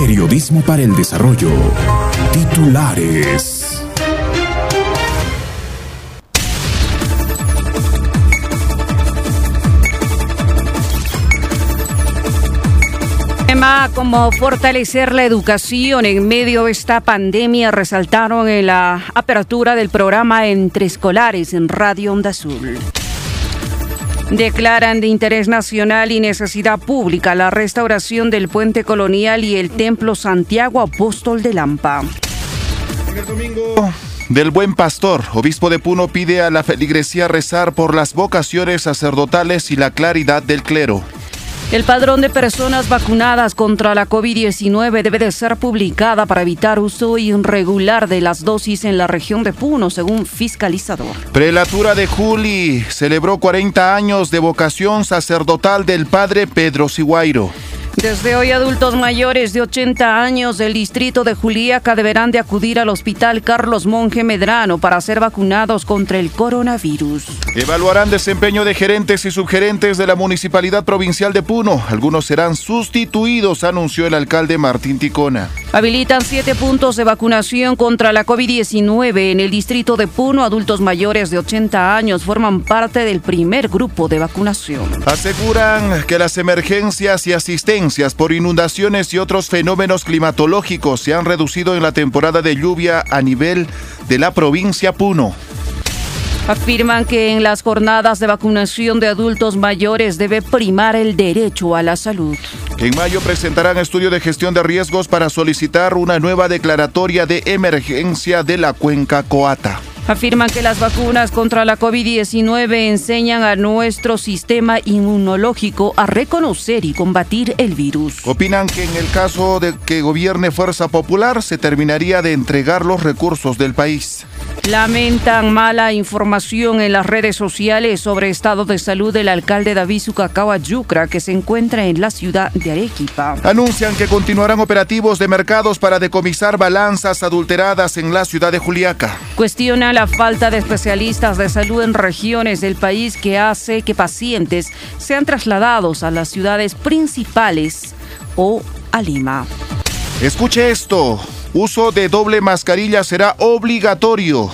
Periodismo para el desarrollo. Titulares. Tema como fortalecer la educación en medio de esta pandemia resaltaron en la apertura del programa Entre Escolares en Radio Onda Azul. Declaran de interés nacional y necesidad pública la restauración del puente colonial y el templo Santiago Apóstol de Lampa. El domingo del Buen Pastor, obispo de Puno pide a la feligresía rezar por las vocaciones sacerdotales y la claridad del clero. El padrón de personas vacunadas contra la COVID-19 debe de ser publicada para evitar uso irregular de las dosis en la región de Puno, según fiscalizador. Prelatura de Juli celebró 40 años de vocación sacerdotal del padre Pedro Siguairo. Desde hoy adultos mayores de 80 años del distrito de Juliaca deberán de acudir al hospital Carlos Monge Medrano para ser vacunados contra el coronavirus. Evaluarán desempeño de gerentes y subgerentes de la Municipalidad Provincial de Puno. Algunos serán sustituidos, anunció el alcalde Martín Ticona. Habilitan siete puntos de vacunación contra la COVID-19 en el distrito de Puno. Adultos mayores de 80 años forman parte del primer grupo de vacunación. Aseguran que las emergencias y por inundaciones y otros fenómenos climatológicos se han reducido en la temporada de lluvia a nivel de la provincia Puno. Afirman que en las jornadas de vacunación de adultos mayores debe primar el derecho a la salud. En mayo presentarán estudio de gestión de riesgos para solicitar una nueva declaratoria de emergencia de la cuenca Coata. Afirman que las vacunas contra la COVID-19 enseñan a nuestro sistema inmunológico a reconocer y combatir el virus. Opinan que en el caso de que gobierne Fuerza Popular se terminaría de entregar los recursos del país. Lamentan mala información en las redes sociales sobre estado de salud del alcalde David Sucacao Yucra que se encuentra en la ciudad de Arequipa. Anuncian que continuarán operativos de mercados para decomisar balanzas adulteradas en la ciudad de Juliaca. Cuestiona la falta de especialistas de salud en regiones del país que hace que pacientes sean trasladados a las ciudades principales o a Lima. Escuche esto. Uso de doble mascarilla será obligatorio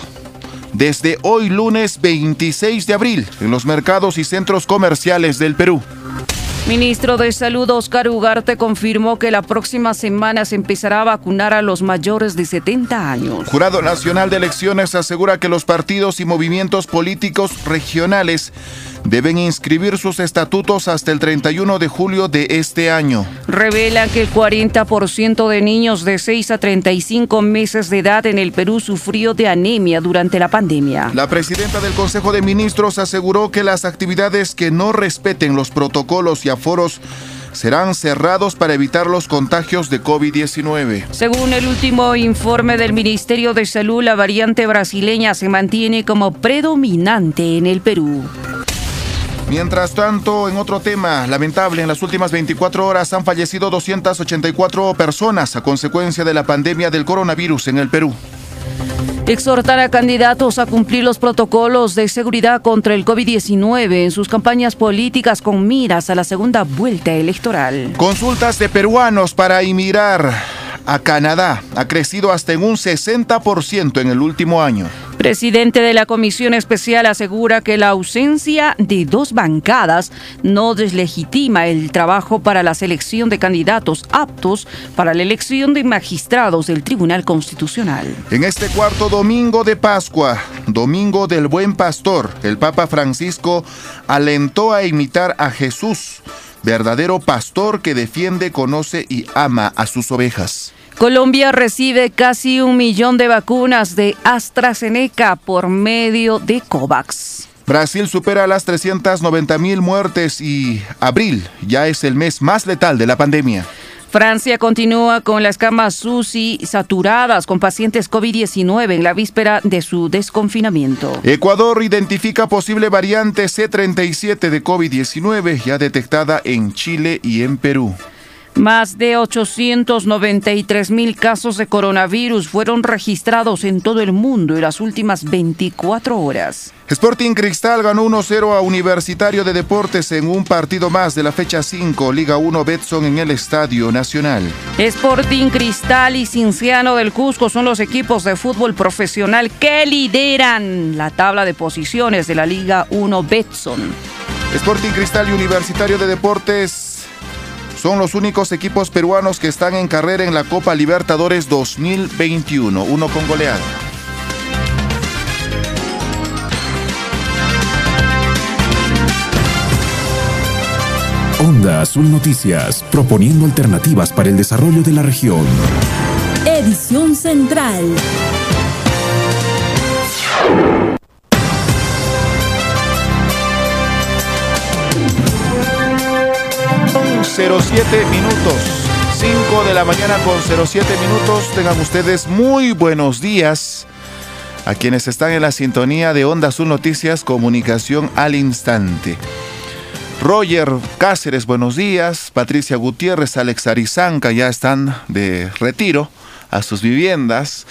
desde hoy lunes 26 de abril en los mercados y centros comerciales del Perú. Ministro de Salud Oscar Ugarte confirmó que la próxima semana se empezará a vacunar a los mayores de 70 años. Jurado Nacional de Elecciones asegura que los partidos y movimientos políticos regionales deben inscribir sus estatutos hasta el 31 de julio de este año. Revelan que el 40% de niños de 6 a 35 meses de edad en el Perú sufrió de anemia durante la pandemia. La presidenta del Consejo de Ministros aseguró que las actividades que no respeten los protocolos y aforos serán cerrados para evitar los contagios de COVID-19. Según el último informe del Ministerio de Salud, la variante brasileña se mantiene como predominante en el Perú. Mientras tanto, en otro tema lamentable, en las últimas 24 horas han fallecido 284 personas a consecuencia de la pandemia del coronavirus en el Perú. Exhortar a candidatos a cumplir los protocolos de seguridad contra el COVID-19 en sus campañas políticas con miras a la segunda vuelta electoral. Consultas de peruanos para emigrar a Canadá ha crecido hasta en un 60% en el último año. Presidente de la Comisión Especial asegura que la ausencia de dos bancadas no deslegitima el trabajo para la selección de candidatos aptos para la elección de magistrados del Tribunal Constitucional. En este cuarto domingo de Pascua, domingo del Buen Pastor, el Papa Francisco alentó a imitar a Jesús, verdadero pastor que defiende, conoce y ama a sus ovejas. Colombia recibe casi un millón de vacunas de AstraZeneca por medio de COVAX. Brasil supera las 390 mil muertes y abril ya es el mes más letal de la pandemia. Francia continúa con las camas UCI saturadas con pacientes COVID-19 en la víspera de su desconfinamiento. Ecuador identifica posible variante C37 de COVID-19 ya detectada en Chile y en Perú. Más de 893 mil casos de coronavirus fueron registrados en todo el mundo en las últimas 24 horas. Sporting Cristal ganó 1-0 a Universitario de Deportes en un partido más de la fecha 5, Liga 1 Betson en el Estadio Nacional. Sporting Cristal y Cinciano del Cusco son los equipos de fútbol profesional que lideran la tabla de posiciones de la Liga 1 Betson. Sporting Cristal y Universitario de Deportes son los únicos equipos peruanos que están en carrera en la Copa Libertadores 2021, uno con goleada. Onda Azul Noticias, proponiendo alternativas para el desarrollo de la región. Edición Central. 07 minutos. 5 de la mañana con 07 minutos. Tengan ustedes muy buenos días a quienes están en la sintonía de Onda Azul Noticias Comunicación al Instante. Roger Cáceres, buenos días. Patricia Gutiérrez, Alex Arizanca ya están de retiro a sus viviendas.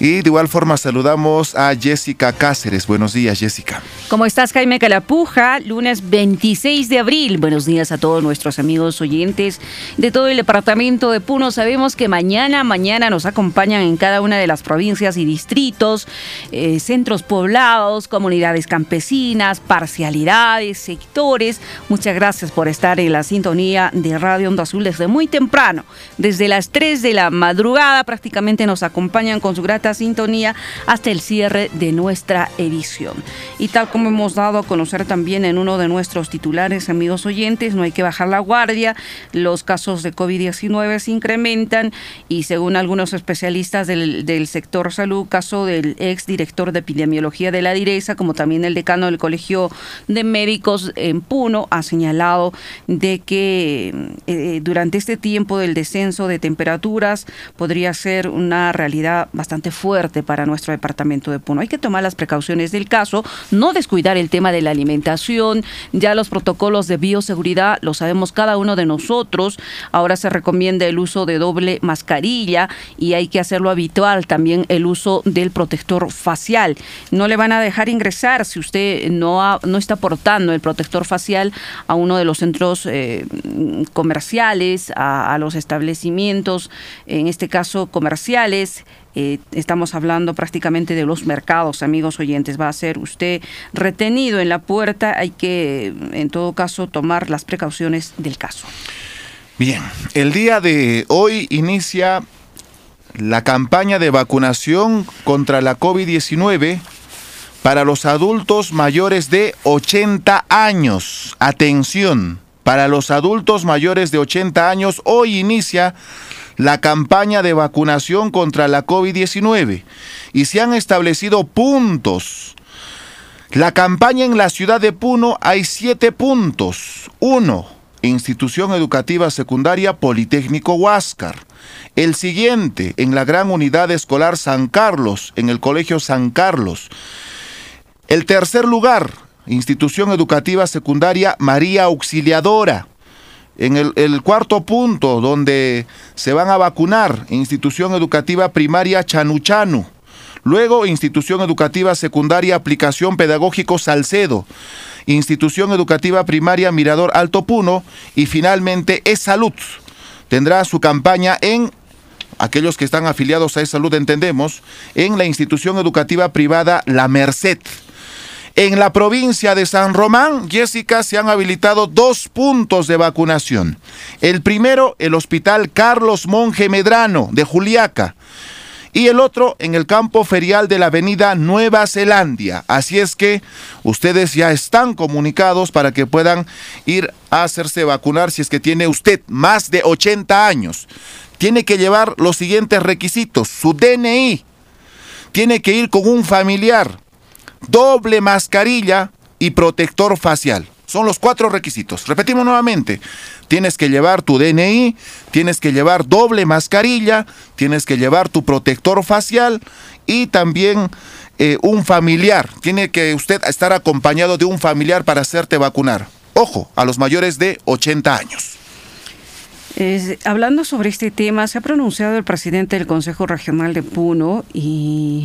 Y de igual forma saludamos a Jessica Cáceres. Buenos días, Jessica. ¿Cómo estás, Jaime Calapuja? Lunes 26 de abril. Buenos días a todos nuestros amigos oyentes de todo el departamento de Puno. Sabemos que mañana, mañana nos acompañan en cada una de las provincias y distritos, eh, centros poblados, comunidades campesinas, parcialidades, sectores. Muchas gracias por estar en la sintonía de Radio Onda Azul desde muy temprano. Desde las 3 de la madrugada prácticamente nos acompañan con su grata sintonía hasta el cierre de nuestra edición. Y tal como hemos dado a conocer también en uno de nuestros titulares, amigos oyentes, no hay que bajar la guardia, los casos de COVID-19 se incrementan y según algunos especialistas del, sector salud, caso del ex director de epidemiología de la DIRESA, como también el decano del Colegio de Médicos en Puno, ha señalado de que eh, durante este tiempo del descenso de temperaturas podría ser una realidad bastante para nuestro departamento de Puno. Hay que tomar las precauciones del caso, no descuidar el tema de la alimentación, ya los protocolos de bioseguridad lo sabemos cada uno de nosotros. Ahora se recomienda el uso de doble mascarilla y hay que hacerlo habitual también el uso del protector facial. No le van a dejar ingresar si usted no, no está portando el protector facial a uno de los centros eh, comerciales, a los establecimientos, en este caso comerciales eh, estamos hablando prácticamente de los mercados, amigos oyentes. Va a ser usted retenido en la puerta. Hay que, en todo caso, tomar las precauciones del caso. Bien, el día de hoy inicia la campaña de vacunación contra la COVID-19 para los adultos mayores de 80 años. Atención, para los adultos mayores de 80 años, hoy inicia la campaña de vacunación contra la COVID-19 y se han establecido puntos. La campaña en la ciudad de Puno hay siete puntos. Uno, Institución Educativa Secundaria Politécnico Huáscar. El siguiente, en la Gran Unidad Escolar San Carlos, en el Colegio San Carlos. El tercer lugar, Institución Educativa Secundaria María Auxiliadora. En el, cuarto punto, donde se van a vacunar, institución educativa primaria Chanuchanu. Luego, institución educativa secundaria Aplicación Pedagógico Salcedo. Institución educativa primaria Mirador Alto Puno. Y finalmente, Es Salud. Tendrá su campaña en aquellos que están afiliados a Es Salud, entendemos, en la institución educativa privada La Merced. En la provincia de San Román, Jessica, se han habilitado dos puntos de vacunación. El primero, el Hospital Carlos Monje Medrano de Juliaca. Y el otro en el campo ferial de la avenida Nueva Zelandia. Así es que ustedes ya están comunicados para que puedan ir a hacerse vacunar si es que tiene usted más de 80 años. Tiene que llevar los siguientes requisitos. Su DNI. Tiene que ir con un familiar doble mascarilla y protector facial. Son los cuatro requisitos. Repetimos nuevamente. Tienes que llevar tu DNI, tienes que llevar doble mascarilla, tienes que llevar tu protector facial y también eh, un familiar. Tiene que usted estar acompañado de un familiar para hacerte vacunar. Ojo, a los mayores de 80 años. hablando sobre este tema, se ha pronunciado el presidente del Consejo Regional de Puno y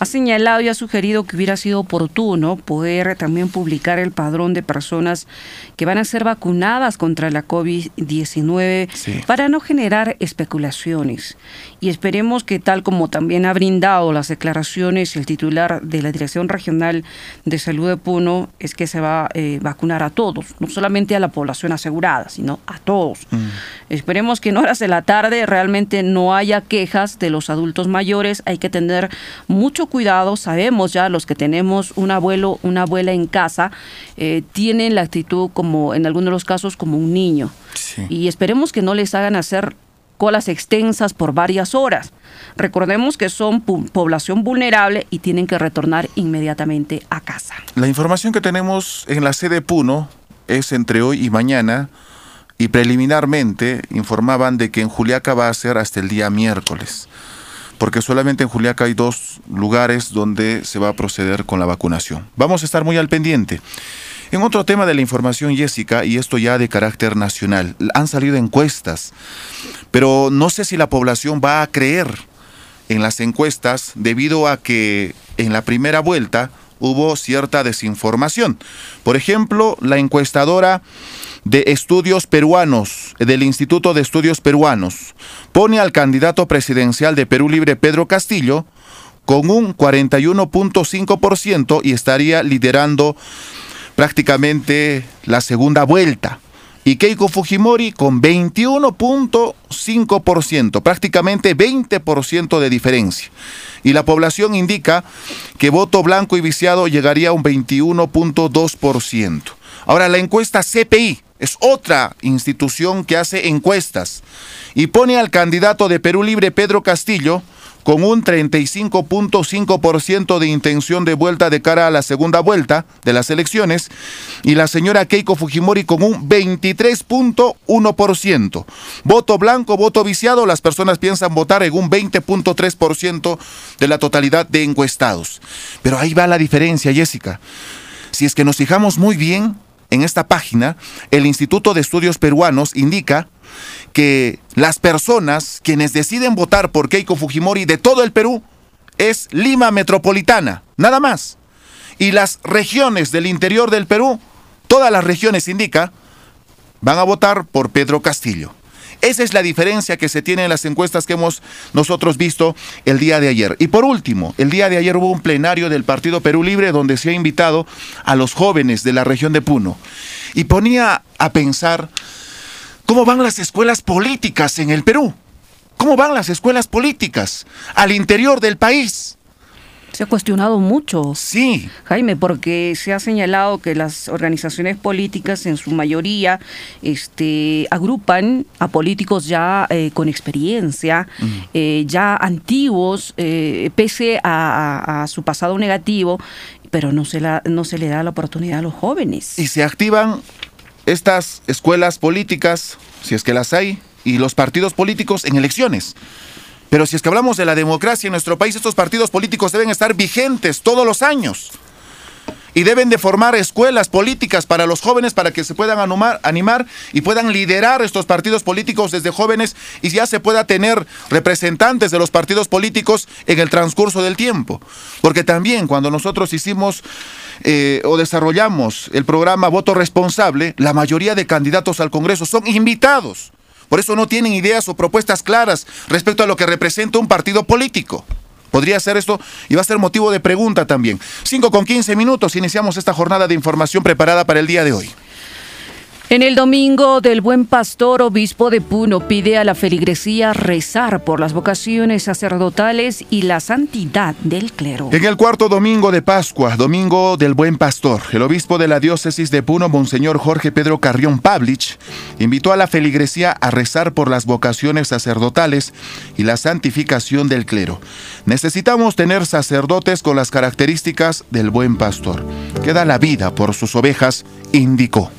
ha señalado y ha sugerido que hubiera sido oportuno poder también publicar el padrón de personas que van a ser vacunadas contra la COVID-19 para no generar especulaciones. Y esperemos que tal como también ha brindado las declaraciones el titular de la Dirección Regional de Salud de Puno, es que se va a eh, vacunar a todos, no solamente a la población asegurada, sino a todos. Mm. Esperemos que en horas de la tarde realmente no haya quejas de los adultos mayores, hay que tener mucho cuidado, sabemos ya los que tenemos un abuelo, una abuela en casa, eh, tienen la actitud como, en algunos de los casos, como un niño. Y esperemos que no les hagan hacer colas extensas por varias horas. Recordemos que son población vulnerable y tienen que retornar inmediatamente a casa. La información que tenemos en la sede Puno es entre hoy y mañana y preliminarmente informaban de que en Juliaca va a ser hasta el día miércoles porque solamente en Juliaca hay dos lugares donde se va a proceder con la vacunación. Vamos a estar muy al pendiente. En otro tema de la información, Jessica, y esto ya de carácter nacional, han salido encuestas, pero no sé si la población va a creer en las encuestas debido a que en la primera vuelta hubo cierta desinformación. Por ejemplo, la encuestadora de Estudios Peruanos, del Instituto de Estudios Peruanos, pone al candidato presidencial de Perú Libre, Pedro Castillo, con un 41.5% y estaría liderando prácticamente la segunda vuelta. Y Keiko Fujimori con 21.5%, prácticamente 20% de diferencia. Y la población indica que voto blanco y viciado llegaría a un 21.2%. Ahora, la encuesta CPI, es otra institución que hace encuestas y pone al candidato de Perú Libre, Pedro Castillo, con un 35.5% de intención de vuelta de cara a la segunda vuelta de las elecciones y la señora Keiko Fujimori con un 23.1%. Voto blanco, voto viciado, las personas piensan votar en un 20.3% de la totalidad de encuestados. Pero ahí va la diferencia, Jessica. Si es que nos fijamos muy bien, en esta página, el Instituto de Estudios Peruanos indica que las personas quienes deciden votar por Keiko Fujimori de todo el Perú es Lima Metropolitana, nada más. Y las regiones del interior del Perú, todas las regiones indica, van a votar por Pedro Castillo. Esa es la diferencia que se tiene en las encuestas que hemos nosotros visto el día de ayer. Y por último, el día de ayer hubo un plenario del Partido Perú Libre donde se ha invitado a los jóvenes de la región de Puno. Y ponía a pensar cómo van las escuelas políticas en el Perú. ¿Cómo van las escuelas políticas al interior del país? Se ha cuestionado mucho. Sí. Jaime, porque se ha señalado que las organizaciones políticas en su mayoría este, agrupan a políticos ya eh, con experiencia, eh, ya antiguos, eh, pese a, su pasado negativo, pero no se, la, no se le da la oportunidad a los jóvenes. Y se activan estas escuelas políticas, si es que las hay, y los partidos políticos en elecciones. Pero si es que hablamos de la democracia en nuestro país, estos partidos políticos deben estar vigentes todos los años. Y deben de formar escuelas políticas para los jóvenes para que se puedan animar, y puedan liderar estos partidos políticos desde jóvenes y ya se pueda tener representantes de los partidos políticos en el transcurso del tiempo. Porque también cuando nosotros hicimos eh, o desarrollamos el programa Voto Responsable, la mayoría de candidatos al Congreso son invitados por eso no tienen ideas o propuestas claras respecto a lo que representa un partido político. Podría ser esto y va a ser motivo de pregunta también. 5 con 15 minutos iniciamos esta jornada de información preparada para el día de hoy. En el domingo del Buen Pastor, obispo de Puno pide a la feligresía rezar por las vocaciones sacerdotales y la santidad del clero. En el cuarto domingo de Pascua, domingo del Buen Pastor, el obispo de la diócesis de Puno, Monseñor Jorge Pedro Carrión Pavlich, invitó a la feligresía a rezar por las vocaciones sacerdotales y la santificación del clero. Necesitamos tener sacerdotes con las características del Buen Pastor, que da la vida por sus ovejas, indicó.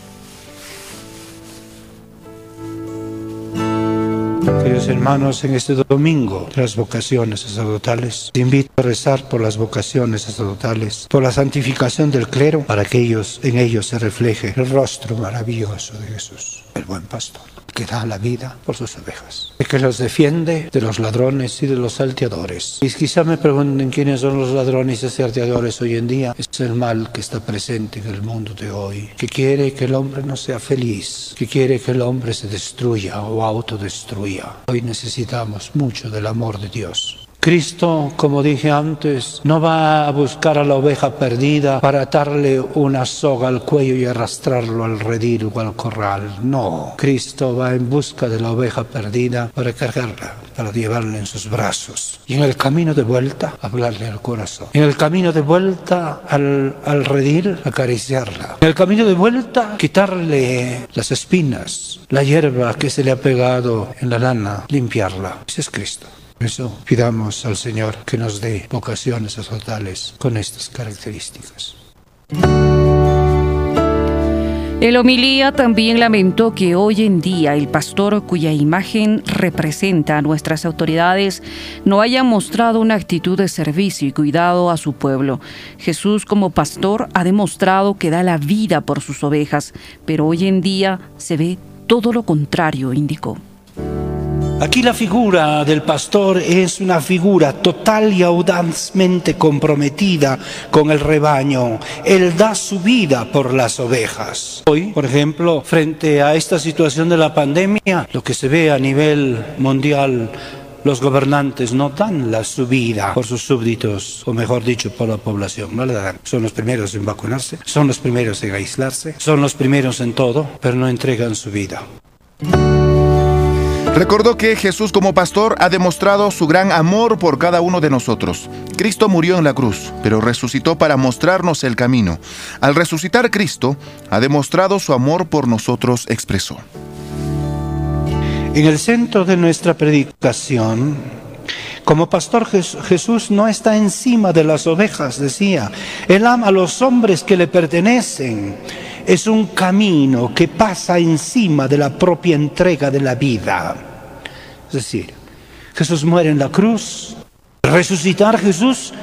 Queridos hermanos, en este domingo de las vocaciones sacerdotales, te invito a rezar por las vocaciones sacerdotales, por la santificación del clero, para que en ellos se refleje el rostro maravilloso de Jesús. el buen pastor, que da la vida por sus ovejas, y que los defiende de los ladrones y de los salteadores. Y quizá me pregunten quiénes son los ladrones y salteadores hoy en día. Es el mal que está presente en el mundo de hoy, que quiere que el hombre no sea feliz, que quiere que el hombre se destruya o autodestruya. Hoy necesitamos mucho del amor de Dios. Cristo, como dije antes, no va a buscar a la oveja perdida para atarle una soga al cuello y arrastrarlo al redil o al corral. No, Cristo va en busca de la oveja perdida para cargarla, para llevarla en sus brazos. Y en el camino de vuelta, hablarle al corazón. En el camino de vuelta al, redil, acariciarla. En el camino de vuelta, quitarle las espinas, la hierba que se le ha pegado en la lana, limpiarla. Ese es Cristo. Por eso pidamos al Señor que nos dé vocaciones sacerdotales con estas características. El homilía también lamentó que hoy en día el pastor cuya imagen representa a nuestras autoridades no haya mostrado una actitud de servicio y cuidado a su pueblo. Jesús como pastor ha demostrado que da la vida por sus ovejas, pero hoy en día se ve todo lo contrario, indicó. Aquí la figura del pastor es una figura total y audazmente comprometida con el rebaño. Él da su vida por las ovejas. Hoy, por ejemplo, frente a esta situación de la pandemia, lo que se ve a nivel mundial los gobernantes no dan la subida por sus súbditos, o mejor dicho, por la población. Son los primeros en vacunarse, son los primeros en aislarse, son los primeros en todo, pero no entregan su vida. Recordó que Jesús como pastor ha demostrado su gran amor por cada uno de nosotros. Cristo murió en la cruz, pero resucitó para mostrarnos el camino. Al resucitar Cristo, ha demostrado su amor por nosotros, expresó. En el centro de nuestra predicación, como pastor Jesús no está encima de las ovejas, decía. Él ama a los hombres que le pertenecen es un camino que pasa encima de la propia entrega de la vida. Es decir, Jesús muere en la cruz, resucitar Jesús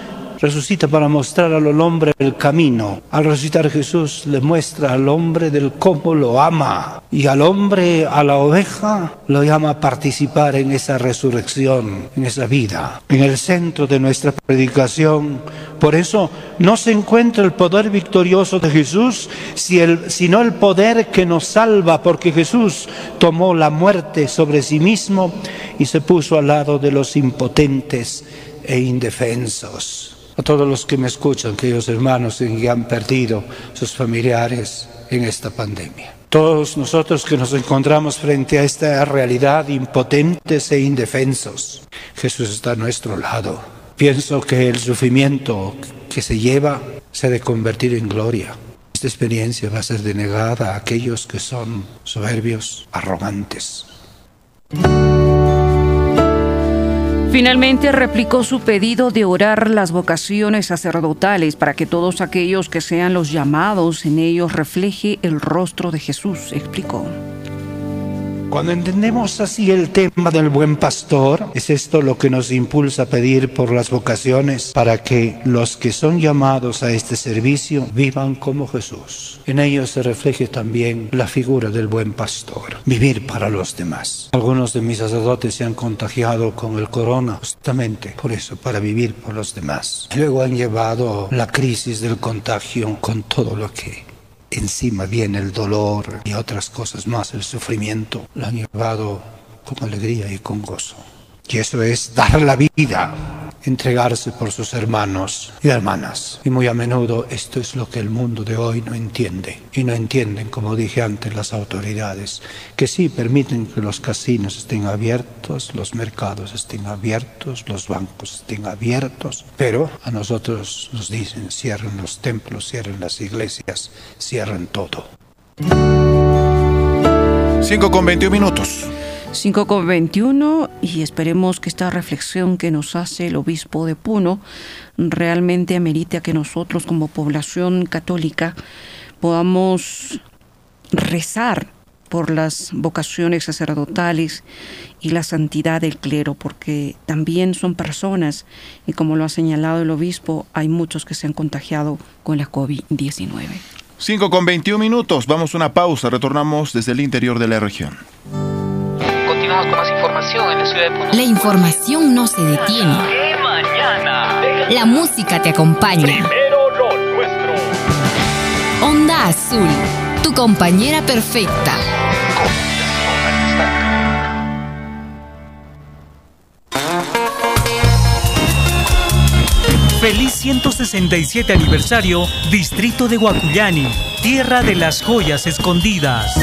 resucita para mostrar al hombre el camino. Al resucitar Jesús le muestra al hombre del cómo lo ama. Y al hombre, a la oveja, lo llama a participar en esa resurrección, en esa vida. En el centro de nuestra predicación, por eso no se encuentra el poder victorioso de Jesús, sino el poder que nos salva, porque Jesús tomó la muerte sobre sí mismo y se puso al lado de los impotentes e indefensos a todos los que me escuchan, queridos hermanos que han perdido sus familiares en esta pandemia. Todos nosotros que nos encontramos frente a esta realidad impotentes e indefensos, Jesús está a nuestro lado. Pienso que el sufrimiento que se lleva se ha de convertir en gloria. Esta experiencia va a ser denegada a aquellos que son soberbios, arrogantes. Finalmente replicó su pedido de orar las vocaciones sacerdotales para que todos aquellos que sean los llamados en ellos refleje el rostro de Jesús, explicó. Cuando entendemos así el tema del buen pastor, es esto lo que nos impulsa a pedir por las vocaciones para que los que son llamados a este servicio vivan como Jesús. En ellos se refleje también la figura del buen pastor, vivir para los demás. Algunos de mis sacerdotes se han contagiado con el corona justamente por eso, para vivir por los demás. Luego han llevado la crisis del contagio con todo lo que encima viene el dolor y otras cosas más, el sufrimiento, lo han llevado con alegría y con gozo. Y eso es dar la vida, entregarse por sus hermanos y hermanas. Y muy a menudo esto es lo que el mundo de hoy no entiende. Y no entienden, como dije antes, las autoridades, que sí permiten que los casinos estén abiertos, los mercados estén abiertos, los bancos estén abiertos, pero a nosotros nos dicen cierren los templos, cierren las iglesias, cierren todo. 5 con 21 minutos. 5 con 21 y esperemos que esta reflexión que nos hace el obispo de Puno realmente amerite a que nosotros como población católica podamos rezar por las vocaciones sacerdotales y la santidad del clero, porque también son personas y como lo ha señalado el obispo, hay muchos que se han contagiado con la COVID-19. 5 con 21 minutos, vamos a una pausa, retornamos desde el interior de la región. Continuamos con más información en la ciudad de Puno. La información no se detiene. La música te acompaña. Onda Azul, tu compañera perfecta. Feliz 167 aniversario, Distrito de Guacuyani, Tierra de las Joyas Escondidas.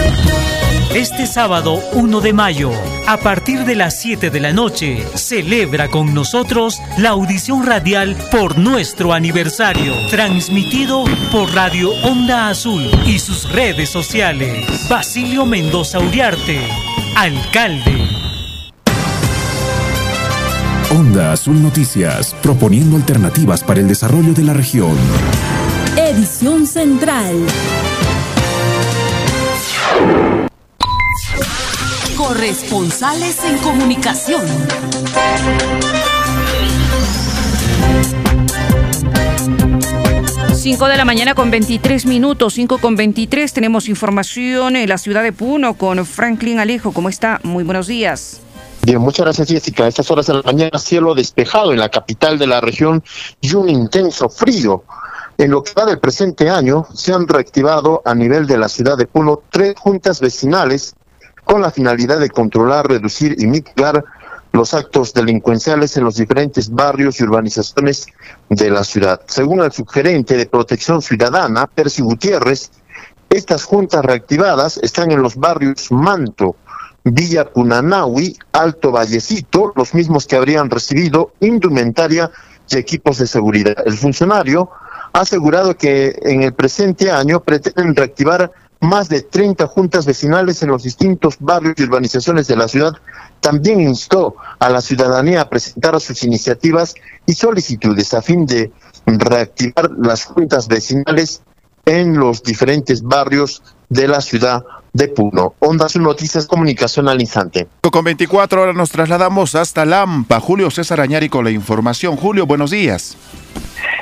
Este sábado 1 de mayo, a partir de las 7 de la noche, celebra con nosotros la audición radial por nuestro aniversario, transmitido por Radio Onda Azul y sus redes sociales. Basilio Mendoza Uriarte, alcalde. Onda Azul Noticias, proponiendo alternativas para el desarrollo de la región. Edición Central. Corresponsales en comunicación. Cinco de la mañana con 23 minutos, 5 con 23. Tenemos información en la ciudad de Puno con Franklin Alejo. ¿Cómo está? Muy buenos días. Bien, muchas gracias Jessica. A estas horas de la mañana, cielo despejado en la capital de la región y un intenso frío. En lo que va del presente año, se han reactivado a nivel de la ciudad de Puno tres juntas vecinales con la finalidad de controlar, reducir y mitigar los actos delincuenciales en los diferentes barrios y urbanizaciones de la ciudad. Según el subgerente de Protección Ciudadana, Percy Gutiérrez, estas juntas reactivadas están en los barrios Manto, Villa Punanawi, Alto Vallecito, los mismos que habrían recibido indumentaria y equipos de seguridad. El funcionario ha asegurado que en el presente año pretenden reactivar más de 30 juntas vecinales en los distintos barrios y urbanizaciones de la ciudad. También instó a la ciudadanía a presentar sus iniciativas y solicitudes a fin de reactivar las juntas vecinales en los diferentes barrios de la ciudad de Puno. Onda Azul Noticias Comunicación al instante. Con 24 horas nos trasladamos hasta Lampa. Julio César Añari con la información. Julio, buenos días.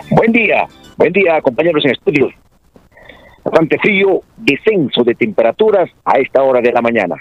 Buen día, buen día compañeros en estudio. Bastante frío, descenso de temperaturas a esta hora de la mañana.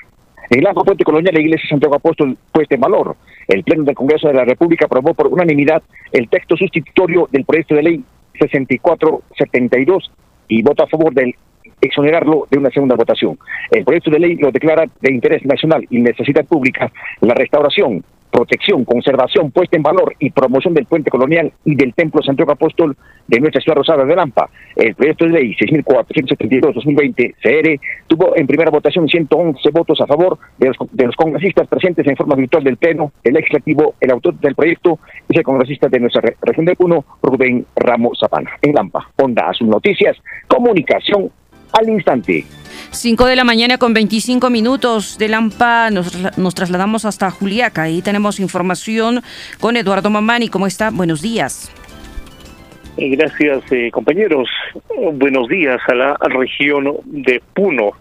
En el Lampa Puente Colonial, la Iglesia Santiago Apóstol puesta en valor. El Pleno del Congreso de la República aprobó por unanimidad el texto sustitutorio del proyecto de ley 6472 y vota a favor del exonerarlo de una segunda votación. El proyecto de ley lo declara de interés nacional y necesidad pública la restauración, protección, conservación, puesta en valor y promoción del puente colonial y del templo Santiago Apóstol de nuestra ciudad rosada de Lampa. El proyecto de ley 6472-2020 CR tuvo en primera votación 111 votos a favor de los, de los congresistas presentes en forma virtual del Pleno, el legislativo, el autor del proyecto es el congresista de nuestra re- región de Puno, Rubén Ramos Zapana. En Lampa, Onda Azul Noticias, comunicación al instante. 5 de la mañana con 25 minutos de Lampa nos, trasladamos hasta Juliaca. Ahí tenemos información con Eduardo Mamani. ¿Cómo está? Buenos días. Eh, Gracias, eh, compañeros. Eh, Buenos días a la región de Puno.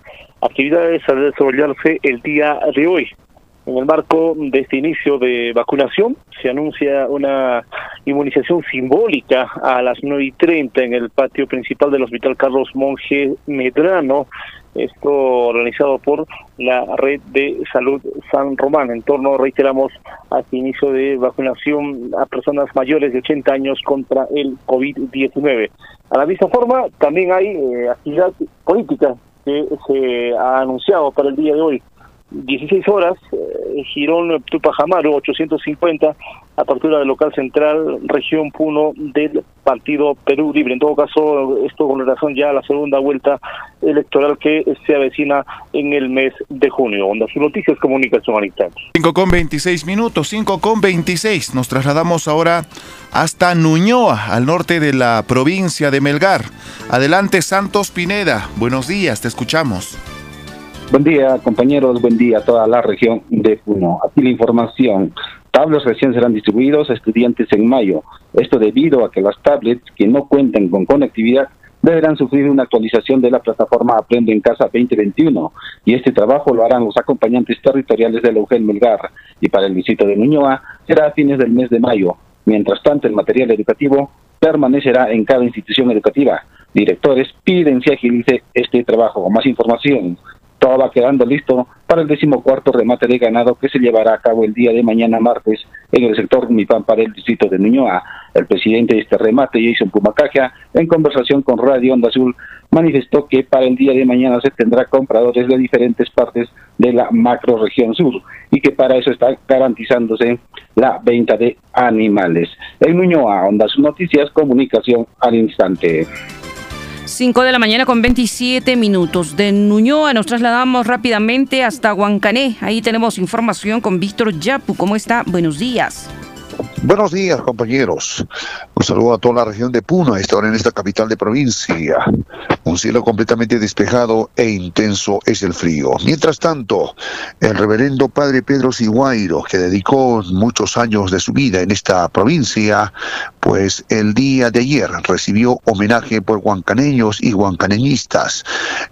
Actividades a desarrollarse el día de hoy. En el marco de este inicio de vacunación, se anuncia una inmunización simbólica a las 9 y 30 en el patio principal del Hospital Carlos Monge Medrano. Esto organizado por la Red de Salud San Román. En torno, reiteramos, a este inicio de vacunación a personas mayores de 80 años contra el COVID-19. A la misma forma, también hay eh, actividad política que se ha anunciado para el día de hoy. 16 horas, eh, Girón Tupajamaro, 850, apertura del local central, región Puno del Partido Perú Libre. En todo caso, esto con relación ya a la segunda vuelta electoral que se avecina en el mes de junio. Onda sus noticias, comunicación al instante. 5 con 26 minutos, 5 con 26. Nos trasladamos ahora hasta Nuñoa, al norte de la provincia de Melgar. Adelante, Santos Pineda. Buenos días, te escuchamos. Buen día, compañeros. Buen día a toda la región de Puno. Aquí la información. Tablets recién serán distribuidos a estudiantes en mayo. Esto debido a que las tablets que no cuenten con conectividad deberán sufrir una actualización de la plataforma Aprende en Casa 2021 y este trabajo lo harán los acompañantes territoriales de la Melgar y para el visito de Nuñoa será a fines del mes de mayo. Mientras tanto, el material educativo permanecerá en cada institución educativa. directores piden se agilice este trabajo. Más información todo va quedando listo para el decimocuarto remate de ganado que se llevará a cabo el día de mañana martes en el sector Mipampa del distrito de Nuñoa. El presidente de este remate, Jason Pumacaja, en conversación con Radio Onda Azul, manifestó que para el día de mañana se tendrá compradores de diferentes partes de la macro región sur y que para eso está garantizándose la venta de animales. En Nuñoa, Onda Azul Noticias, comunicación al instante. 5 de la mañana con 27 minutos. De Nuñoa nos trasladamos rápidamente hasta Huancané. Ahí tenemos información con Víctor Yapu. ¿Cómo está? Buenos días. Buenos días, compañeros. Un saludo a toda la región de Puno, esta hora en esta capital de provincia. Un cielo completamente despejado e intenso es el frío. Mientras tanto, el reverendo padre Pedro Siguairo, que dedicó muchos años de su vida en esta provincia, pues el día de ayer recibió homenaje por huancaneños y huancaneñistas,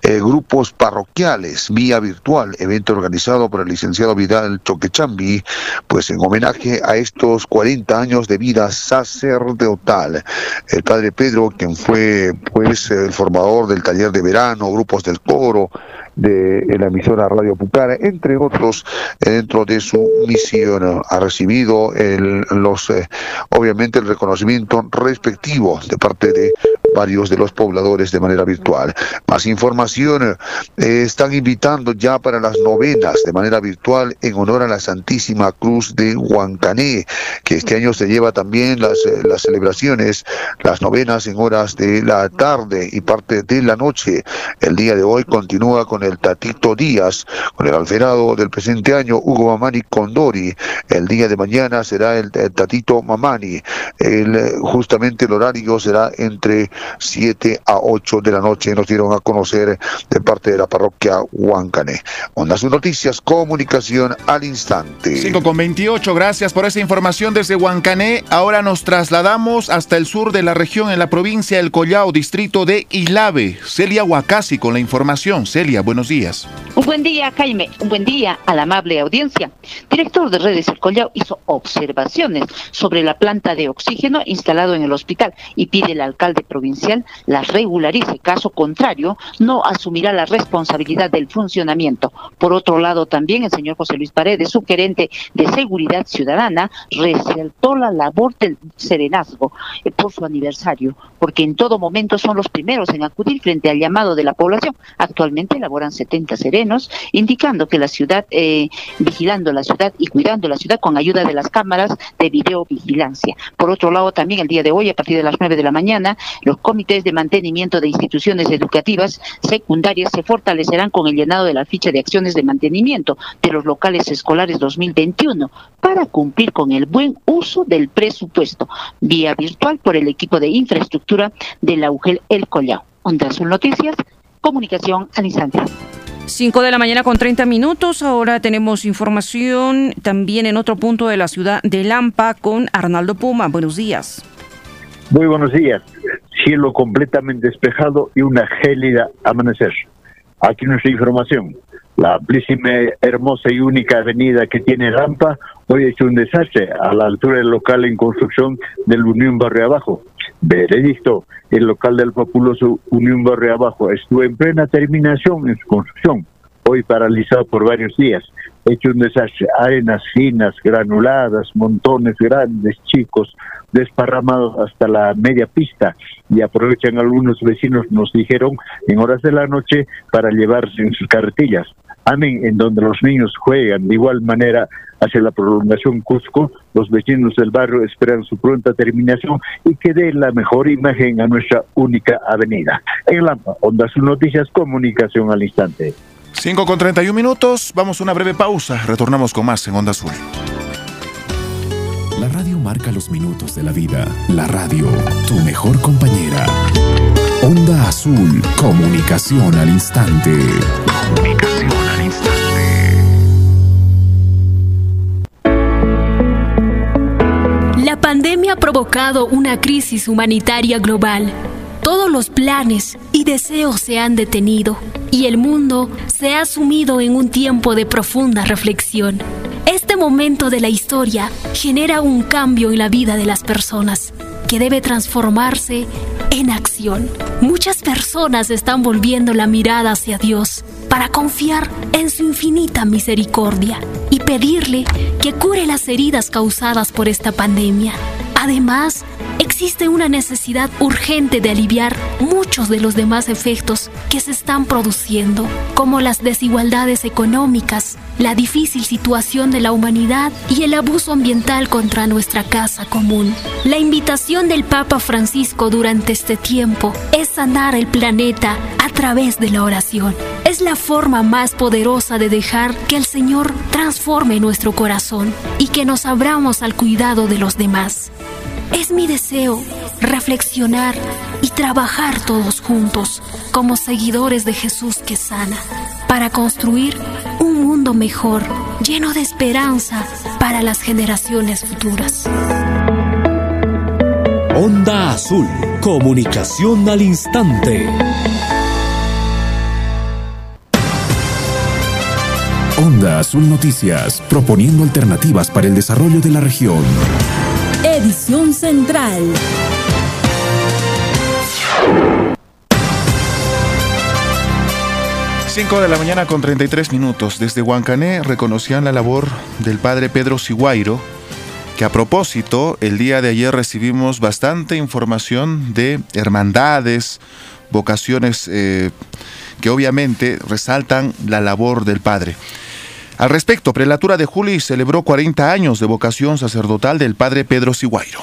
eh, grupos parroquiales, vía virtual, evento organizado por el licenciado Vidal Choquechambi, pues en homenaje a estos 40 años de vida sacerdotal. El padre Pedro, quien fue pues el formador del taller de verano, grupos del coro, de la emisora Radio Pucara, entre otros, dentro de su misión. Ha recibido el, los, eh, obviamente el reconocimiento respectivo de parte de varios de los pobladores de manera virtual. Más información, eh, están invitando ya para las novenas de manera virtual en honor a la Santísima Cruz de Huancané, que este año se lleva también las, eh, las celebraciones, las novenas en horas de la tarde y parte de la noche. El día de hoy continúa con el Tatito Díaz, con el alferado del presente año, Hugo Mamani Condori. El día de mañana será el, Tatito Mamani. El, justamente el horario será entre 7 a 8 de la noche, nos dieron a conocer de parte de la parroquia Huancané. Ondas Noticias, comunicación al instante. 5 con 28, gracias por esa información desde Huancané. Ahora nos trasladamos hasta el sur de la región, en la provincia del Collao, distrito de Ilave. Celia Huacasi con la información. Celia, buenos días. Un buen día, Jaime. Un buen día a la amable audiencia. Director de Redes El Collao hizo observaciones sobre la planta de oxígeno instalado en el hospital y pide al alcalde provincial la regularice. Caso contrario, no asumirá la responsabilidad del funcionamiento. Por otro lado, también el señor José Luis Paredes, su gerente de Seguridad Ciudadana, resaltó la labor del serenazgo eh, por su aniversario, porque en todo momento son los primeros en acudir frente al llamado de la población. Actualmente elaboran 70 serenos, indicando que la ciudad, eh, vigilando la ciudad y cuidando la ciudad con ayuda de las cámaras de videovigilancia. Por otro lado, también el día de hoy, a partir de las 9 de la mañana, los comités de mantenimiento de instituciones educativas secundarias se fortalecerán con el llenado de la ficha de acciones de mantenimiento de los locales escolares 2021 para cumplir con el buen uso del presupuesto, vía virtual por el equipo de infraestructura de la UGEL El Collao. Onda Azul Noticias, comunicación al instante. 5 de la mañana con 30 minutos. Ahora tenemos información también en otro punto de la ciudad de Lampa con Arnaldo Puma. Buenos días. Muy buenos días. Cielo completamente despejado y una gélida amanecer. Aquí nuestra información. La amplísima, hermosa y única avenida que tiene Lampa hoy ha hecho un desastre a la altura del local en construcción del Unión Barrio Abajo. Veredicto, el local del populoso Unión Barrio Abajo estuvo en plena terminación en su construcción, hoy paralizado por varios días. Hecho un desastre, arenas finas, granuladas, montones grandes, chicos, desparramados hasta la media pista y aprovechan algunos vecinos, nos dijeron, en horas de la noche para llevarse en sus carretillas. Amén, en donde los niños juegan de igual manera hacia la prolongación Cusco, los vecinos del barrio esperan su pronta terminación y que dé la mejor imagen a nuestra única avenida. En Lampa, Onda Sus Noticias, comunicación al instante. 5 con 31 minutos, vamos a una breve pausa, retornamos con más en Onda Azul. La radio marca los minutos de la vida. La radio, tu mejor compañera. Onda Azul, comunicación al instante. Comunicación al instante. La pandemia ha provocado una crisis humanitaria global. Todos los planes y deseos se han detenido y el mundo se ha sumido en un tiempo de profunda reflexión. Este momento de la historia genera un cambio en la vida de las personas que debe transformarse en acción. Muchas personas están volviendo la mirada hacia Dios para confiar en su infinita misericordia y pedirle que cure las heridas causadas por esta pandemia. Además, existe una necesidad urgente de aliviar muchos de los demás efectos que se están produciendo, como las desigualdades económicas, la difícil situación de la humanidad y el abuso ambiental contra nuestra casa común. La invitación del Papa Francisco durante este tiempo es sanar el planeta a través de la oración. Es la forma más poderosa de dejar que el Señor transforme nuestro corazón y que nos abramos al cuidado de los demás. Es mi deseo reflexionar y trabajar todos juntos como seguidores de Jesús que sana para construir un mundo mejor, lleno de esperanza para las generaciones futuras. Onda Azul, comunicación al instante. Onda Azul Noticias, proponiendo alternativas para el desarrollo de la región. Edición Central. Cinco de la mañana con 33 minutos. Desde Huancané reconocían la labor del padre Pedro Siguairo, que a propósito, el día de ayer recibimos bastante información de hermandades, vocaciones eh, que obviamente resaltan la labor del padre. Al respecto, Prelatura de Juli celebró 40 años de vocación sacerdotal del padre Pedro Siguairo.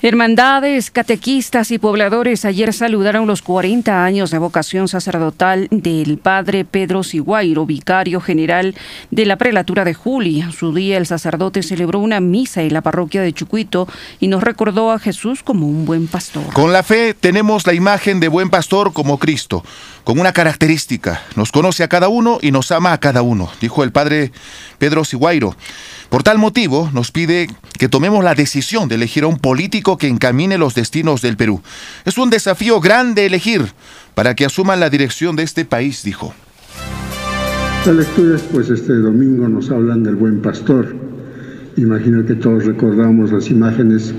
Hermandades, catequistas y pobladores ayer saludaron los 40 años de vocación sacerdotal del padre Pedro Siguairo, vicario general de la prelatura de Juli. A su día el sacerdote celebró una misa en la parroquia de Chucuito y nos recordó a Jesús como un buen pastor. Con la fe tenemos la imagen de buen pastor como Cristo, con una característica, nos conoce a cada uno y nos ama a cada uno, dijo el padre Pedro Siguairo. Por tal motivo, nos pide que tomemos la decisión de elegir a un político que encamine los destinos del Perú. Es un desafío grande elegir para que asuman la dirección de este país, dijo. Las lecturas, pues este domingo nos hablan del buen pastor. Imagino que todos recordamos las imágenes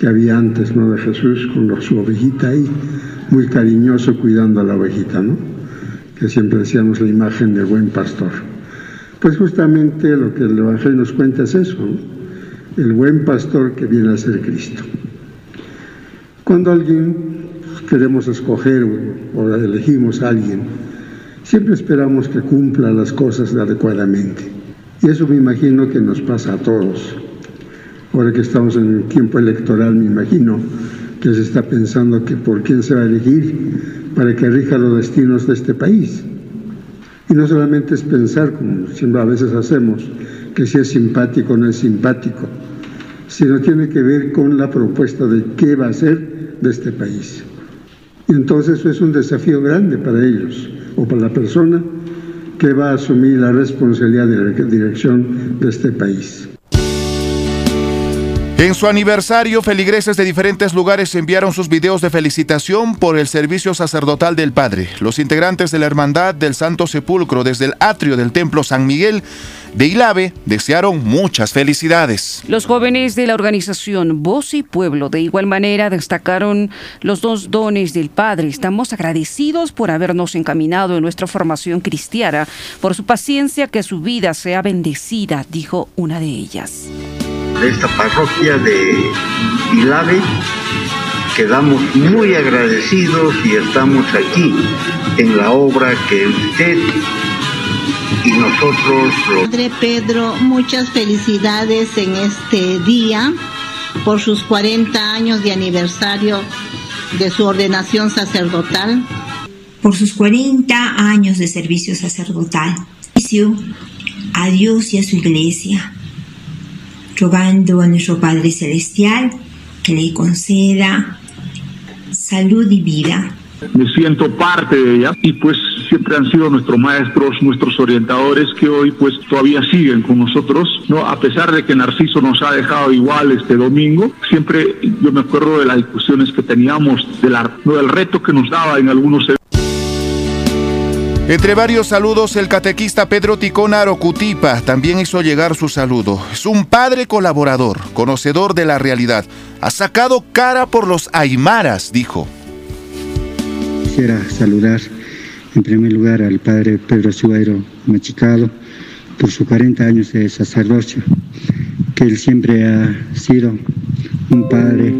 que había antes, ¿no? De Jesús con su ovejita ahí, muy cariñoso cuidando a la ovejita, ¿no? Que siempre decíamos la imagen del buen pastor. Pues justamente lo que el Evangelio nos cuenta es eso, el buen pastor que viene a ser Cristo. Cuando alguien pues, queremos escoger o elegimos a alguien, siempre esperamos que cumpla las cosas adecuadamente. Y eso me imagino que nos pasa a todos. Ahora que estamos en el tiempo electoral, me imagino que se está pensando que por quién se va a elegir para que rija los destinos de este país. Y no solamente es pensar, como siempre a veces hacemos, que si es simpático o no es simpático, sino tiene que ver con la propuesta de qué va a ser de este país. Y entonces eso es un desafío grande para ellos o para la persona que va a asumir la responsabilidad de la dirección de este país. En su aniversario, feligreses de diferentes lugares enviaron sus videos de felicitación por el servicio sacerdotal del Padre. Los integrantes de la Hermandad del Santo Sepulcro desde el atrio del Templo San Miguel de Ilave desearon muchas felicidades. Los jóvenes de la organización Voz y Pueblo de igual manera destacaron los dos dones del Padre. Estamos agradecidos por habernos encaminado en nuestra formación cristiana, por su paciencia, que su vida sea bendecida, dijo una de ellas de esta parroquia de Ilave. Quedamos muy agradecidos y estamos aquí en la obra que usted y nosotros... Padre Pedro, muchas felicidades en este día por sus 40 años de aniversario de su ordenación sacerdotal. Por sus 40 años de servicio sacerdotal. A Dios y a su iglesia rogando a nuestro Padre Celestial que le conceda salud y vida. Me siento parte de ella y pues siempre han sido nuestros maestros, nuestros orientadores que hoy pues todavía siguen con nosotros, ¿no? A pesar de que Narciso nos ha dejado igual este domingo, siempre yo me acuerdo de las discusiones que teníamos, de la, del reto que nos daba en algunos Entre varios saludos, el catequista Pedro Ticona Arocutipa también hizo llegar su saludo. Es un padre colaborador, conocedor de la realidad. Ha sacado cara por los aymaras, dijo. Quisiera saludar en primer lugar al padre Pedro Suairo Machicado por sus 40 años de sacerdocio, que él siempre ha sido un padre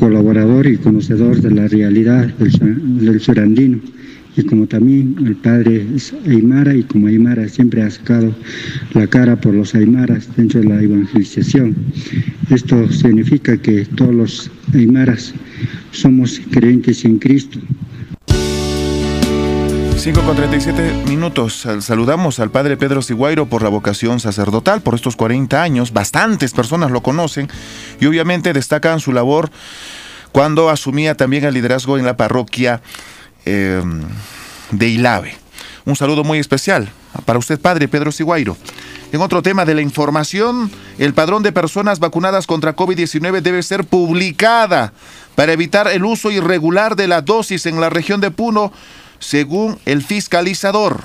colaborador y conocedor de la realidad del, del y como también el padre Aymara y como Aymara siempre ha sacado la cara por los Aymaras dentro de la evangelización. Esto significa que todos los Aymaras somos creyentes en Cristo. 5 con 37 minutos. Saludamos al padre Pedro Siguairo por la vocación sacerdotal por estos 40 años. Bastantes personas lo conocen y obviamente destacan su labor cuando asumía también el liderazgo en la parroquia Em, de Ilave. Un saludo muy especial para usted, padre Pedro Siguairo. En otro tema de la información, el padrón de personas vacunadas contra COVID-19 debe ser publicada para evitar el uso irregular de la dosis en la región de Puno, según el fiscalizador.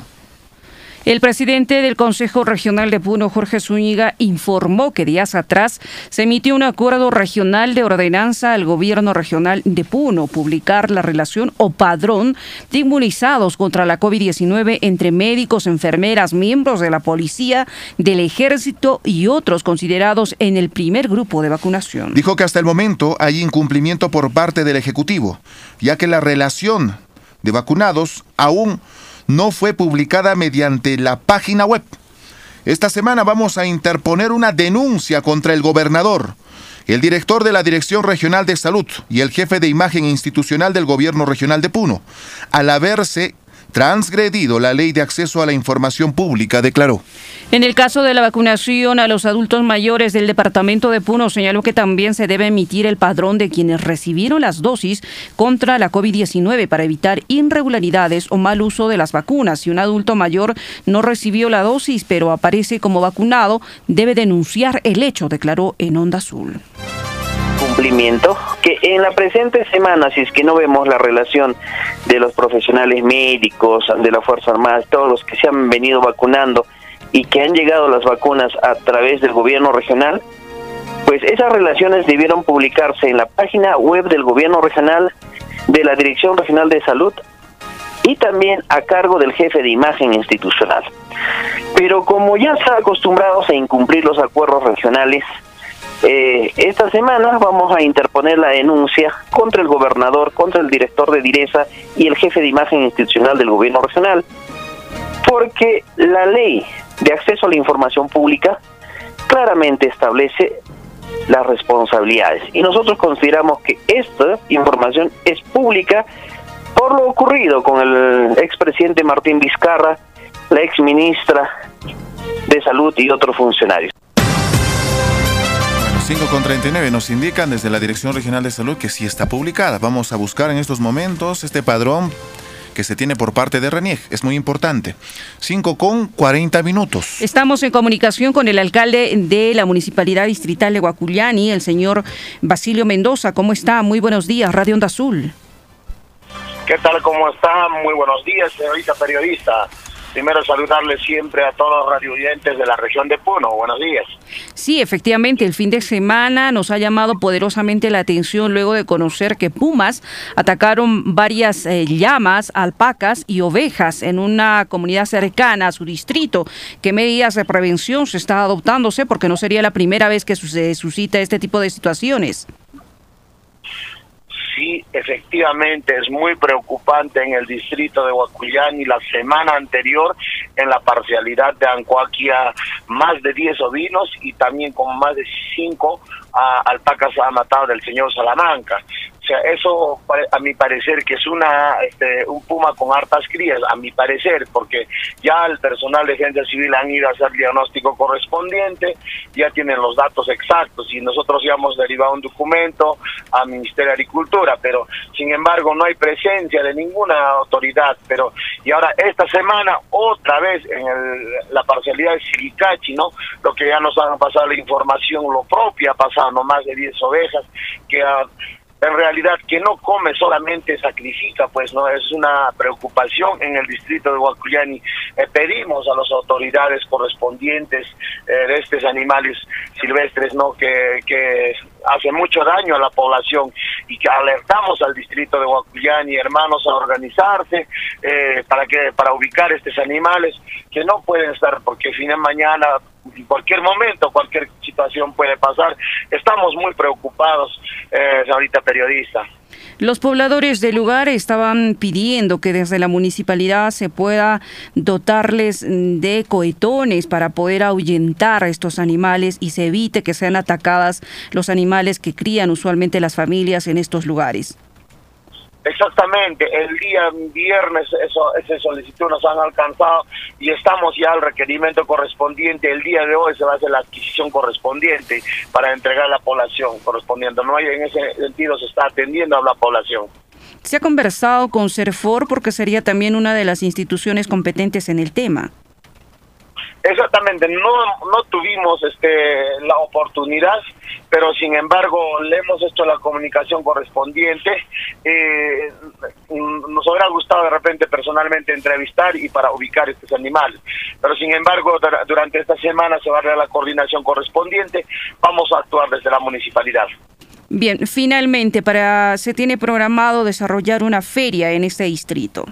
El presidente del Consejo Regional de Puno, Jorge Zúñiga, informó que días atrás se emitió un acuerdo regional de ordenanza al gobierno regional de Puno publicar la relación o padrón de inmunizados contra la COVID-19 entre médicos, enfermeras, miembros de la policía, del ejército y otros considerados en el primer grupo de vacunación. Dijo que hasta el momento hay incumplimiento por parte del Ejecutivo, ya que la relación de vacunados aún no fue publicada mediante la página web. Esta semana vamos a interponer una denuncia contra el gobernador, el director de la Dirección Regional de Salud y el jefe de imagen institucional del Gobierno Regional de Puno, al haberse transgredido la ley de acceso a la información pública, declaró. En el caso de la vacunación a los adultos mayores del departamento de Puno, señaló que también se debe emitir el padrón de quienes recibieron las dosis contra la COVID-19 para evitar irregularidades o mal uso de las vacunas. Si un adulto mayor no recibió la dosis pero aparece como vacunado, debe denunciar el hecho, declaró en Onda Azul cumplimiento que en la presente semana, si es que no vemos la relación de los profesionales médicos, de la Fuerza Armada, todos los que se han venido vacunando y que han llegado las vacunas a través del gobierno regional, pues esas relaciones debieron publicarse en la página web del gobierno regional, de la Dirección Regional de Salud y también a cargo del jefe de imagen institucional. Pero como ya están acostumbrados a incumplir los acuerdos regionales, eh, esta semana vamos a interponer la denuncia contra el gobernador, contra el director de Direza y el jefe de imagen institucional del gobierno regional, porque la ley de acceso a la información pública claramente establece las responsabilidades y nosotros consideramos que esta información es pública por lo ocurrido con el expresidente Martín Vizcarra, la exministra de Salud y otros funcionarios. 5 con 39 nos indican desde la Dirección Regional de Salud que sí está publicada. Vamos a buscar en estos momentos este padrón que se tiene por parte de RENIEG. Es muy importante. 5 con 40 minutos. Estamos en comunicación con el alcalde de la Municipalidad Distrital de Guacullani, el señor Basilio Mendoza. ¿Cómo está? Muy buenos días, Radio Onda Azul. ¿Qué tal? ¿Cómo está? Muy buenos días, señorita periodista. Primero saludarle siempre a todos los radioyentes de la región de Puno. Buenos días. Sí, efectivamente, el fin de semana nos ha llamado poderosamente la atención luego de conocer que pumas atacaron varias eh, llamas, alpacas y ovejas en una comunidad cercana a su distrito. ¿Qué medidas de prevención se está adoptándose? Porque no sería la primera vez que se suscita este tipo de situaciones sí, efectivamente es muy preocupante en el distrito de y La semana anterior, en la parcialidad de Ancoaquia, más de 10 ovinos y también con más de 5 ah, alpacas ha matado del señor Salamanca sea, eso a mi parecer que es una este, un puma con hartas crías, a mi parecer, porque ya el personal de agencia civil han ido a hacer el diagnóstico correspondiente, ya tienen los datos exactos y nosotros ya hemos derivado un documento al Ministerio de Agricultura, pero sin embargo no hay presencia de ninguna autoridad, pero y ahora esta semana otra vez en la parcialidad de Silicachi, ¿no? Lo que ya nos han pasado la información, lo propio ha pasado, más de 10 ovejas que ha en realidad que no come solamente sacrifica, pues no es una preocupación en el distrito de Huacuyani. Eh, pedimos a las autoridades correspondientes eh, de estos animales silvestres, no que, que hace mucho daño a la población y que alertamos al distrito de Huacuyani, hermanos, a organizarse eh, para que para ubicar estos animales que no pueden estar porque fin de mañana en cualquier momento, cualquier situación puede pasar. Estamos muy preocupados, eh, ahorita periodista. Los pobladores del lugar estaban pidiendo que desde la municipalidad se pueda dotarles de cohetones para poder ahuyentar a estos animales y se evite que sean atacadas los animales que crían usualmente las familias en estos lugares. Exactamente, el día viernes eso, esa solicitud nos han alcanzado y estamos ya al requerimiento correspondiente. El día de hoy se va a hacer la adquisición correspondiente para entregar a la población correspondiente. No hay en ese sentido se está atendiendo a la población. Se ha conversado con CERFOR porque sería también una de las instituciones competentes en el tema. Exactamente, no, no tuvimos este, la oportunidad, pero sin embargo le hemos hecho la comunicación correspondiente. Eh, nos hubiera gustado de repente personalmente entrevistar y para ubicar estos animales, pero sin embargo durante esta semana se va a dar la coordinación correspondiente, vamos a actuar desde la municipalidad. Bien, finalmente, para se tiene programado desarrollar una feria en este distrito.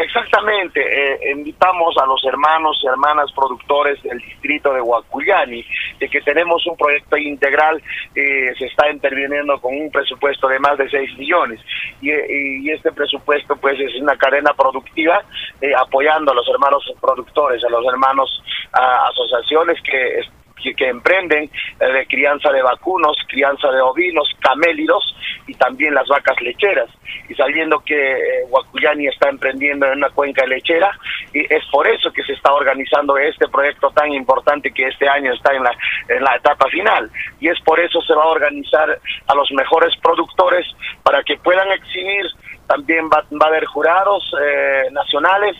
Exactamente, eh, invitamos a los hermanos y hermanas productores del distrito de Huacuyani, de que tenemos un proyecto integral, eh, se está interviniendo con un presupuesto de más de 6 millones. Y, y este presupuesto pues es una cadena productiva eh, apoyando a los hermanos productores, a los hermanos asociaciones que que, emprenden eh, de crianza de vacunos, crianza de ovinos, camélidos y también las vacas lecheras. Y sabiendo que eh, está emprendiendo en una cuenca lechera, y es por eso que se está organizando este proyecto tan importante que este año está en la, etapa final. Y es por eso se va a organizar a los mejores productores para que puedan exhibir. También va, a haber jurados eh, nacionales,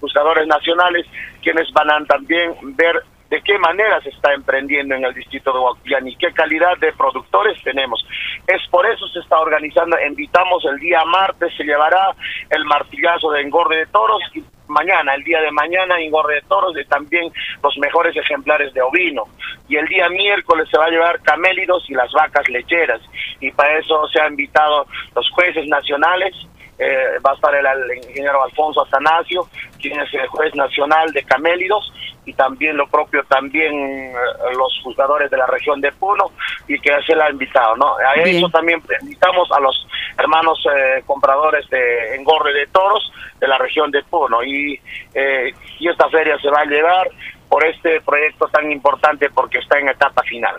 juzgadores nacionales, quienes van a también ver de qué manera se está emprendiendo en el distrito de Huacuyán y qué calidad de productores tenemos. Es por eso se está organizando, invitamos el día martes, se llevará el martillazo de engorde de toros y mañana, el día de mañana, engorde de toros de también los mejores ejemplares de ovino. Y el día miércoles se va a llevar camélidos y las vacas lecheras. Y para eso se han invitado los jueces nacionales, eh, va a estar el, el, ingeniero Alfonso Atanasio, quien es el juez nacional de camélidos, y también lo propio también eh, los juzgadores de la región de Puno y que se la ha invitado, ¿no? A eso también invitamos a los hermanos eh, compradores de engorre de toros de la región de Puno y, eh, y esta feria se va a llevar por este proyecto tan importante porque está en etapa final.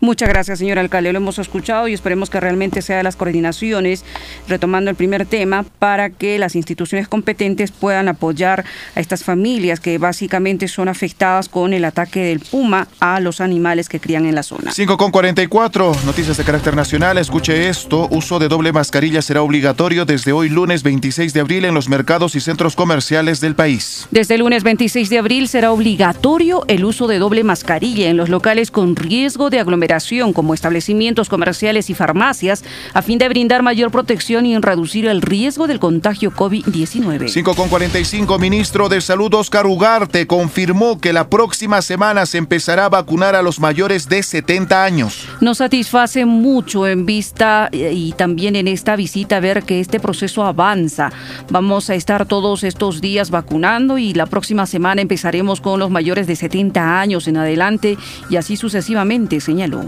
Muchas gracias, señor alcalde. Lo hemos escuchado y esperemos que realmente sea las coordinaciones, retomando el primer tema, para que las instituciones competentes puedan apoyar a estas familias que básicamente son afectadas con el ataque del puma a los animales que crían en la zona. 5 con 44, noticias de carácter nacional. Escuche esto: uso de doble mascarilla será obligatorio desde hoy, lunes 26 de abril, en los mercados y centros comerciales del país. Desde el lunes 26 de abril será obligatorio el uso de doble mascarilla en los locales con riesgo de aglomeración como establecimientos comerciales y farmacias a fin de brindar mayor protección y reducir el riesgo del contagio COVID-19. 5 con 45, ministro de Salud Oscar Ugarte confirmó que la próxima semana se empezará a vacunar a los mayores de 70 años. Nos satisface mucho en vista eh, y también en esta visita ver que este proceso avanza. Vamos a estar todos estos días vacunando y la próxima semana empezaremos con los mayores de 70 años en adelante y así sucesivamente, señaló.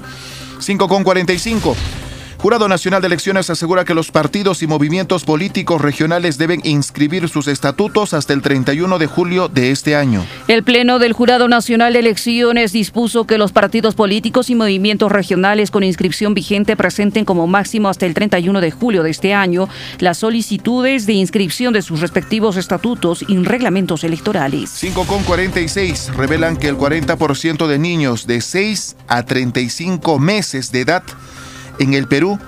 5 con 45. Jurado Nacional de Elecciones asegura que los partidos y movimientos políticos regionales deben inscribir sus estatutos hasta el 31 de julio de este año. El Pleno del Jurado Nacional de Elecciones dispuso que los partidos políticos y movimientos regionales con inscripción vigente presenten como máximo hasta el 31 de julio de este año las solicitudes de inscripción de sus respectivos estatutos y reglamentos electorales. 5 con 46 revelan que el 40% de niños de 6 a 35 meses de edad en el Perú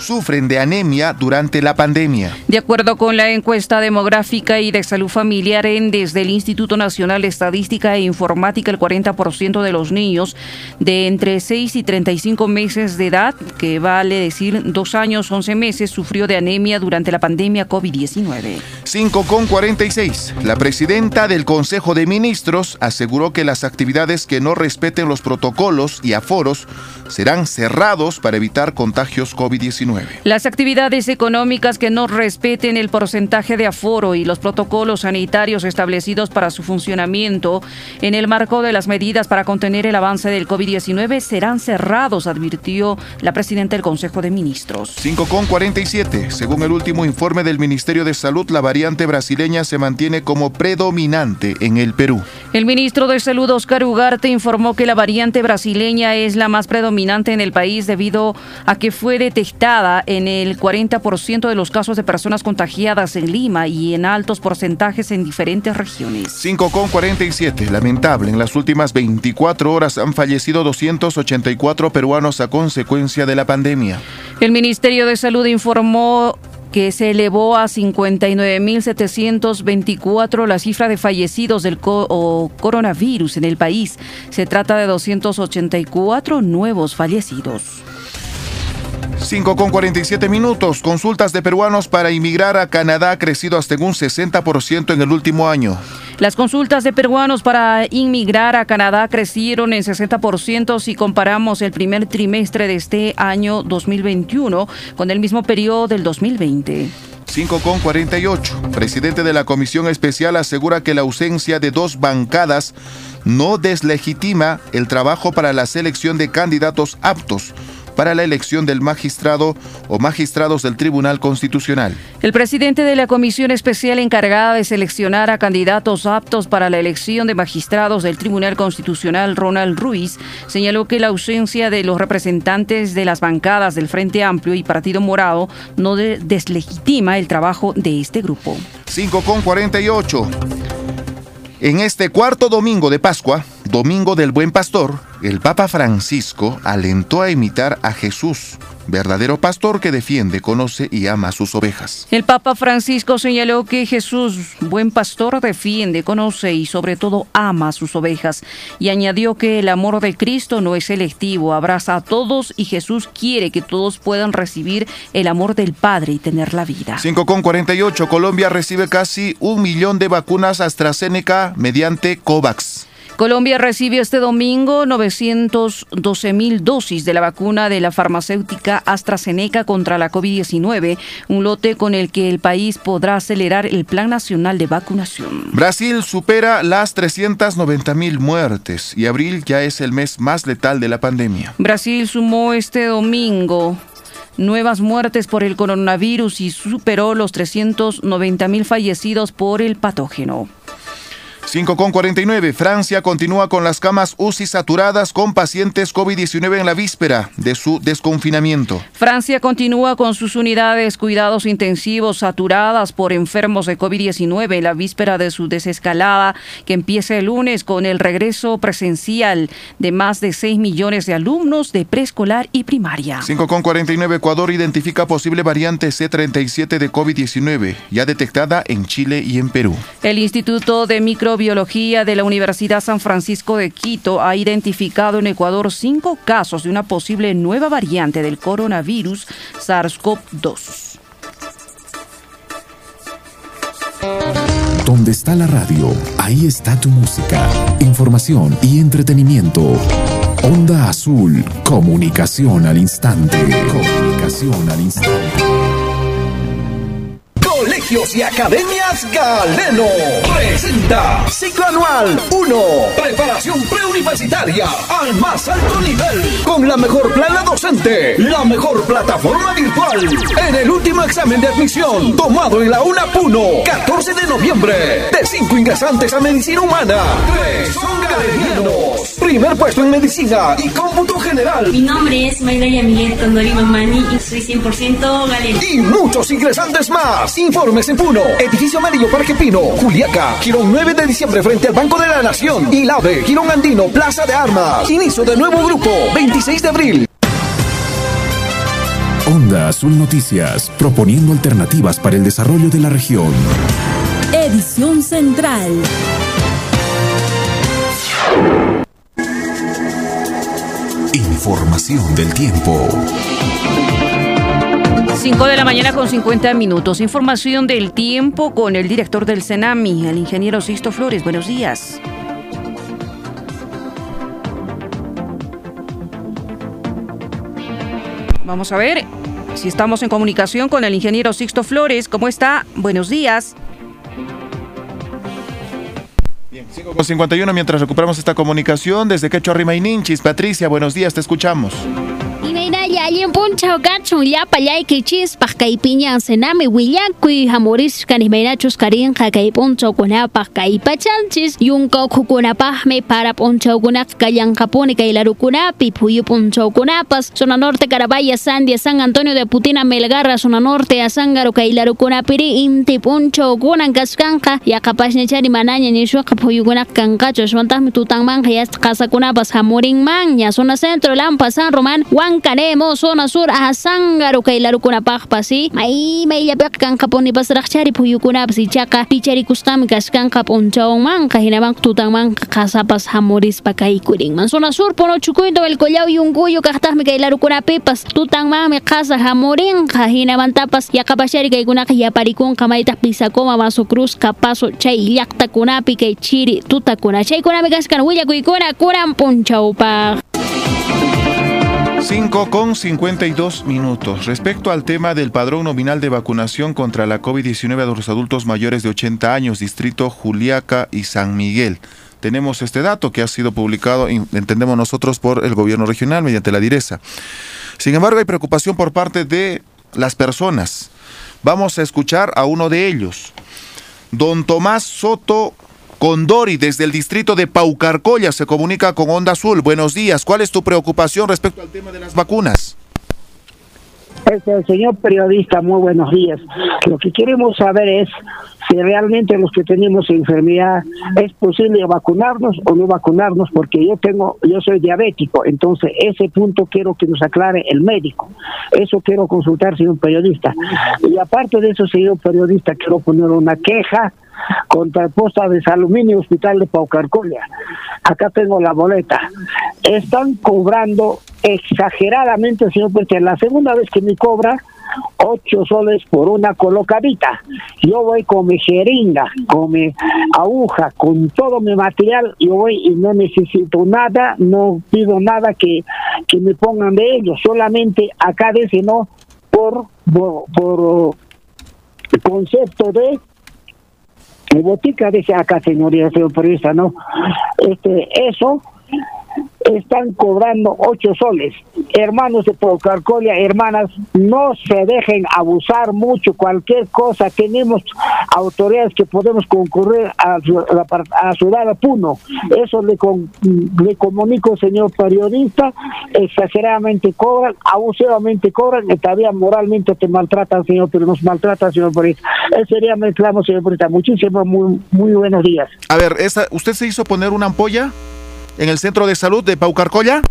sufren de anemia durante la pandemia. De acuerdo con la encuesta demográfica y de salud familiar en desde el Instituto Nacional de Estadística e Informática, el 40% de los niños de entre 6 y 35 meses de edad, que vale decir dos años, 11 meses, sufrió de anemia durante la pandemia COVID-19. 5 con 46. La presidenta del Consejo de Ministros aseguró que las actividades que no respeten los protocolos y aforos serán cerrados para evitar contagios COVID-19. Las actividades económicas que no respeten el porcentaje de aforo y los protocolos sanitarios establecidos para su funcionamiento en el marco de las medidas para contener el avance del COVID-19 serán cerrados, advirtió la presidenta del Consejo de Ministros. 5 con 47. Según el último informe del Ministerio de Salud, la variante brasileña se mantiene como predominante en el Perú. El ministro de Salud, Oscar Ugarte, informó que la variante brasileña es la más predominante en el país debido a que fue detectada en el 40% de los casos de personas contagiadas en Lima y en altos porcentajes en diferentes regiones. 5 con 47. Lamentable, en las últimas 24 horas han fallecido 284 peruanos a consecuencia de la pandemia. El Ministerio de Salud informó que se elevó a 59.724 la cifra de fallecidos del coronavirus en el país. Se trata de 284 nuevos fallecidos. 5 con 47 minutos. Consultas de peruanos para inmigrar a Canadá ha crecido hasta un 60% en el último año. Las consultas de peruanos para inmigrar a Canadá crecieron en 60% si comparamos el primer trimestre de este año 2021 con el mismo periodo del 2020. 5 con 48. Presidente de la Comisión Especial asegura que la ausencia de dos bancadas no deslegitima el trabajo para la selección de candidatos aptos para la elección del magistrado o magistrados del Tribunal Constitucional. El presidente de la Comisión Especial encargada de seleccionar a candidatos aptos para la elección de magistrados del Tribunal Constitucional, Ronald Ruiz, señaló que la ausencia de los representantes de las bancadas del Frente Amplio y Partido Morado no deslegitima el trabajo de este grupo. 5 con 48. En este cuarto domingo de Pascua, Domingo del Buen Pastor, el Papa Francisco alentó a imitar a Jesús, verdadero pastor que defiende, conoce y ama a sus ovejas. El Papa Francisco señaló que Jesús, buen pastor, defiende, conoce y sobre todo ama a sus ovejas y añadió que el amor de Cristo no es selectivo, abraza a todos y Jesús quiere que todos puedan recibir el amor del Padre y tener la vida. 5 con 48, Colombia recibe casi un millón de vacunas AstraZeneca mediante COVAX. Colombia recibió este domingo 912 mil dosis de la vacuna de la farmacéutica AstraZeneca contra la COVID-19, un lote con el que el país podrá acelerar el Plan Nacional de Vacunación. Brasil supera las 390 mil muertes y abril ya es el mes más letal de la pandemia. Brasil sumó este domingo nuevas muertes por el coronavirus y superó los 390 mil fallecidos por el patógeno. 5 con 49. Francia continúa con las camas UCI saturadas con pacientes COVID-19 en la víspera de su desconfinamiento. Francia continúa con sus unidades cuidados intensivos saturadas por enfermos de COVID-19 en la víspera de su desescalada que empieza el lunes con el regreso presencial de más de 6 millones de alumnos de preescolar y primaria. 5 con 49. Ecuador identifica posible variante C37 de COVID-19 ya detectada en Chile y en Perú. El Instituto de Micro Biología de la Universidad San Francisco de Quito ha identificado en Ecuador cinco casos de una posible nueva variante del coronavirus SARS-CoV-2. Donde está la radio, ahí está tu música, información y entretenimiento. Onda Azul, comunicación al instante. Comunicación al instante. Colegios y Academias Galeno presenta Ciclo Anual 1. Preparación preuniversitaria al más alto nivel. Con la mejor plana docente, la mejor plataforma virtual. En el último examen de admisión, tomado en la UNA Puno, 14 de noviembre. De 5 ingresantes a Medicina Humana, 3 son galenianos. Primer puesto en Medicina y Cómputo General. Mi nombre es Maylaya Miguel Tondori Mamani y soy 100% galeno. Y muchos ingresantes más. Informes en Puno, Edificio Amarillo Parque Pino, Juliaca, Girón 9 de diciembre frente al Banco de la Nación. Y Lave, Girón Andino, Plaza de Armas. Inicio de nuevo grupo, 26 de abril. Onda Azul Noticias, proponiendo alternativas para el desarrollo de la región. Edición Central. Información del tiempo. 5 de la mañana con 50 minutos. Información del tiempo con el director del CENAMI, el ingeniero Sisto Flores. Buenos días. Vamos a ver si estamos en comunicación con el ingeniero Sixto Flores. ¿Cómo está? Buenos días. Bien, 5 con 51 mientras recuperamos esta comunicación desde Quechua Ninchis. Patricia, buenos días, te escuchamos. Yayin puncha gacho llapa yayki chispaq kay piñan senami willakuy hamurisqani maynachus karinqa kay punchawkunapaq kay pachanchis yunkawkhukunapaqmi para punchawkunaqa kallanqapuni kay larukunapi phuyu punchawkunapas zona norte Carabaya Sandia San Antonio de Putina Melgarra zona norte Azángaro kay larukunapiri inti punchawkunan kaskanqa yaqapashnichari manaña nishuqa phuyukunaqa kanqachu ashwantaqmi tutanmanqa yasta qasakunapas hamurinmanña zona centro Lampa San Román Huancanemo zona sur ahasangaru kay larukunapaqpas si may mayllapiqa kanqa punipasraqchari phuyukunapas ichaqa picharikustami kaskanqa p'unchawanmanqa hinamanqa tutanmanqa qasapas hamurispa kaykurinman zona sur puno chukuyta el collao yunkuyu kaqtaqmi kay larukunapipas tutanmanmi qasa hamurinqa hinamantapas yaqapashari kaykunaqa yaparikunqa maytaq pisakoma maso cruz kapaso chay llaqtakunapi kay chiri tutakuna chaykunami kaskan willakuykuna kunan punchawpaq 5 con 52 minutos. Respecto al tema del padrón nominal de vacunación contra la COVID-19 a los adultos mayores de 80 años, distrito Juliaca y San Miguel. Tenemos este dato que ha sido publicado, entendemos nosotros, por el gobierno regional mediante la direza. Sin embargo, hay preocupación por parte de las personas. Vamos a escuchar a uno de ellos. Don Tomás Soto Condori, desde el distrito de Paucarcolla, se comunica con Onda Azul. Buenos días. ¿Cuál es tu preocupación respecto al tema de las vacunas? Este, señor periodista, muy buenos días. Lo que queremos saber es si realmente los que tenemos enfermedad es posible vacunarnos o no vacunarnos, porque yo tengo, yo soy diabético, entonces ese punto quiero que nos aclare el médico. Eso quiero consultar, señor periodista. Y aparte de eso, señor periodista, quiero poner una queja contra el posta de aluminio hospital de Paucarcolla. Acá tengo la boleta. Están cobrando exageradamente, señor porque la segunda vez que me cobra, ocho soles por una colocadita. Yo voy con mi jeringa, con mi aguja, con todo mi material, yo voy y no necesito nada, no pido nada que, que me pongan de ellos, solamente acá dice no por, por concepto de mi botica dice acá, señoría, señor periodista, ¿no? Este, eso están cobrando ocho soles. Hermanos de Pocarcolia, hermanas, no se dejen abusar mucho. Cualquier cosa, tenemos autoridades que podemos concurrir a, a, a Puno. Eso le, le comunico, señor periodista, exageradamente cobran, abusivamente cobran y todavía moralmente te maltratan, señor, pero nos maltratan, señor periodista. Ese sería mi reclamo, señor periodista. Muchísimos, muy, muy buenos días. A ver, esa, ¿usted se hizo poner una ampolla? En el centro de salud de Paucarcolla?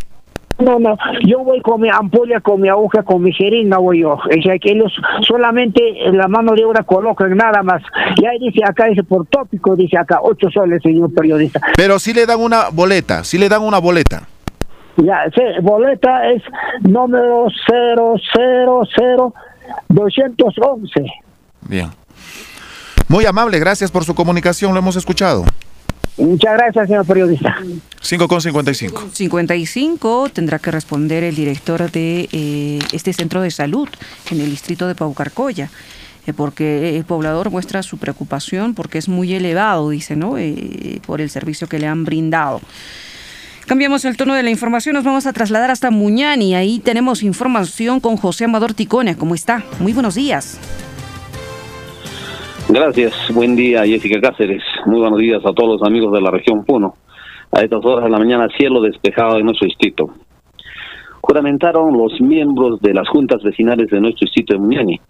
No, no, yo voy con mi ampolla, con mi aguja, con mi jeringa voy yo. O sea, que ellos solamente la mano de obra colocan nada más. Y ahí dice acá, dice por tópico, dice acá, ocho soles, señor periodista. Pero sí le dan una boleta, sí le dan una boleta. Ya, sí, boleta es número 000211. Bien. Muy amable, gracias por su comunicación, lo hemos escuchado. Muchas gracias, señor periodista. 5 con 55. 55 tendrá que responder el director de eh, este centro de salud en el distrito de Paucarcoya eh, porque el poblador muestra su preocupación porque es muy elevado, dice, ¿no? Eh, por el servicio que le han brindado. Cambiamos el tono de la información, nos vamos a trasladar hasta Muñani. Ahí tenemos información con José Amador Ticone. ¿Cómo está? Muy buenos días. Gracias, buen día Jessica Cáceres, muy buenos días a todos los amigos de la región Puno. A estas horas de la mañana cielo despejado en nuestro distrito. Juramentaron los miembros de las juntas vecinales de nuestro distrito de Muñani.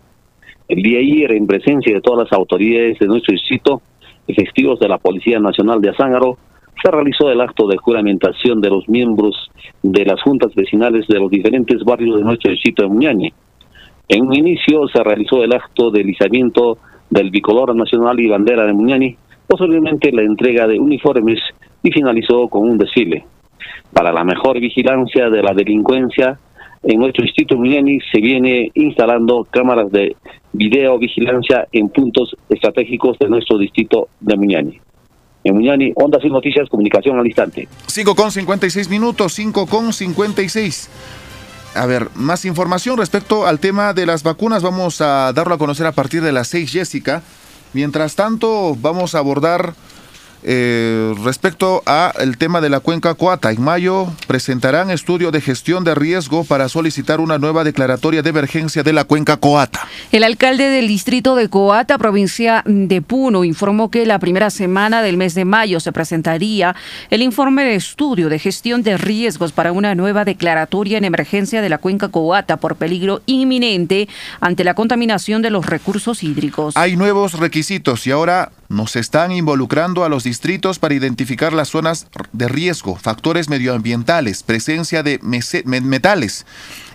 El día ayer, en presencia de todas las autoridades de nuestro distrito, efectivos de la Policía Nacional de Azángaro, se realizó el acto de juramentación de los miembros de las juntas vecinales de los diferentes barrios de nuestro distrito de Muñani En un inicio se realizó el acto de lisamiento del bicolor nacional y bandera de Muñani, posteriormente la entrega de uniformes y finalizó con un desfile. Para la mejor vigilancia de la delincuencia, en nuestro distrito Muñani se viene instalando cámaras de videovigilancia en puntos estratégicos de nuestro distrito de Muñani. En Muñani, Ondas y Noticias, comunicación al instante. 5 con 56 minutos, 5 con 56. A ver, más información respecto al tema de las vacunas vamos a darlo a conocer a partir de las 6, Jessica. Mientras tanto, vamos a abordar eh, respecto a el tema de la cuenca Coata, en mayo presentarán estudio de gestión de riesgo para solicitar una nueva declaratoria de emergencia de la cuenca Coata. El alcalde del distrito de Coata, provincia de Puno, informó que la primera semana del mes de mayo se presentaría el informe de estudio de gestión de riesgos para una nueva declaratoria en emergencia de la cuenca Coata por peligro inminente ante la contaminación de los recursos hídricos. Hay nuevos requisitos y ahora nos están involucrando a los distritos para identificar las zonas de riesgo, factores medioambientales, presencia de metales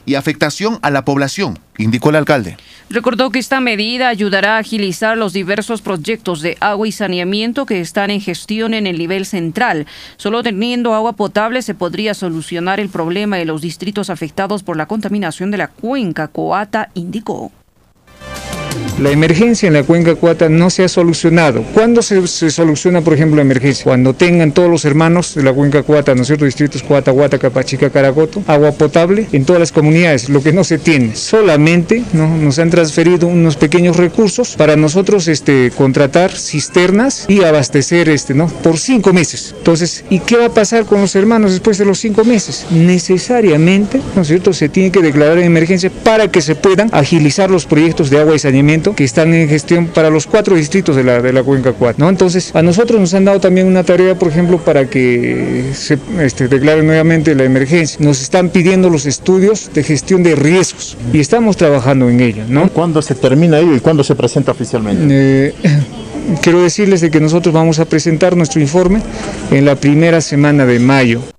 y afectación a la población, indicó el alcalde. Recordó que esta medida ayudará a agilizar los diversos proyectos de agua y saneamiento que están en gestión en el nivel central. Solo teniendo agua potable se podría solucionar el problema de los distritos afectados por la contaminación de la cuenca, Coata indicó. La emergencia en la cuenca Cuata no se ha solucionado. ¿Cuándo se, soluciona, por ejemplo, la emergencia? Cuando tengan todos los hermanos de la cuenca Cuata, ¿no es cierto? Distritos Cuata, Guata, Capachica, Caracoto, agua potable en todas las comunidades, lo que no se tiene. Solamente ¿no? nos han transferido unos pequeños recursos para nosotros este, contratar cisternas y abastecer este, ¿no? por cinco meses. Entonces, ¿y qué va a pasar con los hermanos después de los cinco meses? Necesariamente, ¿no es cierto?, se tiene que declarar en emergencia para que se puedan agilizar los proyectos de agua y saneamiento que están en gestión para los cuatro distritos de la, de la cuenca 4. ¿no? Entonces, a nosotros nos han dado también una tarea, por ejemplo, para que se este, declare nuevamente la emergencia. Nos están pidiendo los estudios de gestión de riesgos y estamos trabajando en ello. ¿no? ¿Cuándo se termina ello y cuándo se presenta oficialmente? Eh, quiero decirles de que nosotros vamos a presentar nuestro informe en la primera semana de mayo.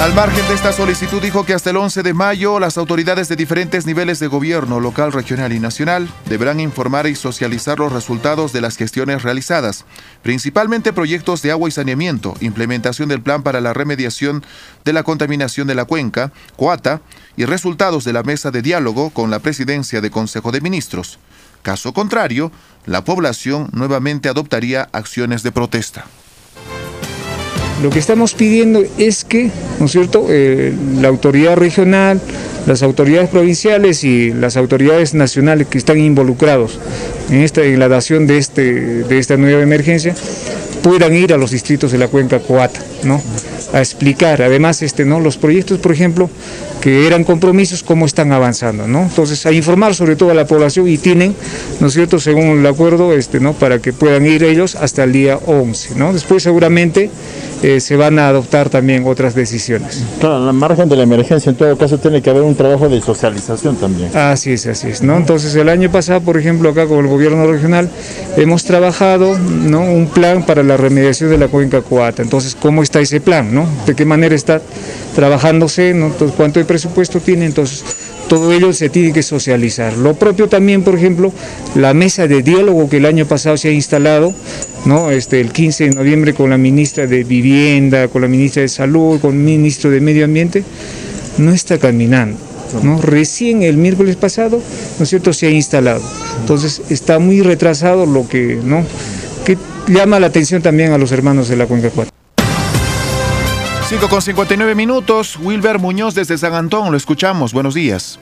Al margen de esta solicitud, dijo que hasta el 11 de mayo las autoridades de diferentes niveles de gobierno, local, regional y nacional, deberán informar y socializar los resultados de las gestiones realizadas, principalmente proyectos de agua y saneamiento, implementación del plan para la remediación de la contaminación de la cuenca, COATA, y resultados de la mesa de diálogo con la presidencia de Consejo de Ministros. Caso contrario, la población nuevamente adoptaría acciones de protesta. Lo que estamos pidiendo es que, ¿no es cierto?, eh, la autoridad regional, las autoridades provinciales y las autoridades nacionales que están involucrados en, esta, en de, este, de esta nueva emergencia puedan ir a los distritos de la cuenca Coata, ¿no? a explicar, además, este, ¿no? los proyectos, por ejemplo, que eran compromisos, cómo están avanzando, ¿no? Entonces, a informar sobre todo a la población y tienen, ¿no es cierto?, según el acuerdo, este, ¿no? Para que puedan ir ellos hasta el día 11, ¿no? Después seguramente eh, se van a adoptar también otras decisiones. Claro, en la margen de la emergencia, en todo caso, tiene que haber un trabajo de socialización también. Así es, así es, ¿no? Entonces, el año pasado, por ejemplo, acá con el gobierno regional, hemos trabajado, ¿no? Un plan para la remediación de la cuenca Coata. Entonces, ¿cómo está ese plan? ¿De qué manera está trabajándose? ¿cuánto de presupuesto tiene? Entonces, todo ello se tiene que socializar. Lo propio también, por ejemplo, la mesa de diálogo que el año pasado se ha instalado, este, el 15 de noviembre con la ministra de Vivienda, con la ministra de Salud, con el ministro de Medio Ambiente, no está caminando. Recién el miércoles pasado, ¿no es cierto?, se ha instalado. Entonces está muy retrasado lo que, ¿no? Llama la atención también a los hermanos de la Cuenca 4. 5 con 59 minutos. Wilber Muñoz desde San Antón, lo escuchamos. Buenos días.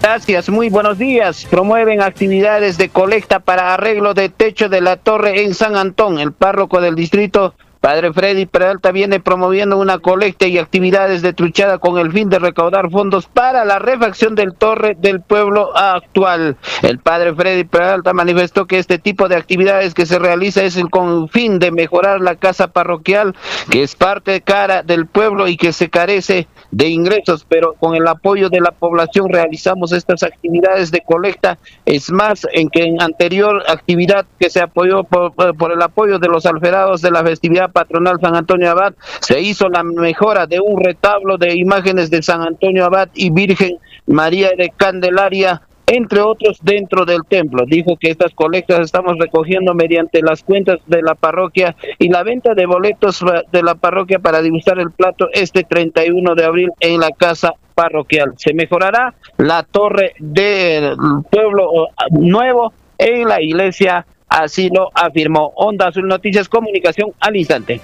Gracias, muy buenos días. Promueven actividades de colecta para arreglo de techo de la torre en San Antón. El párroco del distrito Padre Freddy Peralta viene promoviendo una colecta y actividades de truchada con el fin de recaudar fondos para la refacción del torre del pueblo actual. El Padre Freddy Peralta manifestó que este tipo de actividades que se realiza es el con fin de mejorar la casa parroquial, que es parte cara del pueblo y que se carece de ingresos, pero con el apoyo de la población realizamos estas actividades de colecta. Es más, en que en anterior actividad que se apoyó por, por el apoyo de los alferados de la festividad patronal San Antonio Abad, se hizo la mejora de un retablo de imágenes de San Antonio Abad y Virgen María de Candelaria entre otros dentro del templo. Dijo que estas colectas estamos recogiendo mediante las cuentas de la parroquia y la venta de boletos de la parroquia para degustar el plato este 31 de abril en la casa parroquial. Se mejorará la torre del pueblo nuevo en la iglesia, así lo afirmó Onda Azul Noticias Comunicación al instante.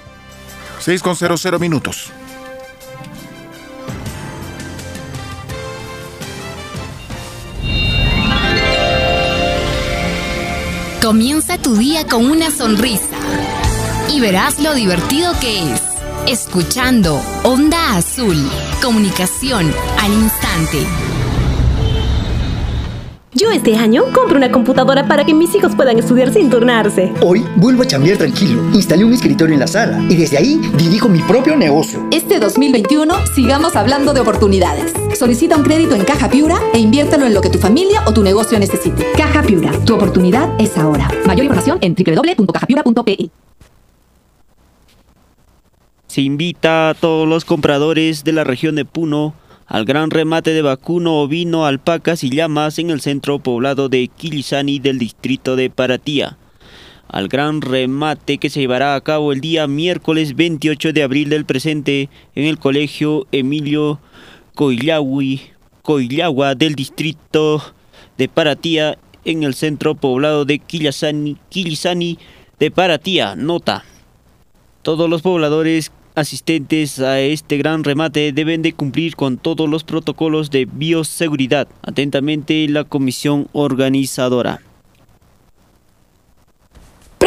6 con 00 minutos. Comienza tu día con una sonrisa y verás lo divertido que es. Escuchando Onda Azul, comunicación al instante. Yo este año compro una computadora para que mis hijos puedan estudiar sin turnarse. Hoy vuelvo a chambear tranquilo. Instalé un escritorio en la sala y desde ahí dirijo mi propio negocio. Este 2021 sigamos hablando de oportunidades. Solicita un crédito en Caja Piura e inviértelo en lo que tu familia o tu negocio necesite. Caja Piura, tu oportunidad es ahora. Mayor información en www.cajapiura.pe. Se invita a todos los compradores de la región de Puno al gran remate de vacuno, ovino, alpacas y llamas en el centro poblado de Quilisani del distrito de Paratía. Al gran remate que se llevará a cabo el día miércoles 28 de abril del presente en el colegio Emilio Coillagua del distrito de Paratía en el centro poblado de Quilisani de Paratía. Nota. Todos los pobladores asistentes a este gran remate deben de cumplir con todos los protocolos de bioseguridad. Atentamente la comisión organizadora.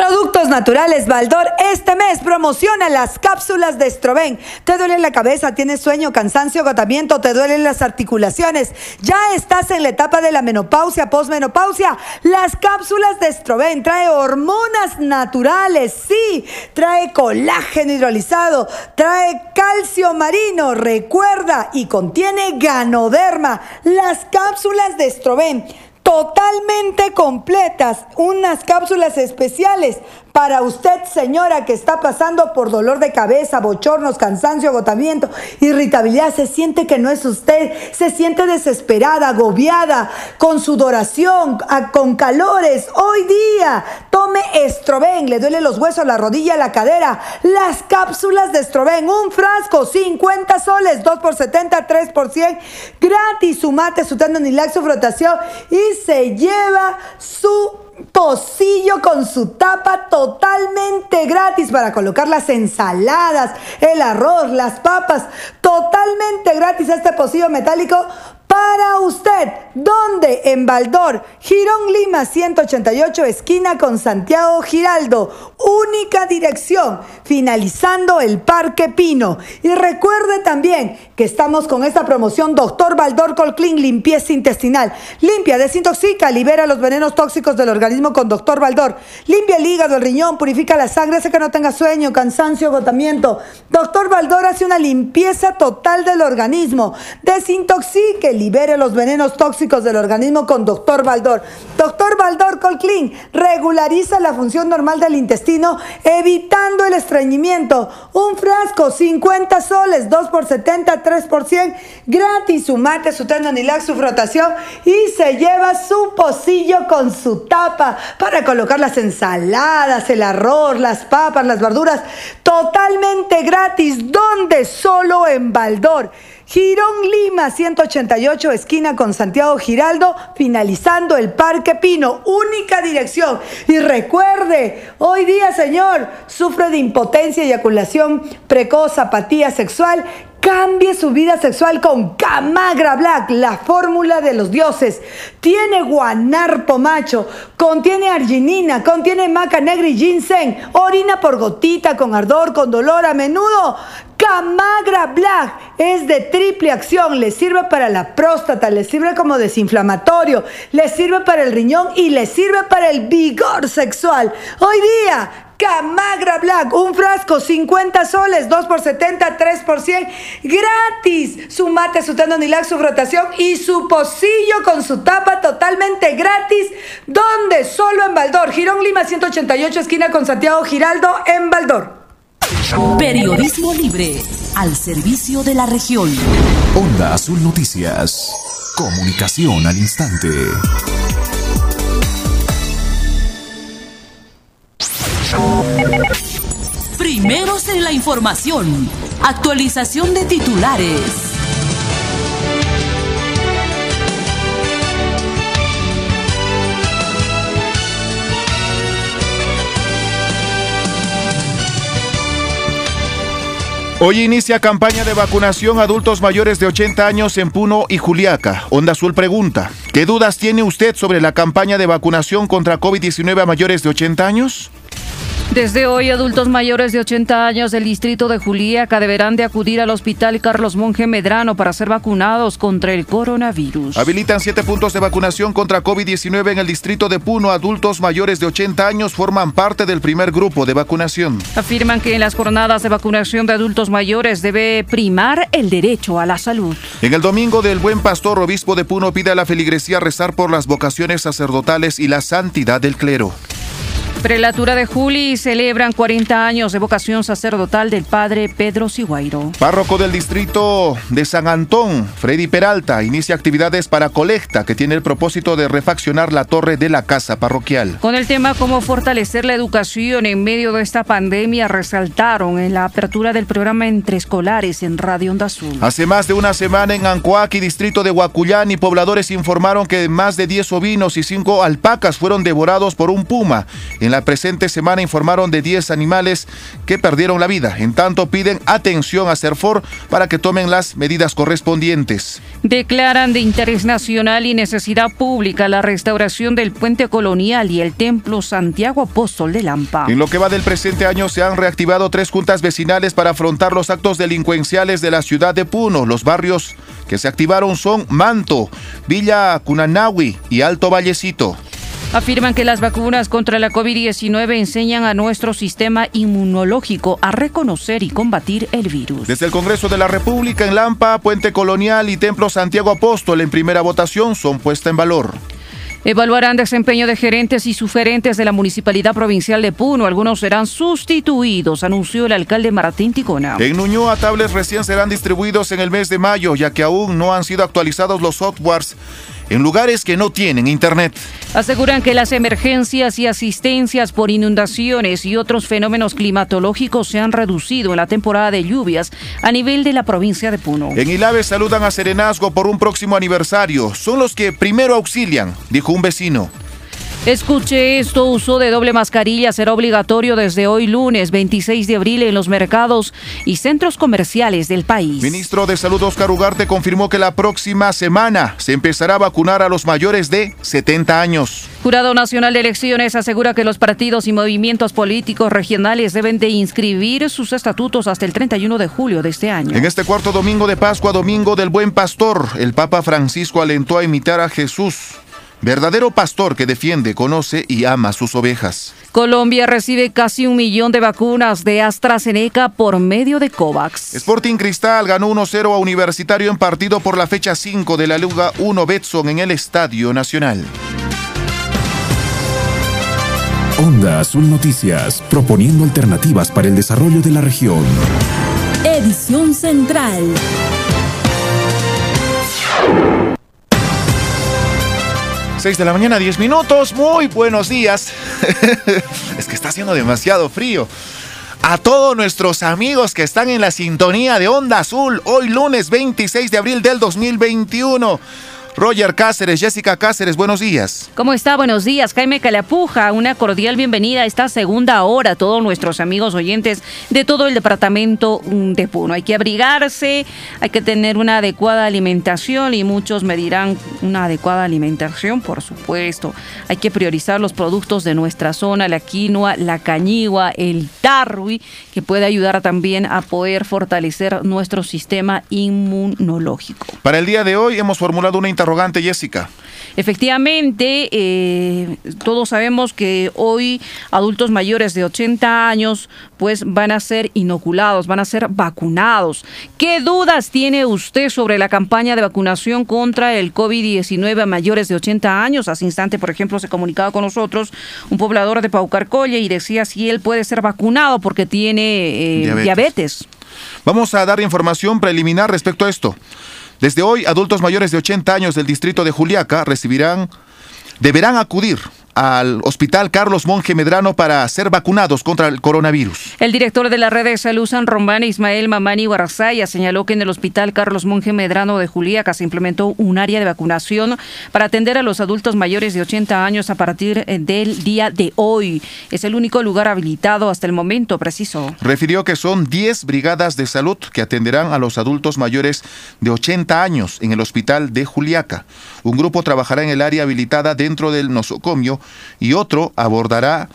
Productos Naturales Baldor este mes promociona las cápsulas de Estroven. ¿Te duele la cabeza? ¿Tienes sueño, cansancio, agotamiento? ¿Te duelen las articulaciones? ¿Ya estás en la etapa de la menopausia, posmenopausia? Las cápsulas de Estroven trae hormonas naturales, sí, trae colágeno hidrolizado, trae calcio marino, recuerda, y contiene ganoderma. Las cápsulas de Estroven totalmente completas, unas cápsulas especiales para usted, señora, que está pasando por dolor de cabeza, bochornos, cansancio, agotamiento, irritabilidad, se siente que no es usted, se siente desesperada, agobiada, con sudoración, con calores. Hoy día, tome Estroven, le duele los huesos, la rodilla, la cadera. Las cápsulas de Estroven, un frasco, 50 soles, 2 por 70, 3 por 100, gratis, su mate, su tendonilax, su frotación y se lleva su pocillo con su tapa totalmente gratis para colocar las ensaladas, el arroz, las papas, totalmente gratis este pocillo metálico para usted. ¿Dónde? En Baldor, Girón Lima 188, esquina con Santiago Giraldo. Única dirección, finalizando el Parque Pino. Y recuerde también que estamos con esta promoción Doctor Baldor Colclean Limpieza Intestinal. Limpia, desintoxica, libera los venenos tóxicos del organismo con Doctor Baldor. Limpia el hígado, el riñón, purifica la sangre, hace que no tenga sueño, cansancio, agotamiento. Doctor Baldor hace una limpieza total del organismo. Desintoxique, libere los venenos tóxicos del organismo con Doctor Baldor. Doctor Baldor Colclean regulariza la función normal del intestino, evitando el estreñimiento. Un frasco, 50 soles, 2 por 70, 3 por 100, gratis. Su mate, su tendonilax, su frotación y se lleva su pocillo con su tapa para colocar las ensaladas, el arroz, las papas, las verduras, totalmente gratis. ¿Dónde? Solo en Baldor. Girón Lima 188, esquina con Santiago Giraldo, finalizando el Parque Pino, única dirección. Y recuerde, hoy día, señor, sufre de impotencia, eyaculación precoz, apatía sexual. Cambie su vida sexual con Camagra Black, la fórmula de los dioses. Tiene guanarpo macho, contiene arginina, contiene maca negra y ginseng, orina por gotita, con ardor, con dolor a menudo. Camagra Black es de triple acción, le sirve para la próstata, le sirve como desinflamatorio, le sirve para el riñón y le sirve para el vigor sexual. Hoy día, Camagra Black, un frasco, 50 soles, 2 por 70, 3 por 100, gratis. Su mate, su tendonilax, su rotación y su pocillo con su tapa totalmente gratis. ¿Dónde? Solo en Baldor. Girón Lima 188, esquina con Santiago Giraldo, en Baldor. Periodismo libre al servicio de la región. Onda Azul Noticias. Comunicación al instante. Primeros en la información. Actualización de titulares. Hoy inicia campaña de vacunación a adultos mayores de 80 años en Puno y Juliaca. Onda Azul pregunta, ¿qué dudas tiene usted sobre la campaña de vacunación contra COVID-19 a mayores de 80 años? Desde hoy, adultos mayores de 80 años del distrito de Juliaca deberán de acudir al hospital Carlos Monge Medrano para ser vacunados contra el coronavirus. Habilitan siete puntos de vacunación contra COVID-19 en el distrito de Puno. Adultos mayores de 80 años forman parte del primer grupo de vacunación. Afirman que en las jornadas de vacunación de adultos mayores debe primar el derecho a la salud. En el domingo del Buen Pastor, obispo de Puno pide a la feligresía rezar por las vocaciones sacerdotales y la santidad del clero. Prelatura de Juli celebran 40 años de vocación sacerdotal del padre Pedro Siguairo. Párroco del distrito de San Antón, Freddy Peralta, inicia actividades para colecta que tiene el propósito de refaccionar la torre de la casa parroquial. Con el tema cómo fortalecer la educación en medio de esta pandemia, resaltaron en la apertura del programa Entre Escolares en Radio Onda Azul. Hace más de una semana en Ancoaqui, distrito de y pobladores informaron que más de 10 ovinos y 5 alpacas fueron devorados por un puma en la presente semana informaron de 10 animales que perdieron la vida. En tanto, piden atención a Serfor para que tomen las medidas correspondientes. Declaran de interés nacional y necesidad pública la restauración del puente colonial y el templo Santiago Apóstol de Lampa. En lo que va del presente año se han reactivado tres juntas vecinales para afrontar los actos delincuenciales de la ciudad de Puno. Los barrios que se activaron son Manto, Villa Cunanawi y Alto Vallecito. Afirman que las vacunas contra la COVID-19 enseñan a nuestro sistema inmunológico a reconocer y combatir el virus. Desde el Congreso de la República en Lampa, Puente Colonial y Templo Santiago Apóstol en primera votación son puesta en valor. Evaluarán desempeño de gerentes y suferentes de la Municipalidad Provincial de Puno. Algunos serán sustituidos, anunció el alcalde Martín Ticona. En Nuñoa, tablets recién serán distribuidos en el mes de mayo, ya que aún no han sido actualizados los softwares en lugares que no tienen internet. Aseguran que las emergencias y asistencias por inundaciones y otros fenómenos climatológicos se han reducido en la temporada de lluvias a nivel de la provincia de Puno. En Ilave saludan a Serenazgo por un próximo aniversario. Son los que primero auxilian, dijo un vecino. Escuche esto, uso de doble mascarilla será obligatorio desde hoy lunes 26 de abril en los mercados y centros comerciales del país. Ministro de Salud Oscar Ugarte confirmó que la próxima semana se empezará a vacunar a los mayores de 70 años. Jurado Nacional de Elecciones asegura que los partidos y movimientos políticos regionales deben de inscribir sus estatutos hasta el 31 de julio de este año. En este cuarto domingo de Pascua, domingo del Buen Pastor, el Papa Francisco alentó a imitar a Jesús verdadero pastor que defiende, conoce y ama sus ovejas. Colombia recibe casi un millón de vacunas de AstraZeneca por medio de COVAX. Sporting Cristal ganó 1-0 a Universitario en partido por la fecha 5 de la Liga 1 Betson en el Estadio Nacional. Onda Azul Noticias, proponiendo alternativas para el desarrollo de la región. Edición Central. 6 de la mañana, 10 minutos. Muy buenos días. es que está haciendo demasiado frío. A todos nuestros amigos que están en la sintonía de Onda Azul, hoy lunes 26 de abril del 2021. Roger Cáceres, Jessica Cáceres, buenos días. ¿Cómo está? Buenos días. Jaime Calapuja, una cordial bienvenida a esta segunda hora a todos nuestros amigos oyentes de todo el departamento de Puno. Hay que abrigarse, hay que tener una adecuada alimentación y muchos me dirán una adecuada alimentación, por supuesto. Hay que priorizar los productos de nuestra zona, la quinoa, la cañigua, el tarwi, que puede ayudar también a poder fortalecer nuestro sistema inmunológico. Para el día de hoy hemos formulado una interrogante, Jessica. Efectivamente, eh, todos sabemos que hoy adultos mayores de 80 años pues van a ser inoculados, van a ser vacunados. ¿Qué dudas tiene usted sobre la campaña de vacunación contra el COVID-19 a mayores de 80 años? Hace instante, por ejemplo, se comunicaba con nosotros un poblador de Paucarcolle y decía si él puede ser vacunado porque tiene eh, diabetes. Vamos a dar información preliminar respecto a esto. Desde hoy, adultos mayores de 80 años del distrito de Juliaca recibirán, deberán acudir al Hospital Carlos Monge Medrano para ser vacunados contra el coronavirus. El director de la red de salud San Román, Ismael Mamani Guarazaya, señaló que en el Hospital Carlos Monge Medrano de Juliaca se implementó un área de vacunación para atender a los adultos mayores de 80 años a partir eh, del día de hoy. Es el único lugar habilitado hasta el momento, preciso. Refirió que son 10 brigadas de salud que atenderán a los adultos mayores de 80 años en el Hospital de Juliaca. Un grupo trabajará en el área habilitada dentro del nosocomio y otro abordará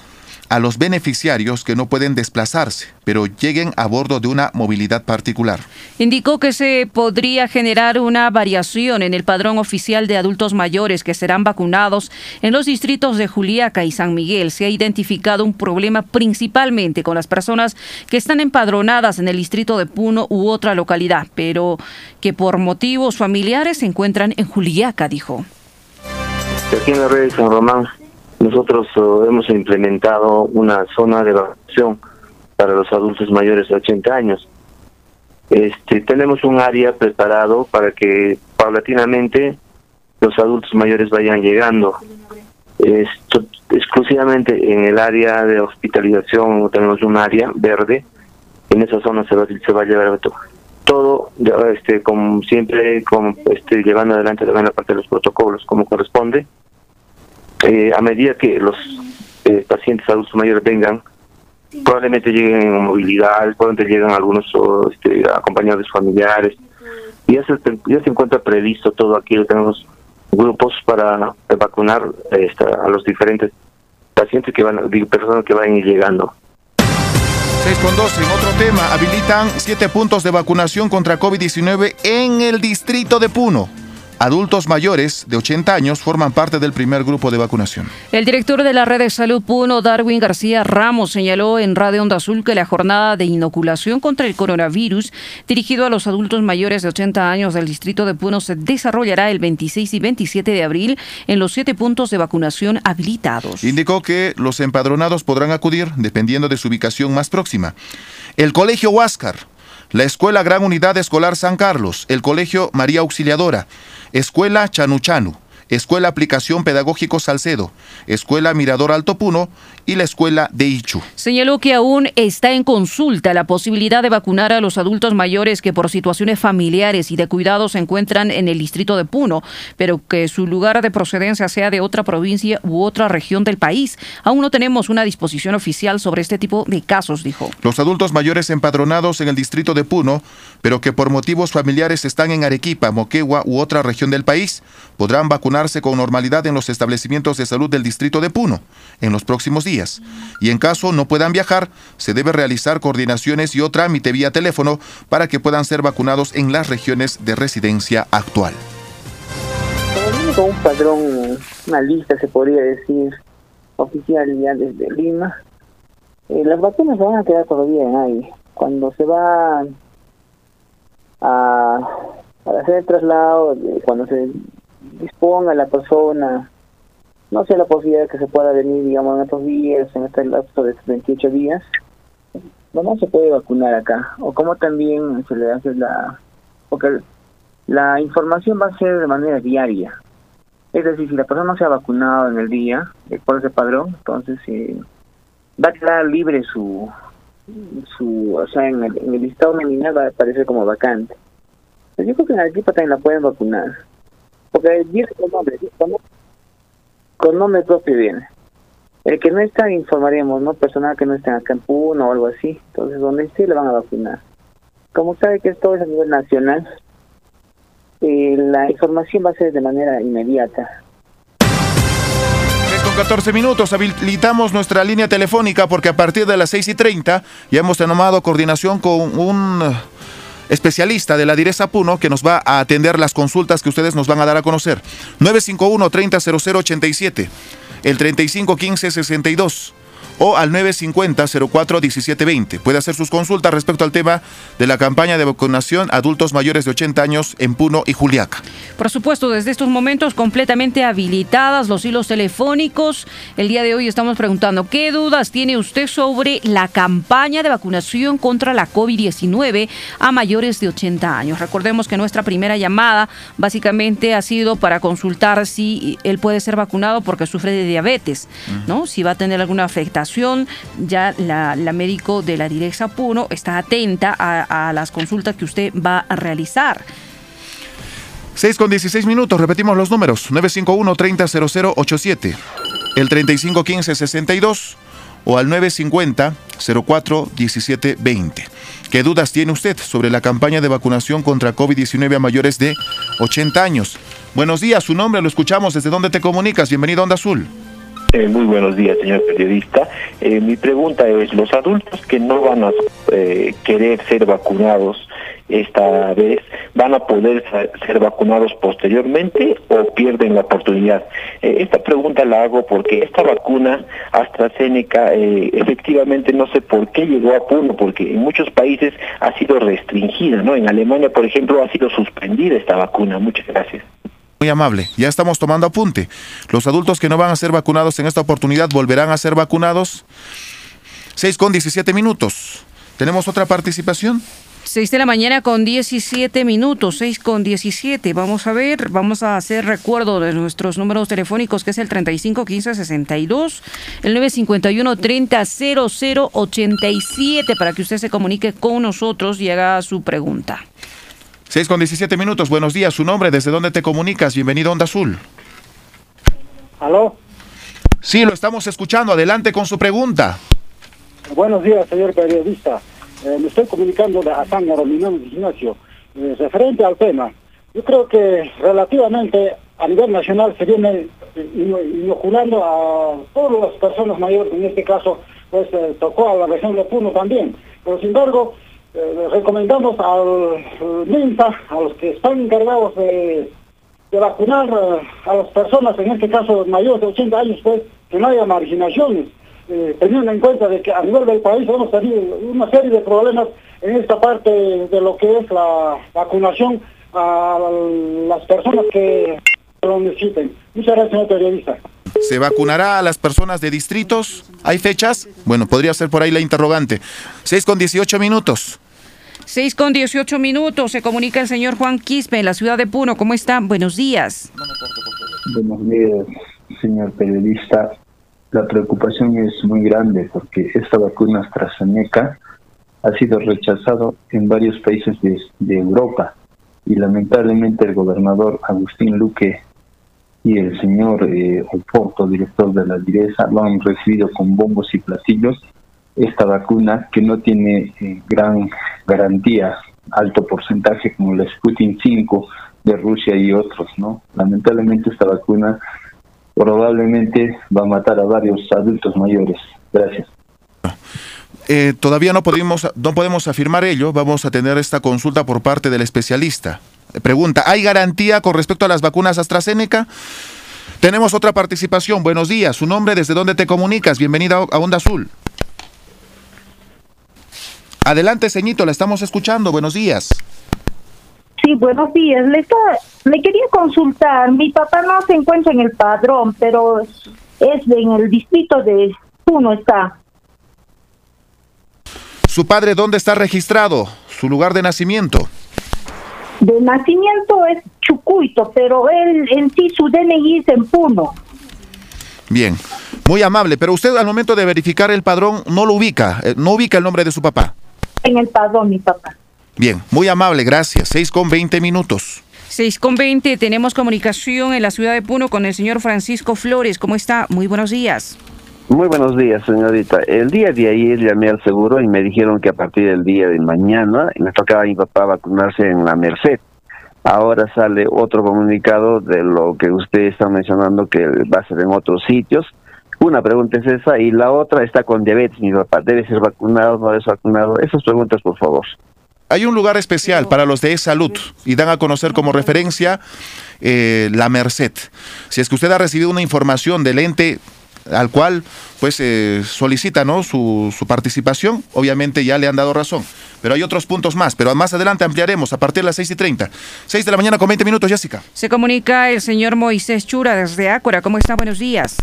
a los beneficiarios que no pueden desplazarse, pero lleguen a bordo de una movilidad particular. Indicó que se podría generar una variación en el padrón oficial de adultos mayores que serán vacunados en los distritos de Juliaca y San Miguel. Se ha identificado un problema principalmente con las personas que están empadronadas en el distrito de Puno u otra localidad, pero que por motivos familiares se encuentran en Juliaca, dijo. Aquí en la red de San Román nosotros uh, hemos implementado una zona de vacunación para los adultos mayores de 80 años. Este, tenemos un área preparado para que paulatinamente los adultos mayores vayan llegando. Exclusivamente en el área de hospitalización tenemos un área verde. En esa zona se va, se va a llevar todo, este, como siempre, como, este, llevando adelante también la parte de los protocolos como corresponde eh, a medida que los eh, pacientes adultos mayores vengan, probablemente lleguen en movilidad, probablemente lleguen algunos este, acompañados familiares. Y ya se, ya se encuentra previsto todo aquí, tenemos grupos para vacunar este, a los diferentes pacientes que van, personas que van llegando. 6 con 12, en otro tema, habilitan siete puntos de vacunación contra COVID-19 en el distrito de Puno. Adultos mayores de 80 años forman parte del primer grupo de vacunación. El director de la red de salud Puno, Darwin García Ramos, señaló en Radio Onda Azul que la jornada de inoculación contra el coronavirus dirigido a los adultos mayores de 80 años del distrito de Puno se desarrollará el 26 y 27 de abril en los siete puntos de vacunación habilitados. Indicó que los empadronados podrán acudir dependiendo de su ubicación más próxima. El Colegio Huáscar, la Escuela Gran Unidad Escolar San Carlos, el Colegio María Auxiliadora, Escuela Chanuchanu, Escuela Aplicación Pedagógico Salcedo, Escuela Mirador Alto Puno y la Escuela de Ichu. Señaló que aún está en consulta la posibilidad de vacunar a los adultos mayores que por situaciones familiares y de cuidado se encuentran en el distrito de Puno, pero que su lugar de procedencia sea de otra provincia u otra región del país. Aún no tenemos una disposición oficial sobre este tipo de casos, dijo. Los adultos mayores empadronados en el distrito de Puno, pero que por motivos familiares están en Arequipa, Moquegua u otra región del país, podrán vacunarse con normalidad en los establecimientos de salud del distrito de Puno en los próximos días. Y en caso no puedan viajar, se debe realizar coordinaciones y o trámite vía teléfono para que puedan ser vacunados en las regiones de residencia actual. Con un padrón, una lista se podría decir, oficial ya desde Lima, eh, las vacunas van a quedar todavía en ahí. Cuando se va a, hacer el traslado, cuando se disponga la persona, no sé la posibilidad de que se pueda venir, digamos, en estos días, en este lapso de 28 días, no, se puede vacunar acá. O como también se le hace la... Porque la información va a ser de manera diaria. Es decir, si la persona no se ha vacunado en el día, por ese padrón, entonces eh, va a quedar libre su, su o sea, en el, en el listado nominal va a aparecer como vacante. Pero yo creo que en el equipo también la pueden vacunar. Porque viene con nombre, con nombre propio viene. El que no está, informaremos, ¿no? Personal que no esté acá en Puno o algo así. Entonces, donde esté, le van a vacunar. Como sabe que esto es a nivel nacional, eh, la información va a ser de manera inmediata. con 14 minutos habilitamos nuestra línea telefónica porque a partir de las 6 y 30 ya hemos tomado coordinación con un especialista de la Direza Puno que nos va a atender las consultas que ustedes nos van a dar a conocer. 951 30 87 el 3515 62 o al 950-04-1720. Puede hacer sus consultas respecto al tema de la campaña de vacunación adultos mayores de 80 años en Puno y Juliaca. Por supuesto, desde estos momentos completamente habilitadas los hilos telefónicos. El día de hoy estamos preguntando, ¿qué dudas tiene usted sobre la campaña de vacunación contra la COVID-19 a mayores de 80 años? Recordemos que nuestra primera llamada básicamente ha sido para consultar si él puede ser vacunado porque sufre de diabetes, ¿no? Si va a tener alguna afectación ya la, médico de la Directa Puno está atenta a, las consultas que usted va a realizar. 6 con 16 minutos, repetimos los números, 951-300087, el 3515-62 o al 950-04-1720. ¿Qué dudas tiene usted sobre la campaña de vacunación contra COVID-19 a mayores de 80 años? Buenos días, su nombre lo escuchamos, ¿desde dónde te comunicas? Bienvenido a Onda Azul. Eh, muy buenos días, señor periodista. Eh, mi pregunta es, ¿los adultos que no van a eh, querer ser vacunados esta vez van a poder ser vacunados posteriormente o pierden la oportunidad? esta pregunta la hago porque esta vacuna AstraZeneca efectivamente no sé por qué llegó a Puno, porque en muchos países ha sido restringida, ¿no? En Alemania, por ejemplo, ha sido suspendida esta vacuna. Muchas gracias. Muy amable, ya estamos tomando apunte. Los adultos que no van a ser vacunados en esta oportunidad volverán a ser vacunados. 6 con 17 minutos. ¿Tenemos otra participación? 6 de la mañana con 17 minutos, 6 con 17. Vamos a ver, vamos a hacer recuerdo de nuestros números telefónicos, que es el 35 15 62, el 951 30 00 87, para que usted se comunique con nosotros y haga su pregunta. 6 con 17 minutos. Buenos días. Su nombre, ¿desde dónde te comunicas? Bienvenido a Onda Azul. ¿Aló? Sí, lo estamos escuchando. Adelante con su pregunta. Buenos días, señor periodista. Eh, me estoy comunicando de Azángaro, mi nombre es Ignacio. Eh, referente al tema, yo creo que relativamente a nivel nacional se viene inoculando a todas las personas mayores, en este caso, pues eh, tocó a la región de Puno también. Pero sin embargo, eh, recomendamos al MINSA, a los que están encargados de, vacunar eh, a las personas, en este caso mayores de 80 años, pues, que no haya marginaciones, eh, teniendo en cuenta de que a nivel del país hemos tenido una serie de problemas en esta parte de lo que es la vacunación a las personas que lo necesiten. Muchas gracias, señor periodista. ¿Se vacunará a las personas de distritos? ¿Hay fechas? Bueno, podría ser por ahí la interrogante. 6 con 18 minutos. 6 con 18 minutos. Se comunica el señor Juan Quispe en la ciudad de Puno. ¿Cómo está? Buenos días. Buenos días, señor periodista. La preocupación es muy grande porque esta vacuna AstraZeneca ha sido rechazado en varios países de, Europa y lamentablemente el gobernador Agustín Luque y el señor eh, Oporto, director de la Direza, lo han recibido con bombos y platillos esta vacuna que no tiene eh, gran garantía, alto porcentaje como la Sputnik 5 de Rusia y otros, ¿no? Lamentablemente esta vacuna probablemente va a matar a varios adultos mayores. Gracias. Eh, todavía no podemos, no podemos afirmar ello. Vamos a tener esta consulta por parte del especialista. Pregunta, ¿hay garantía con respecto a las vacunas AstraZeneca? Tenemos otra participación. Buenos días. Su nombre, desde dónde te comunicas. Bienvenida a Onda Azul. Adelante, ceñito, la estamos escuchando. Buenos días. Sí, buenos días. Le, le quería consultar. Mi papá no se encuentra en el padrón, pero es en el distrito de Puno está. ¿Su padre dónde está registrado? ¿Su lugar de nacimiento? De nacimiento es Chucuito, pero él en sí su DNI es en Puno. Bien, muy amable, pero usted al momento de verificar el padrón no lo ubica, eh, no ubica el nombre de su papá. En el padrón, mi papá. Bien, muy amable, gracias. 6 con 20 minutos. 6 con 20, tenemos comunicación en la ciudad de Puno con el señor Francisco Flores. ¿Cómo está? Muy buenos días. Muy buenos días, señorita. El día de ayer llamé al seguro y me dijeron que a partir del día de mañana me tocaba a mi papá vacunarse en la Merced. Ahora sale otro comunicado de lo que usted está mencionando que va a ser en otros sitios. Una pregunta es esa y la otra está con diabetes. Mi papá debe ser vacunado, no es vacunado. Esas preguntas, por favor. hay un lugar especial para los de salud y dan a conocer como referencia eh, la Merced. Si es que usted ha recibido una información del ente al cual pues eh, solicita ¿no? su, su participación, obviamente ya le han dado razón. Pero hay otros puntos más, pero más adelante ampliaremos a partir de las 6 y 30. 6 de la mañana con 20 minutos, Jessica. Se comunica el señor Moisés Chura desde Ácora. ¿Cómo está? Buenos días.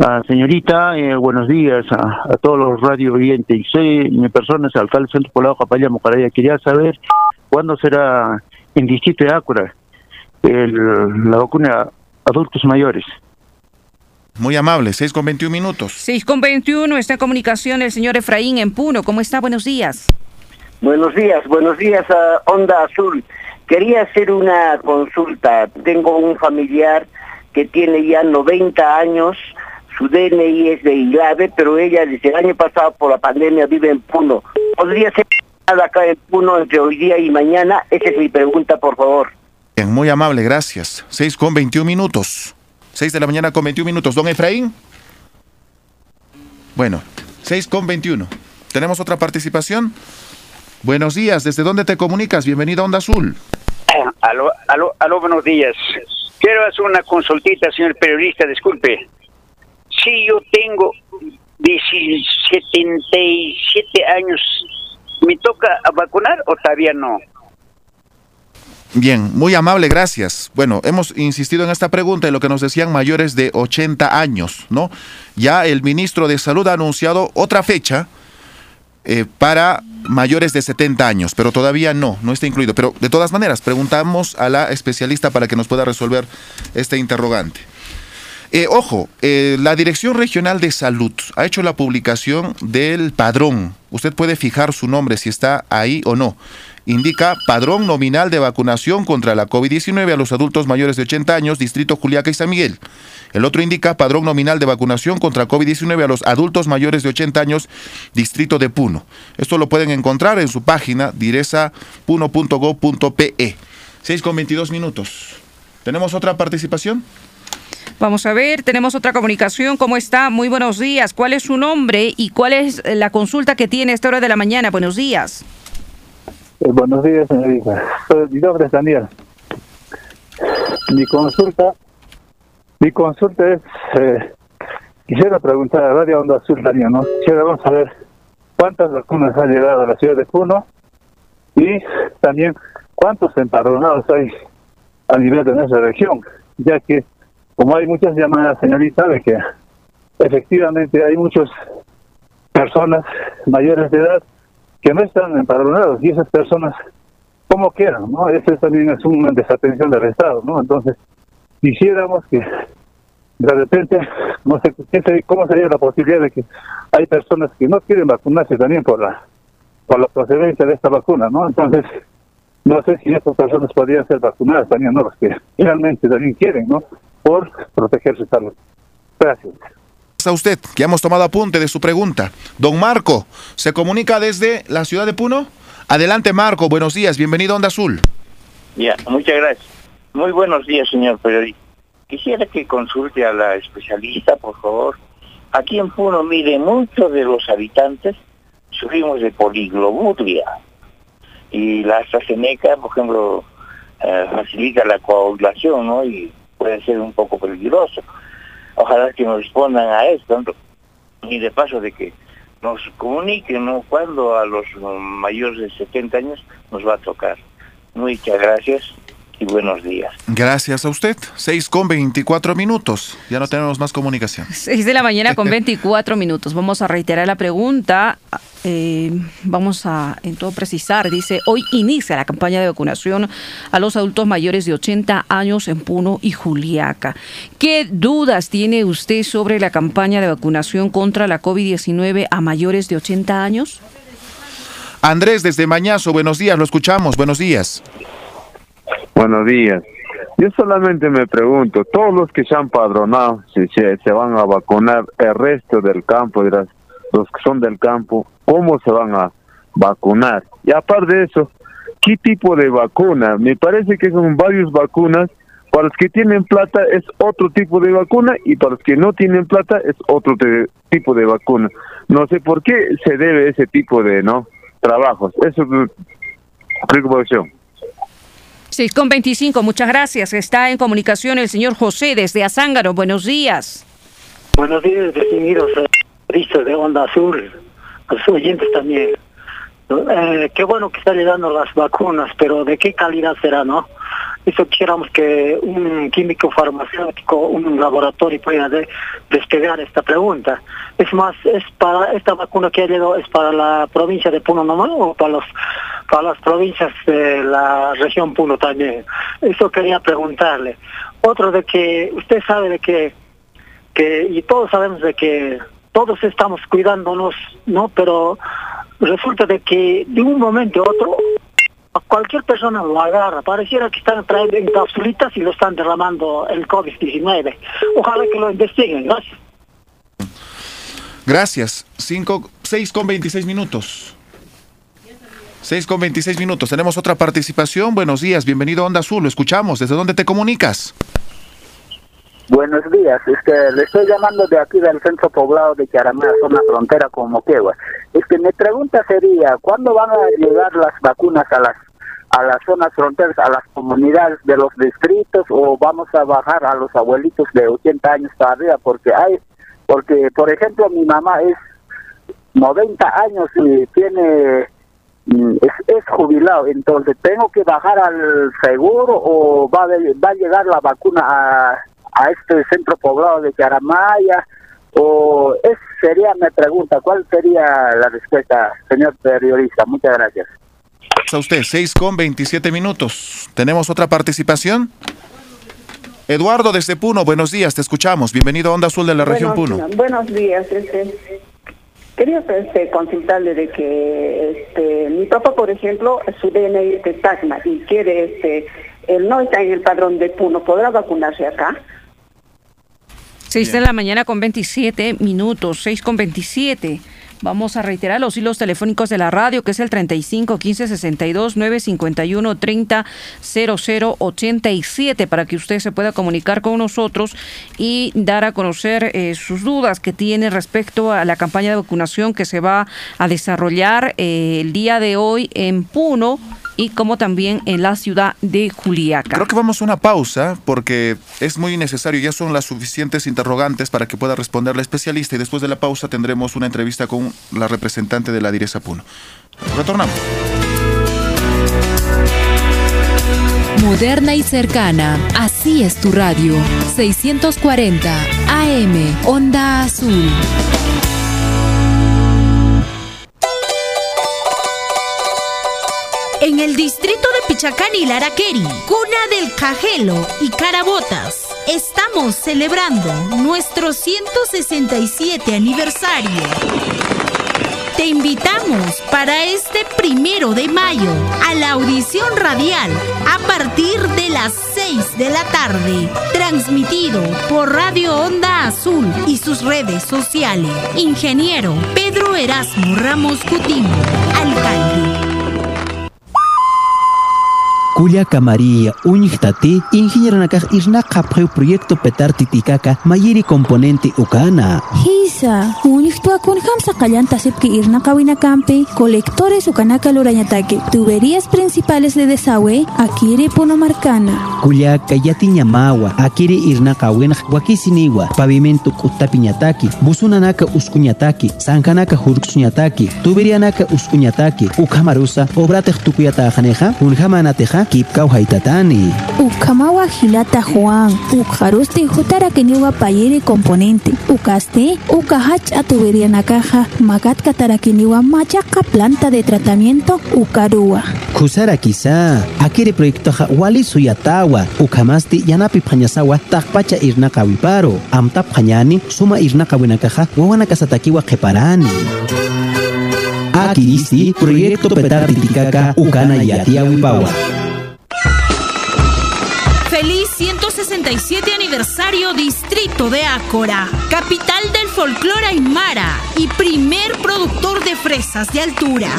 Ah, señorita, eh, buenos días a, a todos los radio oyentes. Soy mi persona es alcalde del Centro Poblado Capalla Mocaraya. Quería saber cuándo será en distrito de Ácora el- la vacuna a adultos mayores. Muy amable, 6 con 21 minutos. 6 con 21 está en comunicación el señor Efraín en Puno. ¿Cómo está? Buenos días. Buenos días, buenos días a Onda Azul. Quería hacer una consulta. Tengo un familiar que tiene ya 90 años, su DNI es de Ilave, pero ella desde el año pasado por la pandemia vive en Puno. ¿Podría ser acá en Puno entre hoy día y mañana? Esa es mi pregunta, por favor. Bien, muy amable, gracias. 6 con 21 minutos. 6 de la mañana con 21 minutos. Don Efraín. Bueno, 6 con 21. ¿Tenemos otra participación? Buenos días, ¿desde dónde te comunicas? Bienvenido a Onda Azul. Aló, aló, aló, buenos días. Quiero hacer una consultita, señor periodista, disculpe. Si yo tengo 77 años, ¿me toca vacunar o todavía no? Bien, muy amable, gracias. Bueno, hemos insistido en esta pregunta y lo que nos decían mayores de 80 años, ¿no? Ya el ministro de Salud ha anunciado otra fecha eh, para mayores de 70 años, pero todavía no, no está incluido. Pero de todas maneras, preguntamos a la especialista para que nos pueda resolver este interrogante. Eh, ojo, eh, la Dirección Regional de Salud ha hecho la publicación del padrón. Usted puede fijar su nombre si está ahí o no. Indica padrón nominal de vacunación contra la COVID-19 a los adultos mayores de 80 años, Distrito Juliaca y San Miguel. El otro indica padrón nominal de vacunación contra COVID-19 a los adultos mayores de 80 años, Distrito de Puno. Esto lo pueden encontrar en su página direza.puno.gov.pe. 6 con 22 minutos. ¿Tenemos otra participación? Vamos a ver, tenemos otra comunicación. ¿Cómo está? Muy buenos días. ¿Cuál es su nombre y cuál es la consulta que tiene a esta hora de la mañana? Buenos días. Eh, buenos días, señorita. Mi nombre es Daniel. Mi consulta, mi consulta es, eh, quisiera preguntar a Radio Onda Azul, Daniel, ¿no? Quisiera vamos a ver cuántas vacunas han llegado a la ciudad de Puno y también cuántos empadronados hay a nivel de nuestra región, ya que como hay muchas llamadas, señorita, de que efectivamente hay muchas personas mayores de edad que no están empadronados y esas personas como quieran, ¿no? Eso también es una desatención del Estado, ¿no? Entonces, quisiéramos que de repente, no sé cómo sería la posibilidad de que hay personas que no quieren vacunarse también por la por la procedencia de esta vacuna, ¿no? Entonces, no sé si estas personas podrían ser vacunadas también, ¿no? Los que realmente también quieren, ¿no? Por proteger su salud. Gracias. a usted, que hemos tomado apunte de su pregunta. Don Marco, ¿se comunica desde la ciudad de Puno? Adelante, Marco, buenos días, bienvenido a Onda Azul. Ya, muchas gracias. Muy buenos días, señor periodista. Quisiera que consulte a la especialista, por favor. Aquí en Puno, mire, muchos de los habitantes sufrimos de poliglobulia. Y la AstraZeneca, por ejemplo, eh, facilita la coagulación, ¿no? Y puede ser un poco peligroso. Ojalá que nos respondan a esto. Y de paso de que nos comuniquen, ¿no? Cuando a los mm, mayores de 70 años nos va a tocar. Muchas gracias y buenos días. Gracias a usted. 6 con 24 minutos. Ya no tenemos más comunicación. 6 de la mañana con 24 minutos. Vamos a reiterar la pregunta. Eh, vamos a en todo precisar. Dice, hoy inicia la campaña de vacunación a los adultos mayores de 80 años en Puno y Juliaca. ¿Qué dudas tiene usted sobre la campaña de vacunación contra la COVID-19 a mayores de 80 años? Andrés, desde Mañazo, buenos días, lo escuchamos, buenos días. Buenos días. Yo solamente me pregunto, todos los que se han padronado, si se, se van a vacunar el resto del campo, de las- los que son del campo, ¿cómo se van a vacunar? Y aparte de eso, ¿qué tipo de vacuna? Me parece que son varias vacunas. Para los que tienen plata es otro tipo de vacuna y para los que no tienen plata es otro te- tipo de vacuna. No sé por qué se debe ese tipo de, ¿no? trabajos. Eso es preocupación. 6 con 25, muchas gracias. Está en comunicación el señor José desde Azángaro. Buenos días. Buenos días, distinguidos periodistas de Onda Azul, a los oyentes también. Eh, qué bueno que están dando las vacunas, pero ¿de qué calidad será, no? Eso quisiéramos que un químico farmacéutico, un laboratorio pueda despegar esta pregunta. Es más, es para esta vacuna que ha llegado, es para la provincia de Puno nomás o para los para las provincias de la región Puno también. Eso quería preguntarle. Otro de que usted sabe de que que y todos sabemos de que todos estamos cuidándonos, ¿no? Pero resulta de que de un momento a otro a cualquier persona lo agarra. Pareciera que están trayendo en capsulitas y lo están derramando el COVID-19. Ojalá que lo investiguen. Gracias. Gracias. 6 con 26 minutos. 6 con 26 minutos. Tenemos otra participación. Buenos días. Bienvenido a Onda Azul. Lo escuchamos. ¿Desde dónde te comunicas? Buenos días, es que le estoy llamando de aquí del centro poblado de Charamá, zona frontera con Moquegua. Es que mi pregunta sería, ¿cuándo van a llegar las vacunas a las a las zonas fronteras, a las comunidades de los distritos o vamos a bajar a los abuelitos de 80 años para arriba? Porque hay, porque por ejemplo mi mamá es 90 años y tiene mm, es, es, jubilado, entonces tengo que bajar al seguro o va, va a llegar la vacuna a a este centro poblado de Caramaya? O esa sería mi pregunta, ¿cuál sería la respuesta, señor periodista? Muchas gracias. A usted, 6 con 27 minutos. ¿Tenemos otra participación? Eduardo desde Puno, buenos días, te escuchamos. Bienvenido a Onda Azul de la región Puno. Buenos días, este, quería este, consultarle de que este, mi papá, por ejemplo, su DNI es de Tacna y quiere, este, él no está en el padrón de Puno, ¿podrá vacunarse acá? 6 de la mañana con 27 minutos, 6 con 27. Vamos a reiterar los hilos telefónicos de la radio, que es el 35 15 62 951 30 00 87, para que usted se pueda comunicar con nosotros y dar a conocer eh, sus dudas que tiene respecto a la campaña de vacunación que se va a desarrollar eh, el día de hoy en Puno y como también en la ciudad de Juliaca. Creo que vamos a una pausa porque es muy necesario, ya son las suficientes interrogantes para que pueda responder la especialista y después de la pausa tendremos una entrevista con la representante de la Direza Puno. Retornamos. Moderna y cercana, así es tu radio. 640 AM, Onda Azul. En el distrito de Pichacán y Laraqueri, cuna del Cajelo y Carabotas, estamos celebrando nuestro 167 aniversario. Te invitamos para este primero de mayo a la audición radial a partir de las 6 de la tarde, transmitido por Radio Onda Azul y sus redes sociales. Ingeniero Pedro Erasmo Ramos Coutinho, alcalde. Kulia María Uñichtati, ingeniero nakaj irna kapay proyecto petar titikaka mayiri componente ukana. Hisa, uñichtua kun hamsa kallanta sepki irna kawina campe, colectores ukanaka lurañatake, tuberías principales de desagüe, akiri punomarcana. Kulia kayati ñamawa, akiri irna kawina wakisiniwa, pavimento kutapiñataki, busunanaka uskuñataki, sankanaka hurksuñataki, tuberianaka uskuñataki, ukamarusa, obrate tukuyata janeja, unjamanateja, haitatani. Ukamawa hilata Juan, ukharuste jutara keniwa payere componente, ukaste, ukahach a tubería nakaja, magat katarakiniwa machaca planta de tratamiento ukarua. Kusara quizá, akiri proyecto ja wali suyatawa, ukamasti yanapi pañasawa, takpacha irna kawiparo, amtap pañani, suma irna kawinakaja, wawana kasatakiwa keparani. Akiristi, proyecto petati tikaka, ukana yatia wipawa. Feliz 167 aniversario Distrito de Ácora, capital del folclore aymara y primer productor de fresas de altura.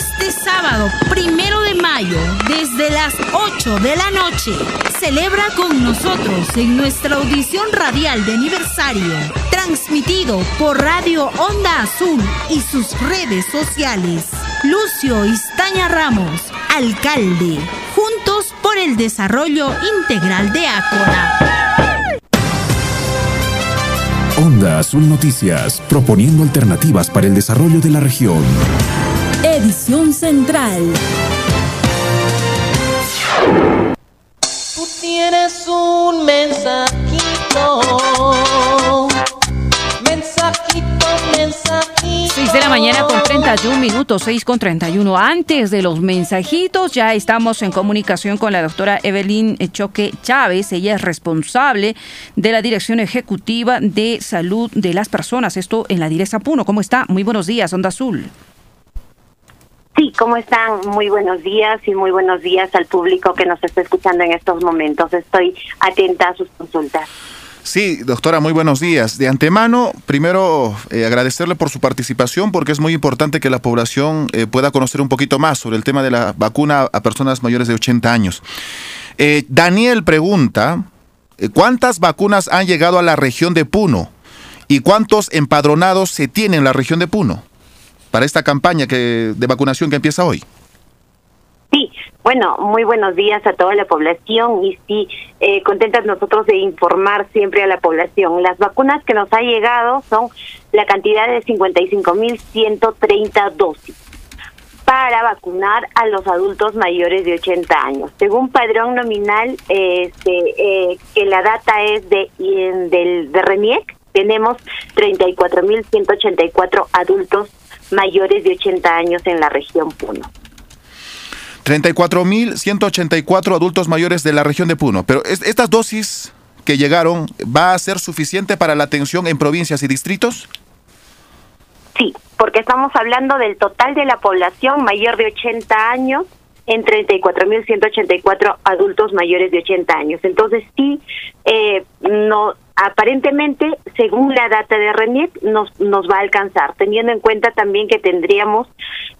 Este sábado, primero de mayo, desde las 8 de la noche, celebra con nosotros en nuestra audición radial de aniversario, transmitido por Radio Onda Azul y sus redes sociales. Lucio Istaña Ramos, alcalde. Por el desarrollo integral de Ácora. Onda Azul Noticias, proponiendo alternativas para el desarrollo de la región. Edición Central. Tú tienes un. Mensajito, 6 de la mañana con 31 minutos, 6 con 31. Antes de los mensajitos, ya estamos en comunicación con la doctora Evelyn Choque Chávez. Ella es responsable de la Dirección Ejecutiva de Salud de las Personas. Esto en la Direza Puno. ¿Cómo está? Muy buenos días, Onda Azul. Sí, ¿cómo están? Muy buenos días y muy buenos días al público que nos está escuchando en estos momentos. Estoy atenta a sus consultas. Sí, doctora, muy buenos días. De antemano, primero eh, agradecerle por su participación porque es muy importante que la población eh, pueda conocer un poquito más sobre el tema de la vacuna a personas mayores de 80 años. Eh, Daniel pregunta, ¿cuántas vacunas han llegado a la región de Puno y cuántos empadronados se tiene en la región de Puno para esta campaña que, de vacunación que empieza hoy? Bueno, muy buenos días a toda la población y sí, eh, contentas nosotros de informar siempre a la población. Las vacunas que nos ha llegado son la cantidad de 55.130 dosis para vacunar a los adultos mayores de 80 años. Según padrón nominal, este, eh, que la data es de, del, de RENIEC, tenemos 34.184 adultos mayores de 80 años en la región Puno. 34.184 adultos mayores de la región de Puno. Pero es- estas dosis que llegaron, ¿va a ser suficiente para la atención en provincias y distritos? Sí, porque estamos hablando del total de la población mayor de 80 años en 34.184 adultos mayores de 80 años. Entonces sí, eh, no aparentemente, según la data de RENIEC, nos, nos va a alcanzar, teniendo en cuenta también que tendríamos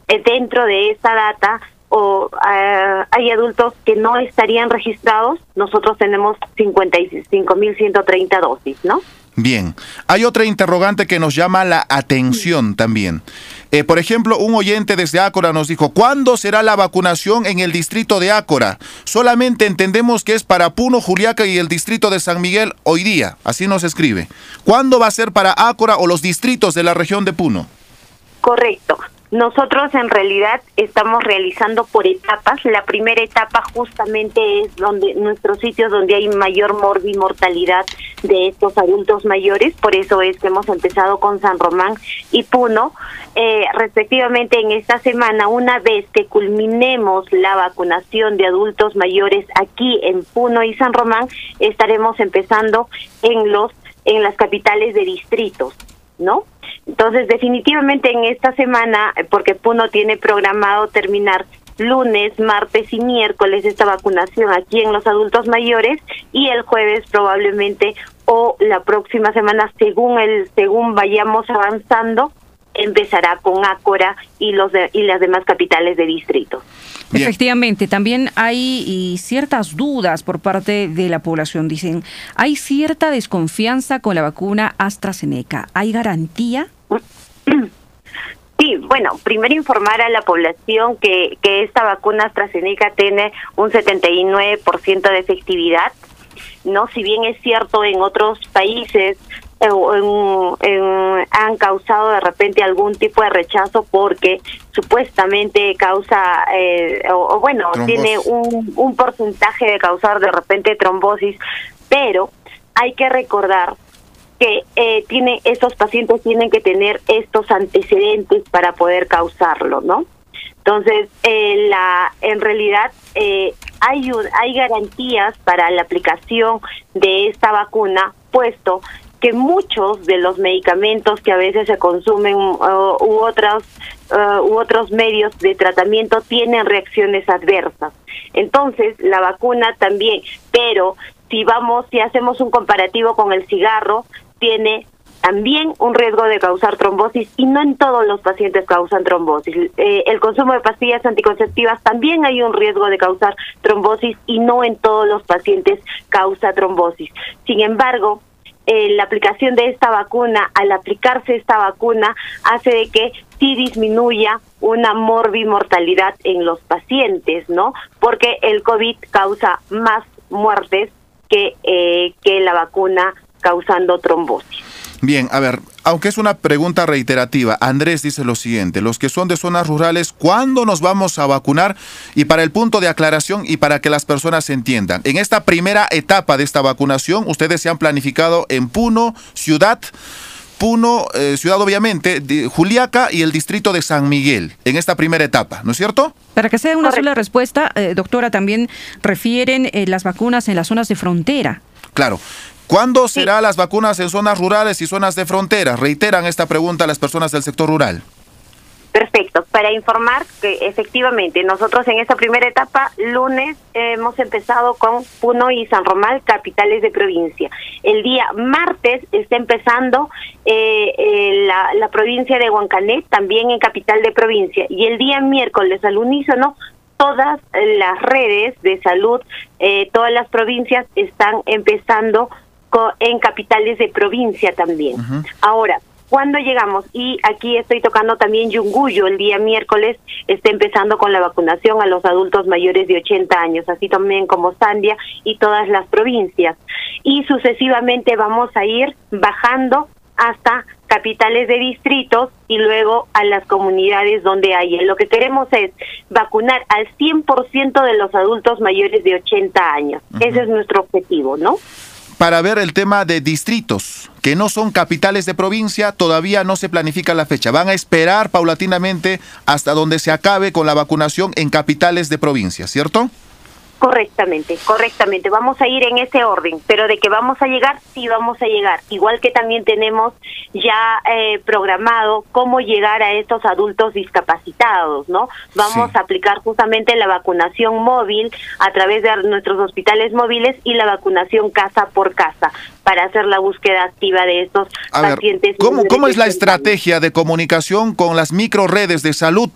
eh, dentro de esa data o ah, hay adultos que no estarían registrados, nosotros tenemos 55.130 dosis, ¿no? Bien. Hay otra interrogante que nos llama la atención también. Eh, por ejemplo, un oyente desde Ácora nos dijo, ¿cuándo será la vacunación en el distrito de Ácora? Solamente entendemos que es para Puno, Juliaca y el distrito de San Miguel hoy día. Así nos escribe. ¿Cuándo va a ser para Ácora o los distritos de la región de Puno? Correcto. Nosotros en realidad estamos realizando por etapas. La primera etapa justamente es donde nuestros sitios donde hay mayor mortalidad de estos adultos mayores. Por eso es que hemos empezado con San Román y Puno. Eh, respectivamente en esta semana, una vez que culminemos la vacunación de adultos mayores aquí en Puno y San Román, estaremos empezando en los en las capitales de distritos, ¿no? Entonces, definitivamente en esta semana, eh, porque Puno tiene programado terminar lunes, martes y miércoles esta vacunación aquí en los adultos mayores y el jueves probablemente o la próxima semana, según el según vayamos avanzando, empezará con Ácora y los de- y las demás capitales de distrito. Efectivamente, también hay y, ciertas dudas por parte de la población. Dicen, hay cierta desconfianza con la vacuna AstraZeneca. ¿Hay garantía? Sí, bueno, primero informar a la población que, que esta vacuna AstraZeneca tiene un 79% de efectividad, ¿no? Si bien es cierto en otros países en- en- han causado de repente algún tipo de rechazo porque supuestamente causa, eh, o, o bueno, Trombosis. tiene un, un porcentaje de causar de repente trombosis, pero hay que recordar que eh, tiene estos pacientes tienen que tener estos antecedentes para poder causarlo, ¿no? Entonces, eh, la en realidad eh, hay un- hay garantías para la aplicación de esta vacuna, puesto que muchos de los medicamentos que a veces se consumen uh, u otros uh, u otros medios de tratamiento tienen reacciones adversas. Entonces, la vacuna también, pero si vamos, si hacemos un comparativo con el cigarro, tiene también un riesgo de causar trombosis y no en todos los pacientes causan trombosis. Eh, el consumo de pastillas anticonceptivas también hay un riesgo de causar trombosis y no en todos los pacientes causa trombosis. Sin embargo, eh, la aplicación de esta vacuna, al aplicarse esta vacuna, hace de que sí disminuya una morbimortalidad en los pacientes, ¿no? Porque el COVID causa más muertes que, eh, que la vacuna causando trombosis. Bien, a ver, aunque es una pregunta reiterativa, Andrés dice lo siguiente, los que son de zonas rurales, ¿cuándo nos vamos a vacunar? Y para el punto de aclaración y para que las personas entiendan, en esta primera etapa de esta vacunación, ustedes se han planificado en Puno, Ciudad, Puno, eh, Ciudad obviamente, de Juliaca y el distrito de San Miguel, en esta primera etapa, ¿no es cierto? Para que sea una sola respuesta, eh, doctora, también refieren eh, las vacunas en las zonas de frontera. Claro. ¿Cuándo será las vacunas en zonas rurales y zonas de frontera? Reiteran esta pregunta a las personas del sector rural. Perfecto. Para informar que efectivamente nosotros en esta primera etapa, lunes, hemos empezado con Puno y San Román, capitales de provincia. El día martes está empezando eh, eh, la, la provincia de Huancanet, también en capital de provincia. Y el día miércoles al unísono todas las redes de salud, eh, todas las provincias están empezando en capitales de provincia también. Ahora, cuando llegamos, y aquí estoy tocando también Yunguyo, el día miércoles está empezando con la vacunación a los adultos mayores de 80 años, así también como Sandia y todas las provincias. Y sucesivamente vamos a ir bajando hasta capitales de distritos y luego a las comunidades donde hay. Lo que queremos es vacunar al 100% de los adultos mayores de 80 años. Ese es nuestro objetivo, ¿no? Para ver el tema de distritos, que no son capitales de provincia, todavía no se planifica la fecha. Van a esperar paulatinamente hasta donde se acabe con la vacunación en capitales de provincia, ¿cierto? Correctamente, correctamente. Vamos a ir en ese orden, pero de que vamos a llegar, sí vamos a llegar. Igual que también tenemos ya eh, programado cómo llegar a estos adultos discapacitados, ¿no? Vamos a aplicar justamente la vacunación móvil a través de nuestros hospitales móviles y la vacunación casa por casa para hacer la búsqueda activa de estos A ver, pacientes. ¿cómo, cómo es la 80 años. estrategia de comunicación con las microredes de salud?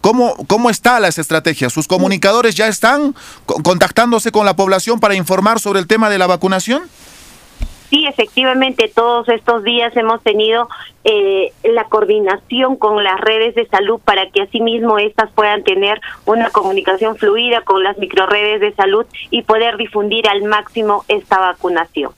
¿Cómo, ¿Cómo está las estrategias? ¿Sus comunicadores ya están co- contactándose con la población para informar sobre el tema de la vacunación? Sí, efectivamente, todos estos días hemos tenido eh, la coordinación con las redes de salud para que asimismo estas puedan tener una comunicación fluida con las microredes de salud y poder difundir al máximo esta vacunación.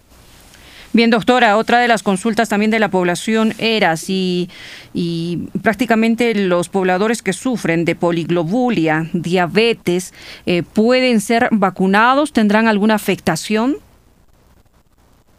Bien, doctora, otra de las consultas también de la población era si y prácticamente los pobladores que sufren de poliglobulia, diabetes, eh, pueden ser vacunados, tendrán alguna afectación.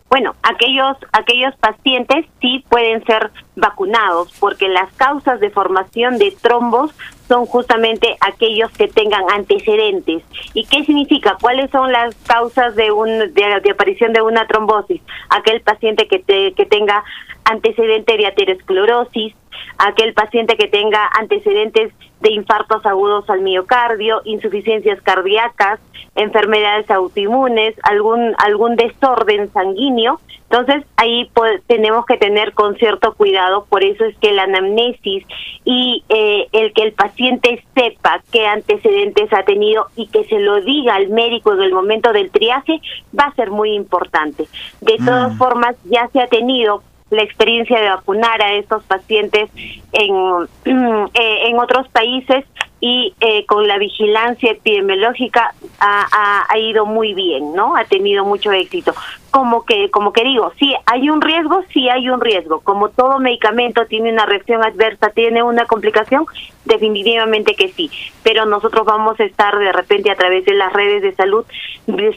Bueno, aquellos aquellos pacientes sí pueden ser vacunados porque las causas de formación de trombos son justamente aquellos que tengan antecedentes. ¿Y qué significa? ¿Cuáles son las causas de un de, aparición de una trombosis? Aquel paciente que te- que tenga antecedente de aterosclerosis, aquel paciente que tenga antecedentes de infartos agudos al miocardio, insuficiencias cardíacas, enfermedades autoinmunes, algún algún desorden sanguíneo. Entonces ahí pues, tenemos que tener con cierto cuidado, por eso es que la anamnesis y eh, el que el paciente sepa qué antecedentes ha tenido y que se lo diga al médico en el momento del triaje va a ser muy importante. De todas formas, ya se ha tenido la experiencia de vacunar a estos pacientes en, eh, en otros países y eh, con la vigilancia epidemiológica ha, ha- ha ido muy bien, ¿no? Ha tenido mucho éxito. Como que, como que digo, sí hay un riesgo, sí hay un riesgo. Como todo medicamento tiene una reacción adversa, tiene una complicación, definitivamente que sí. Pero nosotros vamos a estar de repente a través de las redes de salud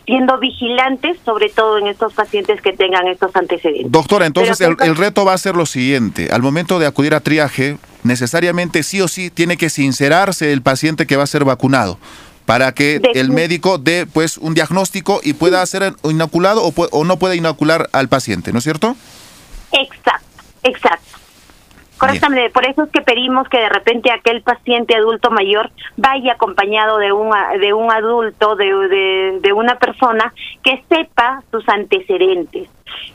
siendo vigilantes, sobre todo en estos pacientes que tengan estos antecedentes. Doctora, entonces Pero el, el reto va a ser lo siguiente. Al momento de acudir a triaje, necesariamente sí o sí tiene que sincerarse el paciente que va a ser vacunado para que el médico dé pues un diagnóstico y pueda ser inoculado o, o no pueda inocular al paciente, ¿no es cierto? Exacto, exacto. Correctamente, por eso es que pedimos que de repente aquel paciente adulto mayor vaya acompañado de un, de un adulto, de, de, de una persona que sepa sus antecedentes,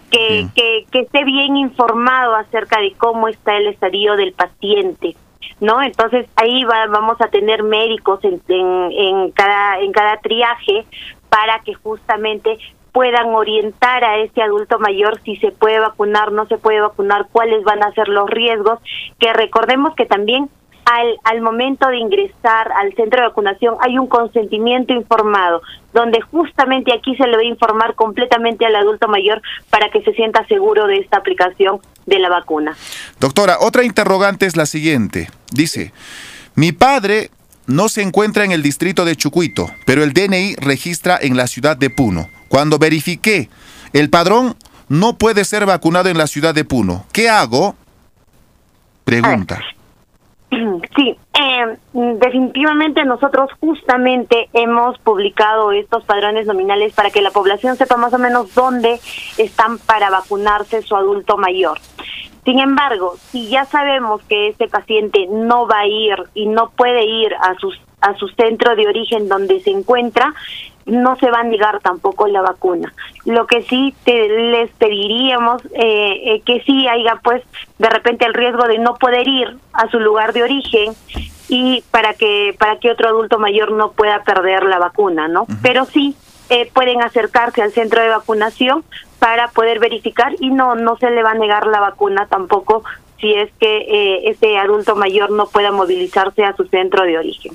que, que, que esté bien informado acerca de cómo está el estadio del paciente. ¿No? Entonces ahí va- vamos a tener médicos en, en, cada en cada triaje para que justamente puedan orientar a ese adulto mayor si se puede vacunar, no se puede vacunar, cuáles van a ser los riesgos, que recordemos que también al, al momento de ingresar al centro de vacunación hay un consentimiento informado, donde justamente aquí se le va a informar completamente al adulto mayor para que se sienta seguro de esta aplicación de la vacuna. Doctora, otra interrogante es la siguiente. Dice, mi padre no se encuentra en el distrito de Chucuito, pero el DNI registra en la ciudad de Puno. Cuando verifiqué, el padrón no puede ser vacunado en la ciudad de Puno. ¿Qué hago? Pregunta. Sí, eh, definitivamente nosotros justamente hemos publicado estos padrones nominales para que la población sepa más o menos dónde están para vacunarse su adulto mayor. Sin embargo, si ya sabemos que ese paciente no va a ir y no puede ir a su, a su centro de origen donde se encuentra, no se va a negar tampoco la vacuna. Lo que sí te, les pediríamos eh, eh, que sí haya pues de repente el riesgo de no poder ir a su lugar de origen y para que para que otro adulto mayor no pueda perder la vacuna, ¿no? Pero sí eh, pueden acercarse al centro de vacunación para poder verificar y no no se le va a negar la vacuna tampoco si es que eh, ese adulto mayor no pueda movilizarse a su centro de origen.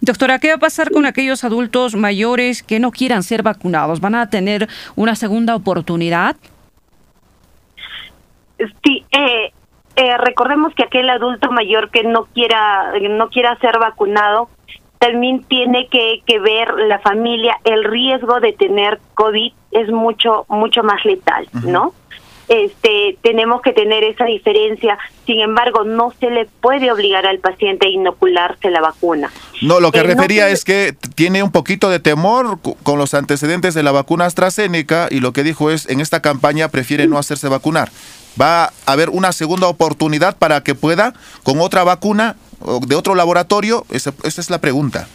Doctora, ¿qué va a pasar con aquellos adultos mayores que no quieran ser vacunados? ¿Van a tener una segunda oportunidad? Sí, eh, eh, recordemos que aquel adulto mayor que no quiera no quiera ser vacunado también tiene que, que ver la familia el riesgo de tener covid es mucho mucho más letal, ¿no? Este, tenemos que tener esa diferencia. Sin embargo, no se le puede obligar al paciente a inocularse la vacuna. No, lo que Eh, refería es que tiene un poquito de temor con los antecedentes de la vacuna AstraZeneca y lo que dijo es, en esta campaña prefiere no hacerse vacunar. ¿Va a haber una segunda oportunidad para que pueda con otra vacuna de otro laboratorio? Esa, esa es la pregunta.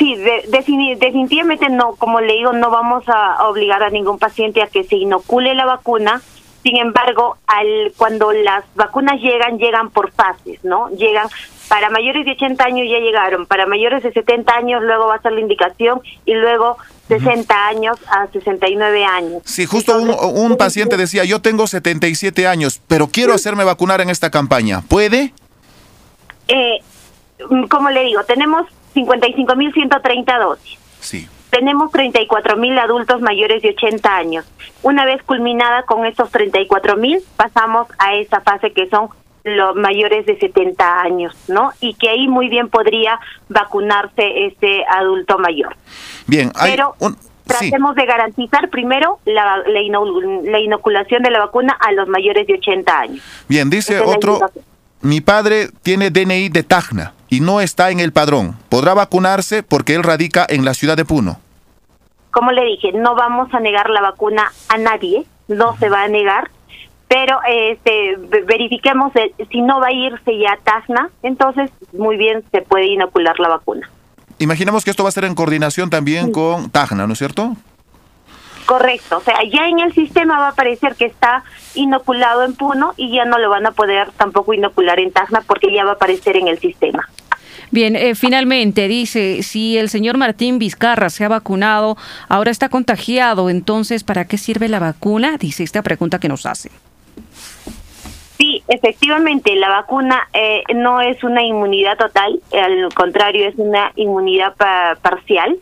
Sí, de- defini- definitivamente no, como le digo, no vamos a obligar a ningún paciente a que se inocule la vacuna. Sin embargo, al cuando las vacunas llegan, llegan por fases, ¿no? Llegan para mayores de 80 años ya llegaron, para mayores de 70 años luego va a ser la indicación y luego 60 años a 69 años. Sí, justo un, un paciente decía, yo tengo 77 años, pero quiero hacerme vacunar en esta campaña. ¿Puede? Eh, mm, como le digo, tenemos 55.130 dosis. Sí. Tenemos 34.000 adultos mayores de 80 años. Una vez culminada con estos 34.000, pasamos a esa fase que son los mayores de 70 años, ¿no? Y que ahí muy bien podría vacunarse ese adulto mayor. Bien, hay Pero un... Sí, tratemos de garantizar primero la, la, ino- la inoculación de la vacuna a los mayores de 80 años. bien, dice otro, mi padre tiene DNI de Tacna y no está en el padrón. ¿Podrá vacunarse porque él radica en la ciudad de Puno? como le dije, no vamos a negar la vacuna a nadie, no se va a negar, pero este ve- verifiquemos el- si no va a irse ya a Tacna, entonces muy bien se puede inocular la vacuna. Imaginemos que esto va a ser en coordinación también con Tacna, ¿no es cierto? Correcto, o sea, ya en el sistema va a aparecer que está inoculado en Puno y ya no lo van a poder tampoco inocular en Tacna porque ya va a aparecer en el sistema. Bien, eh, finalmente dice, si el señor Martín Vizcarra se ha vacunado, ahora está contagiado, entonces, ¿para qué sirve la vacuna? Dice esta pregunta que nos hace. Sí, efectivamente, la vacuna eh, no es una inmunidad total, al contrario, es una inmunidad pa- parcial.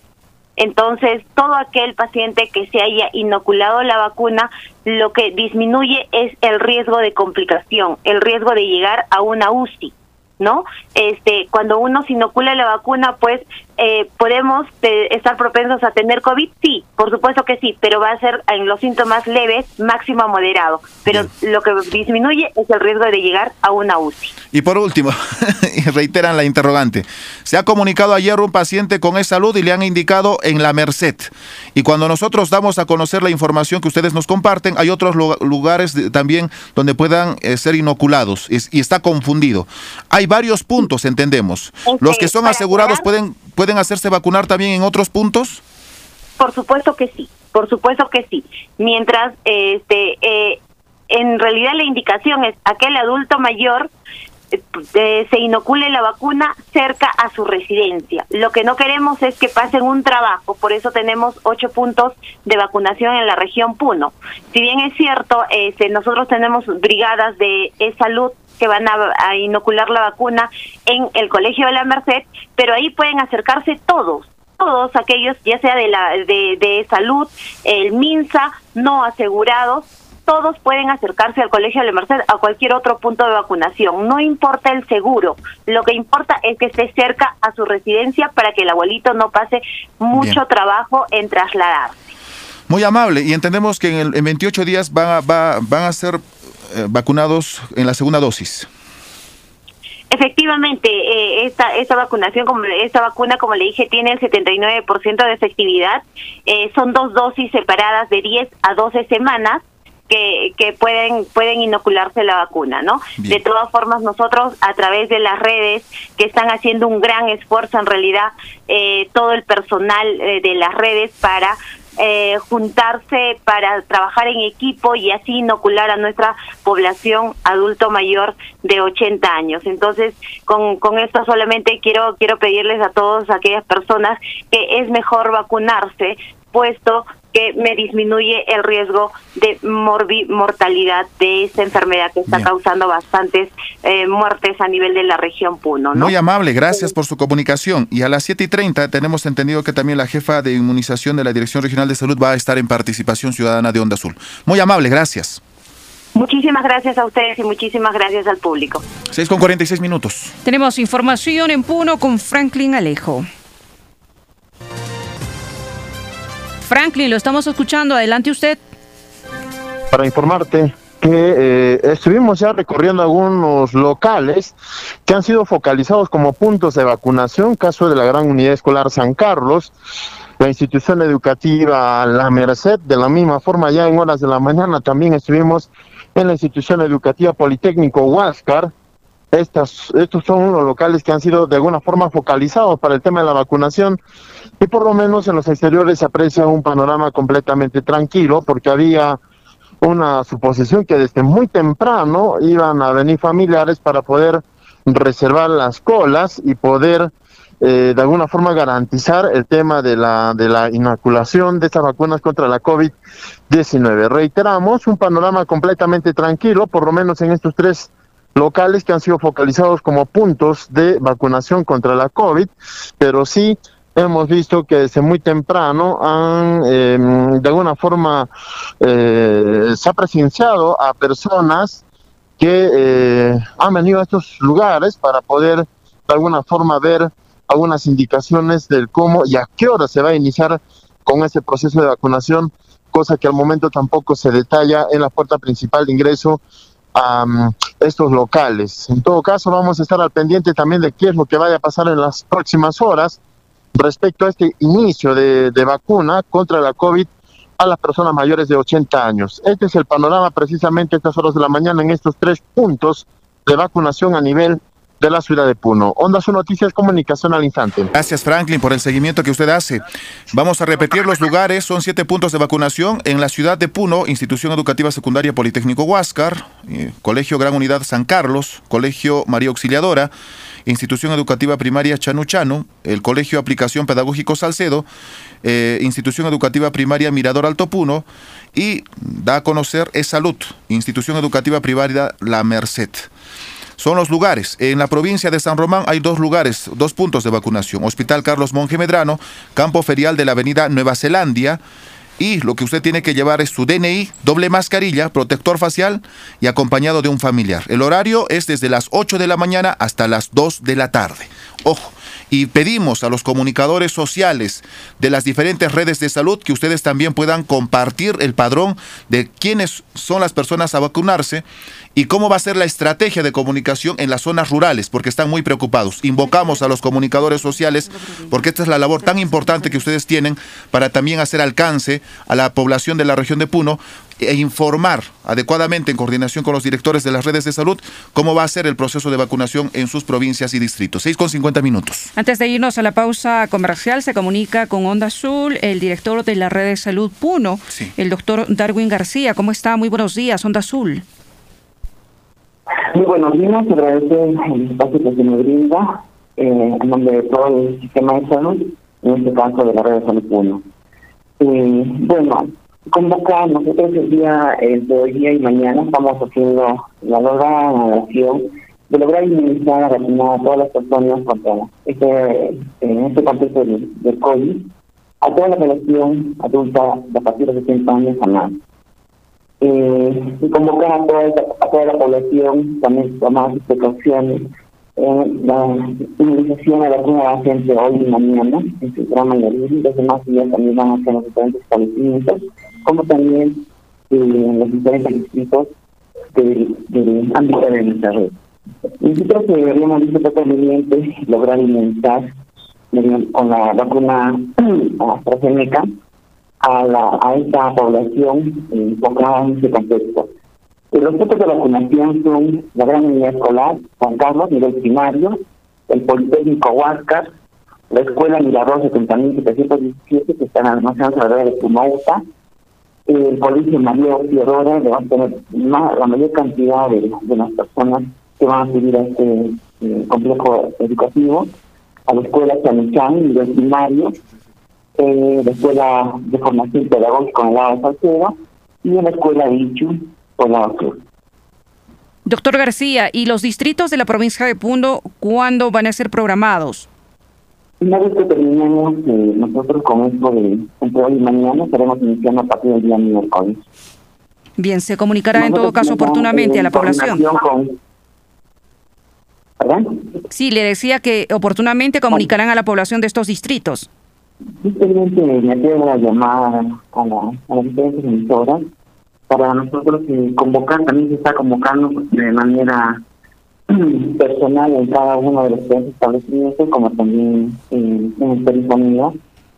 Entonces, todo aquel paciente que se haya inoculado la vacuna, lo que disminuye es el riesgo de complicación, el riesgo de llegar a una UCI, ¿no? Este, cuando uno se inocula la vacuna, pues eh, podemos eh, estar propensos a tener COVID, sí, por supuesto que sí, pero va a ser en los síntomas leves, máximo a moderado. Pero lo que disminuye es el riesgo de llegar a una UCI. Y por último, reiteran la interrogante, se ha comunicado ayer un paciente con E-Salud y le han indicado en la Merced. Y cuando nosotros damos a conocer la información que ustedes nos comparten, hay otros lu- lugares también donde puedan eh, ser inoculados y está confundido. Hay varios puntos, entendemos. Los que son asegurados pueden, pueden hacerse vacunar también en otros puntos. Por supuesto que sí, por supuesto que sí. Mientras, este, eh, en realidad la indicación es aquel adulto mayor eh, se inocule la vacuna cerca a su residencia. Lo que no queremos es que pasen un trabajo, por eso tenemos ocho puntos de vacunación en la región Puno. Si bien es cierto, este, nosotros tenemos brigadas de salud que van a, inocular la vacuna en el Colegio de la Merced, pero ahí pueden acercarse todos, todos aquellos, ya sea de, la, de, de salud, el MINSA, no asegurados, todos pueden acercarse al Colegio de la Merced a cualquier otro punto de vacunación. No importa el seguro, lo que importa es que esté cerca a su residencia para que el abuelito no pase mucho trabajo en trasladarse. Muy amable, y entendemos que en, el, en 28 días van a, va, van a ser vacunados en la segunda dosis. Efectivamente, eh, esta, esta vacunación, como esta vacuna, como le dije, tiene el 79% de efectividad. Eh, son dos dosis separadas de 10 a 12 semanas que, que pueden pueden inocularse la vacuna, ¿no? De todas formas, nosotros a través de las redes que están haciendo un gran esfuerzo, en realidad, eh, todo el personal eh, de las redes para eh, juntarse para trabajar en equipo y así inocular a nuestra población adulto mayor de 80 años. Entonces, con, con esto solamente quiero quiero pedirles a todas aquellas personas que es mejor vacunarse, puesto que me disminuye el riesgo de mortalidad de esta enfermedad que está causando bastantes eh, muertes a nivel de la región Puno. Muy amable, gracias por su comunicación. Y a las 7 y 30 tenemos entendido que también la jefa de inmunización de la Dirección Regional de Salud va a estar en participación ciudadana de Onda Azul. Muy amable, gracias. Muchísimas gracias a ustedes y muchísimas gracias al público. 6 con 46 minutos. Tenemos información en Puno con Franklin Alejo. Franklin, lo estamos escuchando. Adelante usted. Para informarte que eh, estuvimos ya recorriendo algunos locales que han sido focalizados como puntos de vacunación, caso de la Gran Unidad Escolar San Carlos, la institución educativa La Merced, de la misma forma ya en horas de la mañana también estuvimos en la institución educativa Politécnico Huáscar, estas, estos son los locales que han sido de alguna forma focalizados para el tema de la vacunación y por lo menos en los exteriores se aprecia un panorama completamente tranquilo porque había una suposición que desde muy temprano iban a venir familiares para poder reservar las colas y poder eh, de alguna forma garantizar el tema de la, de la inoculación de estas vacunas contra la COVID-19. Reiteramos, un panorama completamente tranquilo, por lo menos en estos tres locales que han sido focalizados como puntos de vacunación contra la COVID, pero sí hemos visto que desde muy temprano han, em, de alguna forma, eh, se ha presenciado a personas que eh, han venido a estos lugares para poder, de alguna forma, ver algunas indicaciones del cómo y a qué hora se va a iniciar con ese proceso de vacunación, cosa que al momento tampoco se detalla en la puerta principal de ingreso a estos locales. En todo caso, vamos a estar al pendiente también de qué es lo que vaya a pasar en las próximas horas respecto a este inicio de, de vacuna contra la COVID a las personas mayores de 80 años. Este es el panorama precisamente a estas horas de la mañana en estos tres puntos de vacunación a nivel de la ciudad de Puno. Onda Su Noticias, comunicación al instante. Gracias, Franklin, por el seguimiento que usted hace. Vamos a repetir los lugares. Son siete puntos de vacunación en la ciudad de Puno, Institución Educativa Secundaria Politécnico Huáscar, eh, Colegio Gran Unidad San Carlos, Colegio María Auxiliadora, Institución Educativa Primaria Chanu Chanu, el Colegio Aplicación Pedagógico Salcedo, eh, Institución Educativa Primaria Mirador Alto Puno y da a conocer Es Salud, Institución Educativa Primaria La Merced son los lugares. En la provincia de San Román hay dos lugares, dos puntos de vacunación. Hospital Carlos Monge Medrano, campo ferial de la avenida Nueva Zelanda. Y lo que usted tiene que llevar es su DNI, doble mascarilla, protector facial y acompañado de un familiar. El horario es desde las 8 de la mañana hasta las 2 de la tarde. Ojo, y pedimos a los comunicadores sociales de las diferentes redes de salud que ustedes también puedan compartir el padrón de quiénes son las personas a vacunarse y cómo va a ser la estrategia de comunicación en las zonas rurales, porque están muy preocupados. Invocamos a los comunicadores sociales, porque esta es la labor tan importante que ustedes tienen para también hacer alcance a la población de la región de Puno e informar adecuadamente en coordinación con los directores de las redes de salud cómo va a ser el proceso de vacunación en sus provincias y distritos. 6 con 50 minutos. Antes de irnos a la pausa comercial, se comunica con Onda Azul el director de la red de salud Puno, el doctor Darwin García. ¿Cómo está? Muy buenos días, Onda Azul. Muy buenos días, agradezco el espacio que se me brinda eh, en nombre de todo el sistema de salud, en este caso de la red de salud 1. Eh, bueno, convoca nosotros el día el de hoy día y mañana. Estamos haciendo la lograda acción de lograr inmunizar a a todas las personas contra este, en este contexto del, del COVID, a toda la población adulta de a partir de 60 años a más. Eh, y convocar a toda, a toda la población también tomar sus precauciones. Eh, la inmunización a vacuna va a ser entre hoy y mañana, en su gran mayoría, y los demás días también van a ser los diferentes establecimientos, como también eh, los diferentes distritos del, ámbito de nuestra red. Nosotros que deberíamos visto conveniente lograr inmunizar con la vacuna AstraZeneca a, la, a esta población enfocada en ese contexto. Los puntos de vacunación son la Gran Unidad Escolar, Juan Carlos, nivel primario, el Politécnico Huáscar, la Escuela Mirador 70.717, que están almacenados alrededor de Pumauta, el Colegio María Teodora, donde van a tener la mayor cantidad de, de las personas que van a seguir a este eh, complejo educativo, a la Escuela Chamichán, nivel primario, eh, la Escuela de Formación Pedagógica en el lado de Salcedo y en la Escuela de Doctor García, ¿y los distritos de la provincia de Puno cuándo van a ser programados? Una vez que terminemos eh, nosotros con esto de entre hoy y mañana, estaremos iniciando a partir del día miércoles. Bien, se comunicará en todo caso oportunamente a la población. Con... ¿Perdón? Sí, le decía que oportunamente comunicarán a la población de estos distritos. Simplemente me atrevo a llamar a, la, a las diferentes emisoras para nosotros convocar, también se está convocando de manera personal en cada uno de los establecimientos, como también en el perifonía,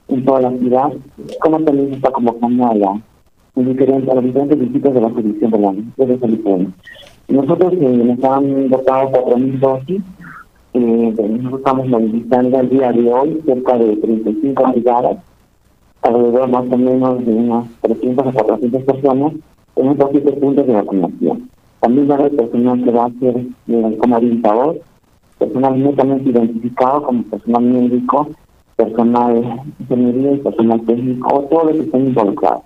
en toda la ciudad, como también se está convocando a, la, en diferentes, los diferentes distritos de la jurisdicción de la de. Nosotros eh, nos han votado 4.000 dosis eh, nosotros estamos movilizando el día de hoy cerca de 35 brigadas, alrededor más o menos de unas 300 a 400 personas en estos siete puntos de vacunación. También va a haber personal que va a ser eh, como orientador, personal netamente identificado como personal médico, personal de ingeniería y personal técnico, todo lo que estén involucrados.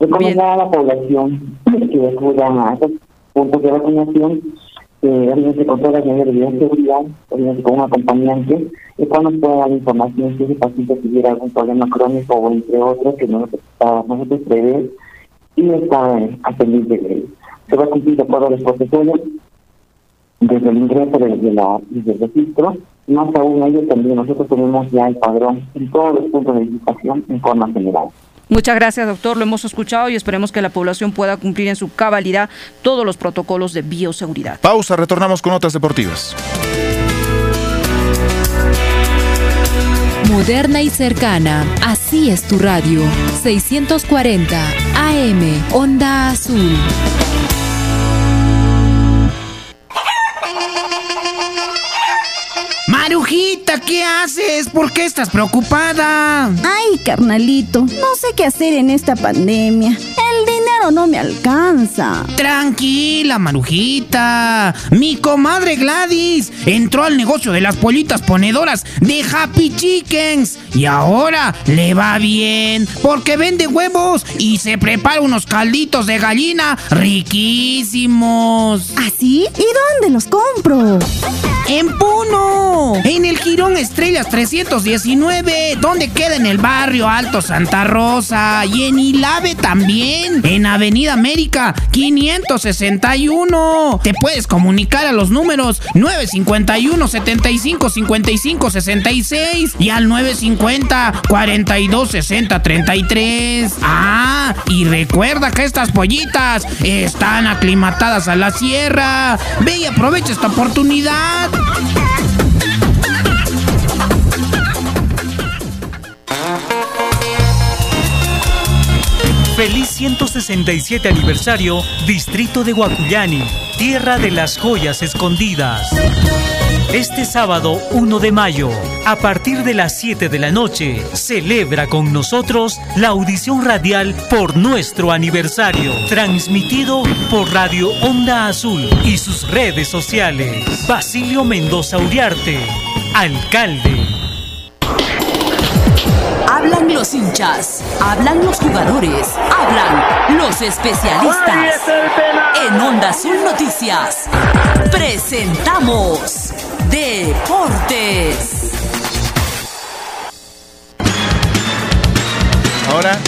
Recomendar a la población que acudan a estos puntos de vacunación obviamente con todas las medidas de seguridad, obviamente con un acompañante, y cuando pueda dar información si ese paciente tuviera algún problema crónico o entre otros que nosotros, nosotros prever y está a feliz de él. Se va a cumplir todos los protocolos desde el ingreso la, desde el registro, más aún ellos también nosotros tenemos ya el padrón en todos los puntos de educación en forma general. Muchas gracias, doctor. Lo hemos escuchado y esperemos que la población pueda cumplir en su cabalidad todos los protocolos de bioseguridad. Pausa, retornamos con otras deportivas. Moderna y cercana, así es tu radio. 640 AM, Onda Azul. Marujita, ¿qué haces? ¿Por qué estás preocupada? Ay, carnalito, no sé qué hacer en esta pandemia. El dinero no me alcanza. Tranquila, Marujita. Mi comadre Gladys entró al negocio de las pollitas ponedoras de Happy Chickens. Y ahora le va bien porque vende huevos y se prepara unos calditos de gallina riquísimos. ¿Así? ¿Y dónde los compro? En Puno, en el Girón Estrellas 319, donde queda en el barrio Alto Santa Rosa y en Ilave también, en Avenida América 561. Te puedes comunicar a los números 951 75 55 66 y al 950 42 60 33. Ah, y recuerda que estas pollitas están aclimatadas a la sierra. Ve y aprovecha esta oportunidad. Feliz 167 aniversario, Distrito de Guacuyani, tierra de las joyas escondidas. Este sábado 1 de mayo, a partir de las 7 de la noche, celebra con nosotros la audición radial por nuestro aniversario, transmitido por Radio Onda Azul y sus redes sociales. Basilio Mendoza Uriarte, alcalde. Hablan los hinchas, hablan los jugadores, hablan los especialistas. En Onda Azul Noticias, presentamos Deportes. Ahora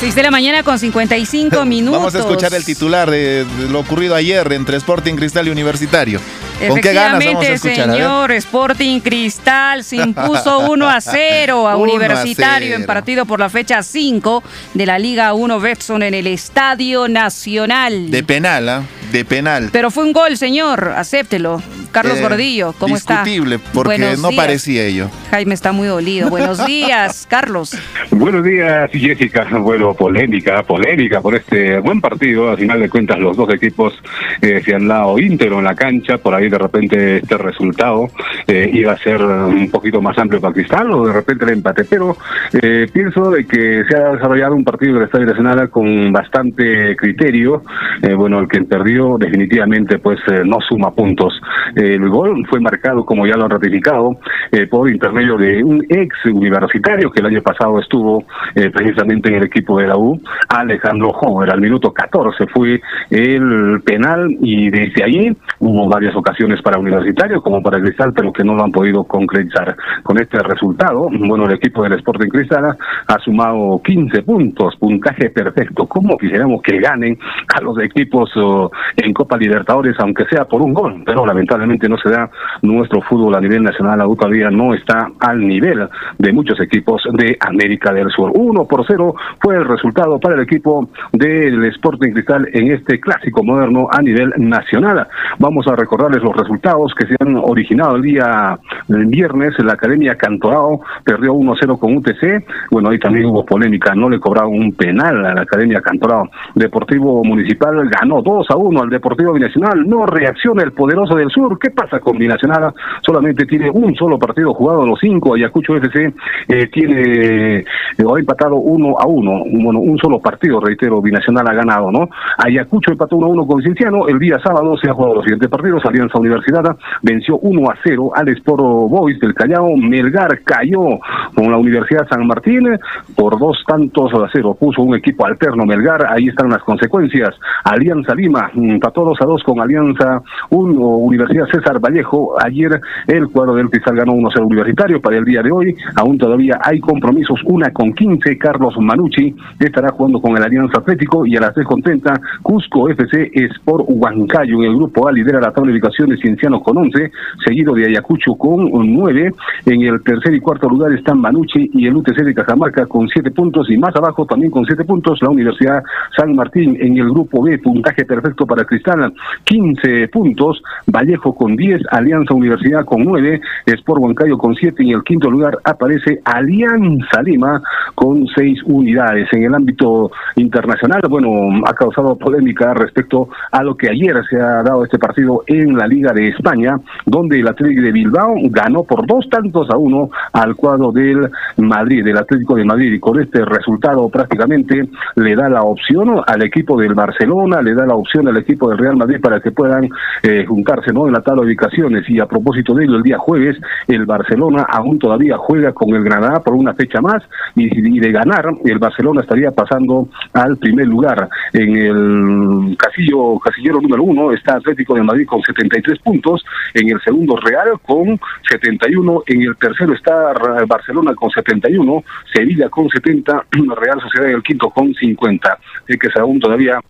6 de la mañana con 55 minutos. vamos a escuchar el titular de, lo ocurrido ayer entre Sporting Cristal y Universitario. ¿Con qué ganas vamos a escuchar? A señor, Sporting Cristal se impuso 1 a 0 a 1 a Universitario 0. en partido por la fecha 5 de la Liga 1 Betson en el Estadio Nacional. De penal, ¿ah? De penal. Pero fue un gol, señor, acéptelo. Carlos Eh, Gordillo, ¿cómo está? Discutible, porque Buenos no días. parecía ello. Jaime está muy dolido. Buenos días, Carlos. Buenos días, Jessica. Bueno, polémica, polémica por este buen partido. Al final de cuentas, los dos equipos eh, se han dado íntegro en la cancha. Por ahí, de repente, este resultado eh, iba a ser un poquito más amplio para Cristal o de repente el empate. Pero eh, pienso de que se ha desarrollado un partido del Estadio Nacional con bastante criterio. Eh, bueno, el que perdió definitivamente pues eh, no suma puntos. El gol fue marcado, como ya lo han ratificado, eh, por intermedio de un ex universitario que el año pasado estuvo eh, precisamente en el equipo de la U, Alejandro Hover. Al minuto 14 fue el penal y desde allí hubo varias ocasiones para Universitario como para Cristal, pero que no lo han podido concretizar. Con este resultado, bueno, el equipo del Sporting Cristal ha sumado 15 puntos, puntaje perfecto. ¿Cómo quisiéramos que ganen a los equipos oh, en Copa Libertadores, aunque sea por un gol? Pero lamentablemente no se da nuestro fútbol a nivel nacional, U todavía no está al nivel de muchos equipos de América del Sur. 1 por 0 fue el resultado para el equipo del Sporting Cristal en este clásico moderno a nivel nacional. Vamos a recordarles los resultados que se han originado el día el viernes. La Academia Cantorao perdió 1-0 con UTC. Bueno, ahí también hubo polémica, no le cobraron un penal a la Academia Cantorao. Deportivo Municipal ganó 2-1 al Deportivo Binacional. No reacciona el poderoso del sur. ¿Qué pasa con Binacional? Solamente tiene un solo partido jugado, los cinco. Ayacucho FC eh, tiene eh, ha empatado 1 a 1. Bueno, un solo partido, reitero, Binacional ha ganado, ¿no? Ayacucho empató 1 a 1 con Cinciano. El día sábado se ha jugado los siguientes partidos. Alianza Universidad venció 1 a 0 al Esporo Boys del Callao. Melgar cayó con la Universidad San Martín por dos tantos a cero. Puso un equipo alterno Melgar. Ahí están las consecuencias. Alianza Lima empató 2 a 2 con Alianza 1 Universidad César Vallejo. Ayer el cuadro del Cristal ganó 1 a 0 Universitario. Para el día de hoy aún todavía hay compromisos. Una con 15. Carlos Manucci estará jugando con el Alianza Atlético y a las 3 con 30 Cusco FC Sport Huancayo en el grupo A lidera la tabla de ubicaciones Cienciano con 11, seguido de Ayacucho con 9. En el tercer y cuarto lugar están Manucci y el UTC de Cajamarca con 7 puntos y más abajo también con 7 puntos la Universidad San Martín en el grupo B, puntaje perfecto para Cristal, 15 puntos, Vallejo con 10, Alianza Universidad con 9, Sport Huancayo con 7 y en el quinto lugar aparece Alianza Lima con 6 unidades. En el ámbito internacional, bueno, ha causado polémica respecto a lo que ayer se ha dado este partido en la Liga de España, donde el Atlético de Bilbao ganó por dos tantos a uno al cuadro del Madrid, del Atlético de Madrid, y con este resultado prácticamente le da la opción al equipo del Barcelona, le da la opción al equipo del Real Madrid para que puedan eh, juntarse ¿no? en la de ubicaciones. Y a propósito de ello, el día jueves, el Barcelona aún todavía juega con el Granada por una fecha más, y, de ganar, el Barcelona estaría pasando al primer lugar. En el casillo, casillero número uno está Atlético de Madrid con 73 puntos, en el segundo Real con 71, en el tercero está Barcelona con 71, Sevilla con 70, Real Sociedad en el quinto con 50. Es que es aún todavía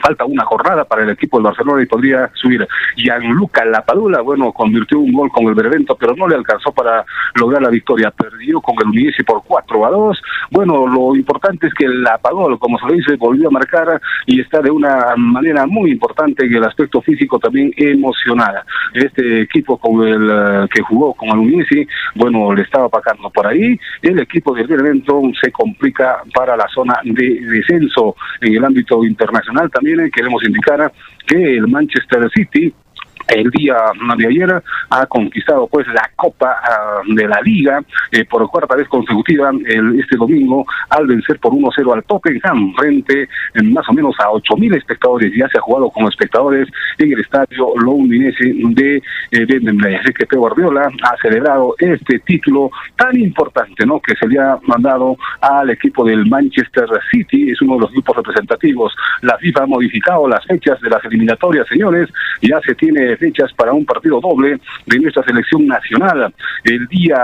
falta una jornada para el equipo del Barcelona y podría subir. Gianluca Lapadula, bueno, convirtió un gol con el Berevento, pero no le alcanzó para lograr la victoria. Perdió con el Udinese por 4 a 2. Bueno, lo importante es que Lapadula, como se dice, volvió a marcar y está de una manera muy importante en el aspecto físico también emocionada. Este equipo con el eh, que jugó con el Udinese, bueno, le estaba apacando por ahí. El equipo del Berevento se complica para la zona de descenso en el ámbito internacional. También queremos indicar que el Manchester City el día de ayer ha conquistado pues la Copa ah, de la Liga eh, por cuarta vez consecutiva el, este domingo al vencer por 1-0 al Tottenham frente eh, más o menos a 8.000 espectadores. Ya se ha jugado con espectadores en el estadio londinense de eh. Así que Pep Guardiola ha celebrado este título tan importante no que se le ha mandado al equipo del Manchester City. Es uno de los grupos representativos. La FIFA ha modificado las fechas de las eliminatorias, señores. Ya se tiene fechas para un partido doble de nuestra selección nacional. El día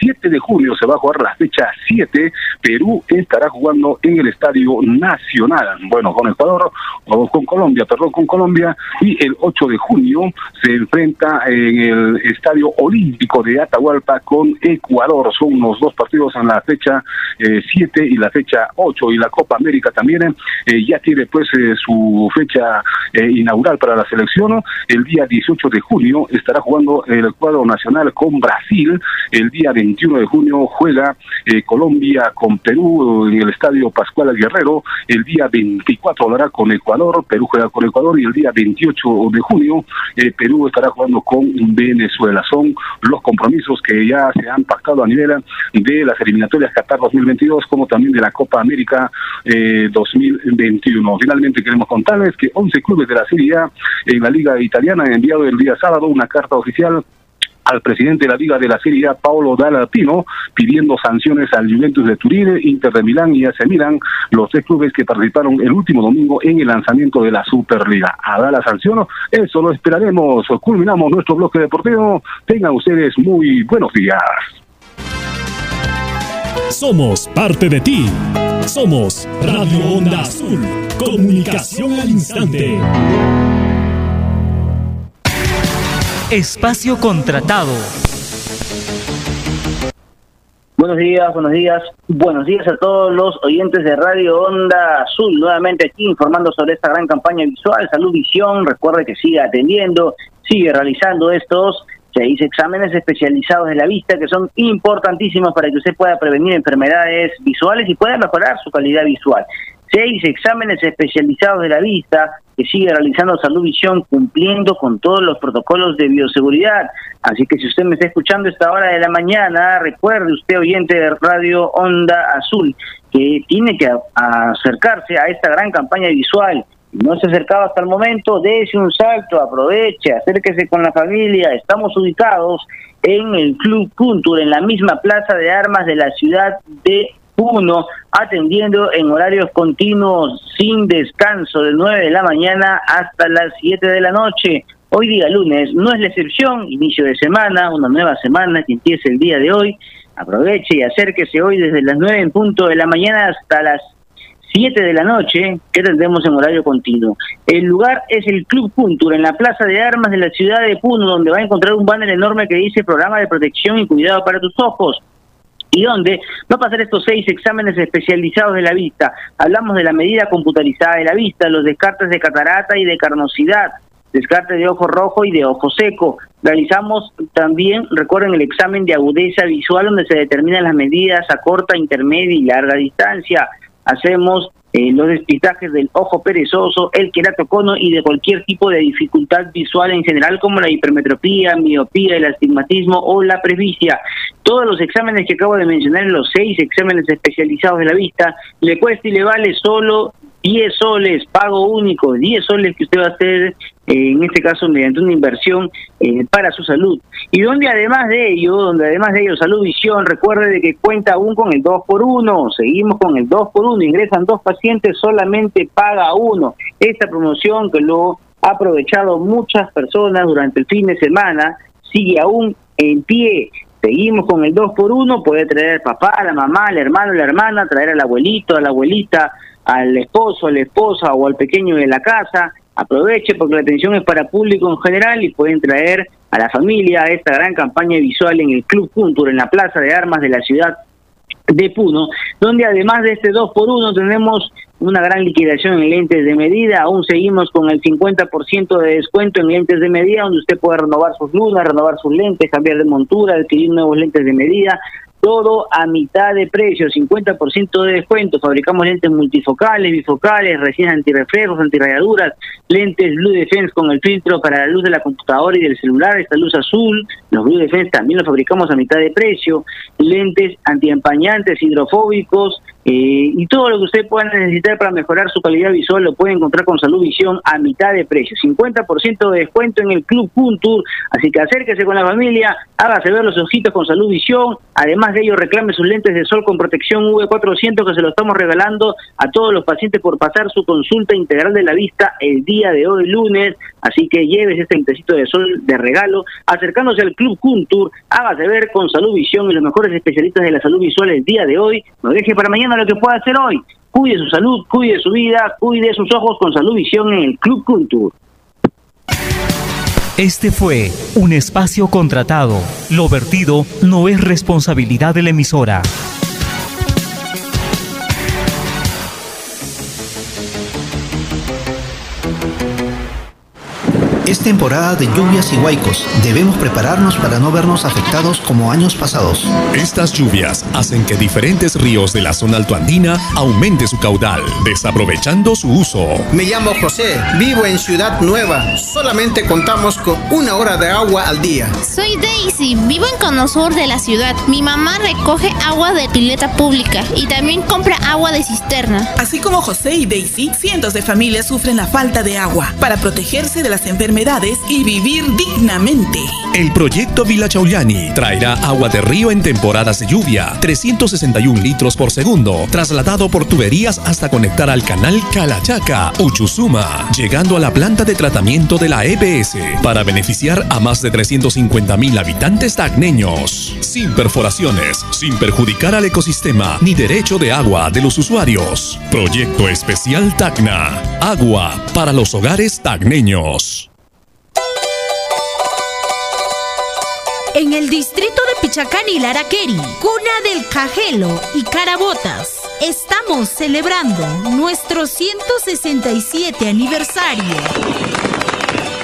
7 de junio se va a jugar la fecha 7. Perú estará jugando en el Estadio Nacional. Bueno, con Ecuador, o con Colombia, perdón, con Colombia. Y el 8 de junio se enfrenta en el Estadio Olímpico de Atahualpa con Ecuador. Son los dos partidos en la fecha 7 y la fecha 8. Y la Copa América también eh, ya tiene pues eh, su fecha eh, inaugural para la selección. El día 18 de junio estará jugando el cuadro nacional con Brasil. El día 21 de junio juega eh, Colombia con Perú en el estadio Pascual Guerrero. El día 24 hablará con Ecuador. Perú juega con Ecuador y el día 28 de junio eh, Perú estará jugando con Venezuela. Son los compromisos que ya se han pactado a nivel de las eliminatorias Qatar 2022 como también de la Copa América 2021. Eh, Finalmente queremos contarles que 11 clubes de la Serie A en la Liga Italiana han el día sábado una carta oficial al presidente de la Liga de la Serie A, Paolo Dallatino, pidiendo sanciones al Juventus de Turín, Inter de Milán y AC los tres clubes que participaron el último domingo en el lanzamiento de la Superliga. ¿Habrá la sanción? Eso lo esperaremos. Culminamos nuestro bloque deportivo. Tengan ustedes muy buenos días. Somos parte de ti. Somos Radio Onda Azul. Comunicación al instante. Espacio contratado. Buenos días, buenos días, buenos días a todos los oyentes de Radio Onda Azul. Nuevamente aquí informando sobre esta gran campaña visual, Salud Visión. Recuerde que sigue atendiendo, sigue realizando estos seis exámenes especializados de la vista que son importantísimos para que usted pueda prevenir enfermedades visuales y pueda mejorar su calidad visual seis exámenes especializados de la vista que sigue realizando Salud Visión cumpliendo con todos los protocolos de bioseguridad. Así que si usted me está escuchando a esta hora de la mañana, recuerde usted oyente de Radio Onda Azul que tiene que acercarse a esta gran campaña visual. No se acercaba hasta el momento, dése un salto, aproveche, acérquese con la familia. Estamos ubicados en el Club Culture, en la misma plaza de armas de la ciudad de uno atendiendo en horarios continuos sin descanso de 9 de la mañana hasta las 7 de la noche. Hoy día lunes no es la excepción, inicio de semana, una nueva semana que empieza el día de hoy. Aproveche y acérquese hoy desde las 9 en punto de la mañana hasta las 7 de la noche, que tendremos en horario continuo. El lugar es el Club Cultura, en la Plaza de Armas de la ciudad de Puno, donde va a encontrar un banner enorme que dice Programa de Protección y Cuidado para tus Ojos y donde va a pasar estos seis exámenes especializados de la vista. Hablamos de la medida computarizada de la vista, los descartes de catarata y de carnosidad, descarte de ojo rojo y de ojo seco. Realizamos también, recuerden, el examen de agudeza visual donde se determinan las medidas a corta, intermedia y larga distancia. Hacemos eh, los despistajes del ojo perezoso, el queratocono y de cualquier tipo de dificultad visual en general como la hipermetropía, miopía, el astigmatismo o la presbicia. Todos los exámenes que acabo de mencionar, los seis exámenes especializados de la vista, le cuesta y le vale solo 10 soles, pago único, 10 soles que usted va a hacer, en este caso mediante una inversión eh, para su salud. Y donde además de ello, donde además de ello, Salud Visión, recuerde de que cuenta aún con el 2 por 1 seguimos con el 2 por 1 ingresan dos pacientes, solamente paga uno. Esta promoción que lo ha aprovechado muchas personas durante el fin de semana, sigue aún en pie. Seguimos con el 2 por 1 puede traer al papá, a la mamá, al hermano, a la hermana, traer al abuelito, a la abuelita, al esposo, a la esposa o al pequeño de la casa. Aproveche porque la atención es para público en general y pueden traer a la familia a esta gran campaña visual en el Club Culture, en la Plaza de Armas de la ciudad de Puno, donde además de este 2 por 1 tenemos una gran liquidación en lentes de medida, aún seguimos con el 50% de descuento en lentes de medida, donde usted puede renovar sus lunas, renovar sus lentes, cambiar de montura, adquirir nuevos lentes de medida, todo a mitad de precio, 50% de descuento. Fabricamos lentes multifocales, bifocales, resinas antirreflejos, antirrayaduras, lentes Blue Defense con el filtro para la luz de la computadora y del celular, esta luz azul. Los Blue Defense también los fabricamos a mitad de precio. Lentes antiempañantes, hidrofóbicos, eh, y todo lo que usted pueda necesitar para mejorar su calidad visual lo puede encontrar con Salud Visión a mitad de precio. 50% de descuento en el Club Puntur. Así que acérquese con la familia, hágase ver los ojitos con Salud Visión. Además de ello, reclame sus lentes de sol con protección V400 que se lo estamos regalando a todos los pacientes por pasar su consulta integral de la vista el día de hoy lunes. Así que lleves este lentecito de sol de regalo, acercándose al Club Puntur, hágase ver con Salud Visión y los mejores especialistas de la salud visual el día de hoy. No deje para mañana lo que pueda hacer hoy. Cuide su salud, cuide su vida, cuide sus ojos con Salud Visión en el Club Culture. Este fue un espacio contratado. Lo vertido no es responsabilidad de la emisora. Es temporada de lluvias y huaicos. Debemos prepararnos para no vernos afectados como años pasados. Estas lluvias hacen que diferentes ríos de la zona altoandina aumente su caudal, desaprovechando su uso. Me llamo José, vivo en Ciudad Nueva. Solamente contamos con una hora de agua al día. Soy Daisy, vivo en Cono Sur de la ciudad. Mi mamá recoge agua de pileta pública y también compra agua de cisterna. Así como José y Daisy, cientos de familias sufren la falta de agua. Para protegerse de las enfermedades y vivir dignamente. El proyecto Villa Chauliani traerá agua de río en temporadas de lluvia, 361 litros por segundo, trasladado por tuberías hasta conectar al canal Calachaca, Uchusuma, llegando a la planta de tratamiento de la EPS para beneficiar a más de 350 mil habitantes tacneños, sin perforaciones, sin perjudicar al ecosistema ni derecho de agua de los usuarios. Proyecto Especial Tacna, agua para los hogares tacneños. En el distrito de Pichacán y Laraqueri, cuna del Cajelo y Carabotas, estamos celebrando nuestro 167 aniversario.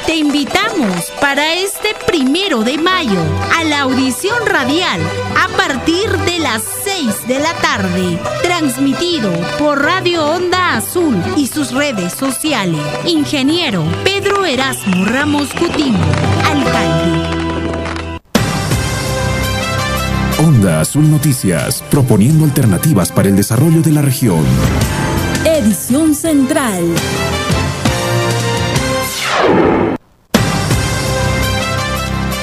Te invitamos para este primero de mayo a la audición radial a partir de las 6 de la tarde, transmitido por Radio Onda Azul y sus redes sociales. Ingeniero Pedro Erasmo Ramos Coutinho, alcalde. Onda Azul Noticias, proponiendo alternativas para el desarrollo de la región. Edición Central.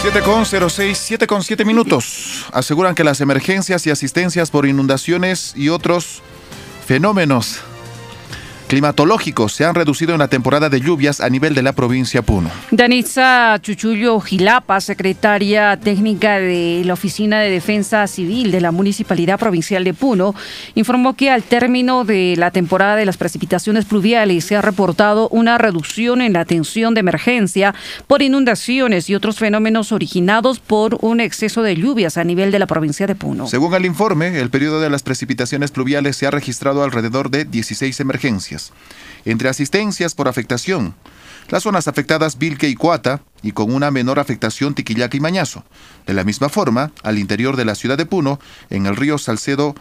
Siete con 06, 7 con 7 minutos. Aseguran que las emergencias y asistencias por inundaciones y otros fenómenos climatológicos se han reducido en la temporada de lluvias a nivel de la provincia Puno. Danitza Chuchullo Gilapa, secretaria técnica de la Oficina de Defensa Civil de la Municipalidad Provincial de Puno, informó que al término de la temporada de las precipitaciones pluviales se ha reportado una reducción en la atención de emergencia por inundaciones y otros fenómenos originados por un exceso de lluvias a nivel de la provincia de Puno. Según el informe, el periodo de las precipitaciones pluviales se ha registrado alrededor de 16 emergencias. Entre asistencias por afectación, las zonas afectadas Vilque y Coata, y con una menor afectación Tiquillaca y Mañazo. De la misma forma, al interior de la ciudad de Puno, en el río Salcedo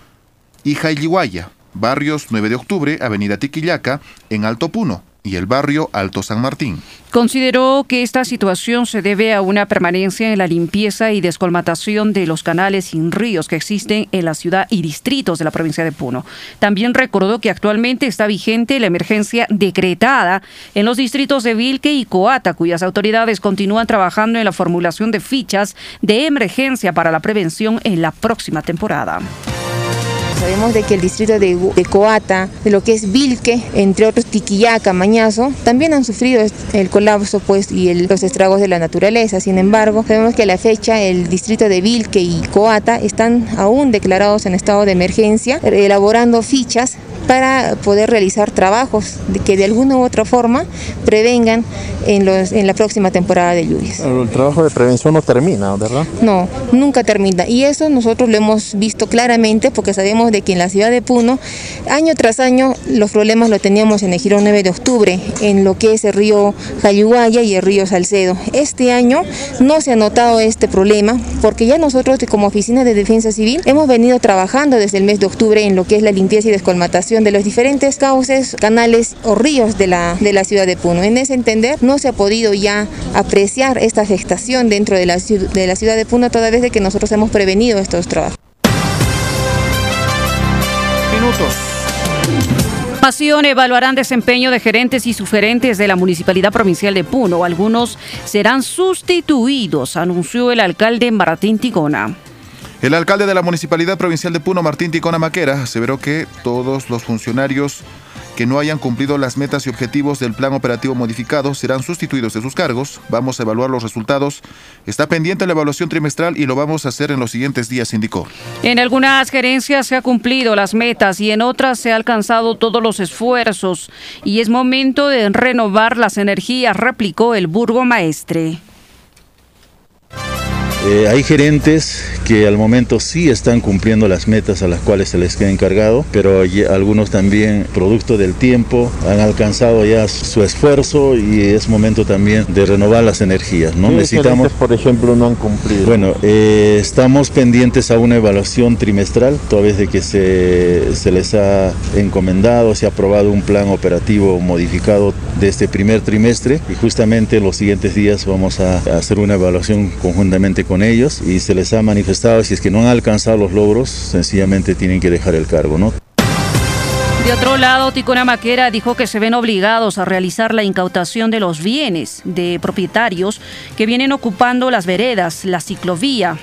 y Jailiguaya, barrios 9 de octubre, Avenida Tiquillaca, en Alto Puno, y el barrio Alto San Martín. Consideró que esta situación se debe a una permanencia en la limpieza y descolmatación de los canales y ríos que existen en la ciudad y distritos de la provincia de Puno. También recordó que actualmente está vigente la emergencia decretada en los distritos de Vilque y Coata, cuyas autoridades continúan trabajando en la formulación de fichas de emergencia para la prevención en la próxima temporada. Sabemos de que el distrito de, de, Coata, de lo que es Vilque, entre otros Tiquillaca, Mañazo, también han sufrido el colapso pues, y el, los estragos de la naturaleza. Sin embargo, sabemos que a la fecha el distrito de Vilque y Coata están aún declarados en estado de emergencia, elaborando fichas para poder realizar trabajos que de alguna u otra forma prevengan en, los, en la próxima temporada de lluvias. El trabajo de prevención no termina, ¿verdad? No, nunca termina. Y eso nosotros lo hemos visto claramente porque sabemos de que en la ciudad de Puno, año tras año, los problemas lo teníamos en el Girón 9 de octubre, en lo que es el río Jayuguaya y el río Salcedo. Este año no se ha notado este problema porque ya nosotros como Oficina de Defensa Civil hemos venido trabajando desde el mes de octubre en lo que es la limpieza y descolmatación de los diferentes cauces, canales o ríos de la, de la ciudad de Puno. En ese entender no se ha podido ya apreciar esta gestación dentro de la, de la ciudad de Puno toda vez de que nosotros hemos prevenido estos trabajos. Minutos. Pasión evaluarán desempeño de gerentes y sugerentes de la Municipalidad Provincial de Puno. Algunos serán sustituidos, anunció el alcalde Martín Tigona. El alcalde de la Municipalidad Provincial de Puno, Martín Ticona Maquera, aseveró que todos los funcionarios que no hayan cumplido las metas y objetivos del plan operativo modificado serán sustituidos de sus cargos. Vamos a evaluar los resultados. Está pendiente la evaluación trimestral y lo vamos a hacer en los siguientes días, indicó. En algunas gerencias se ha cumplido las metas y en otras se ha alcanzado todos los esfuerzos y es momento de renovar las energías, replicó el burgomaestre. Eh, hay gerentes que al momento sí están cumpliendo las metas a las cuales se les queda encargado, pero algunos también, producto del tiempo, han alcanzado ya su esfuerzo y es momento también de renovar las energías. ¿no? ¿Qué Necesitamos, por ejemplo, no han cumplido? bueno, eh, estamos pendientes a una evaluación trimestral, toda vez de que se, se les ha encomendado, se ha aprobado un plan operativo modificado de este primer trimestre y justamente en los siguientes días vamos a hacer una evaluación conjuntamente con ellos y se les ha manifestado si es que no han alcanzado los logros, sencillamente tienen que dejar el cargo, ¿no? De otro lado, Ticona Maquera dijo que se ven obligados a realizar la incautación de los bienes de propietarios que vienen ocupando las veredas, la ciclovía,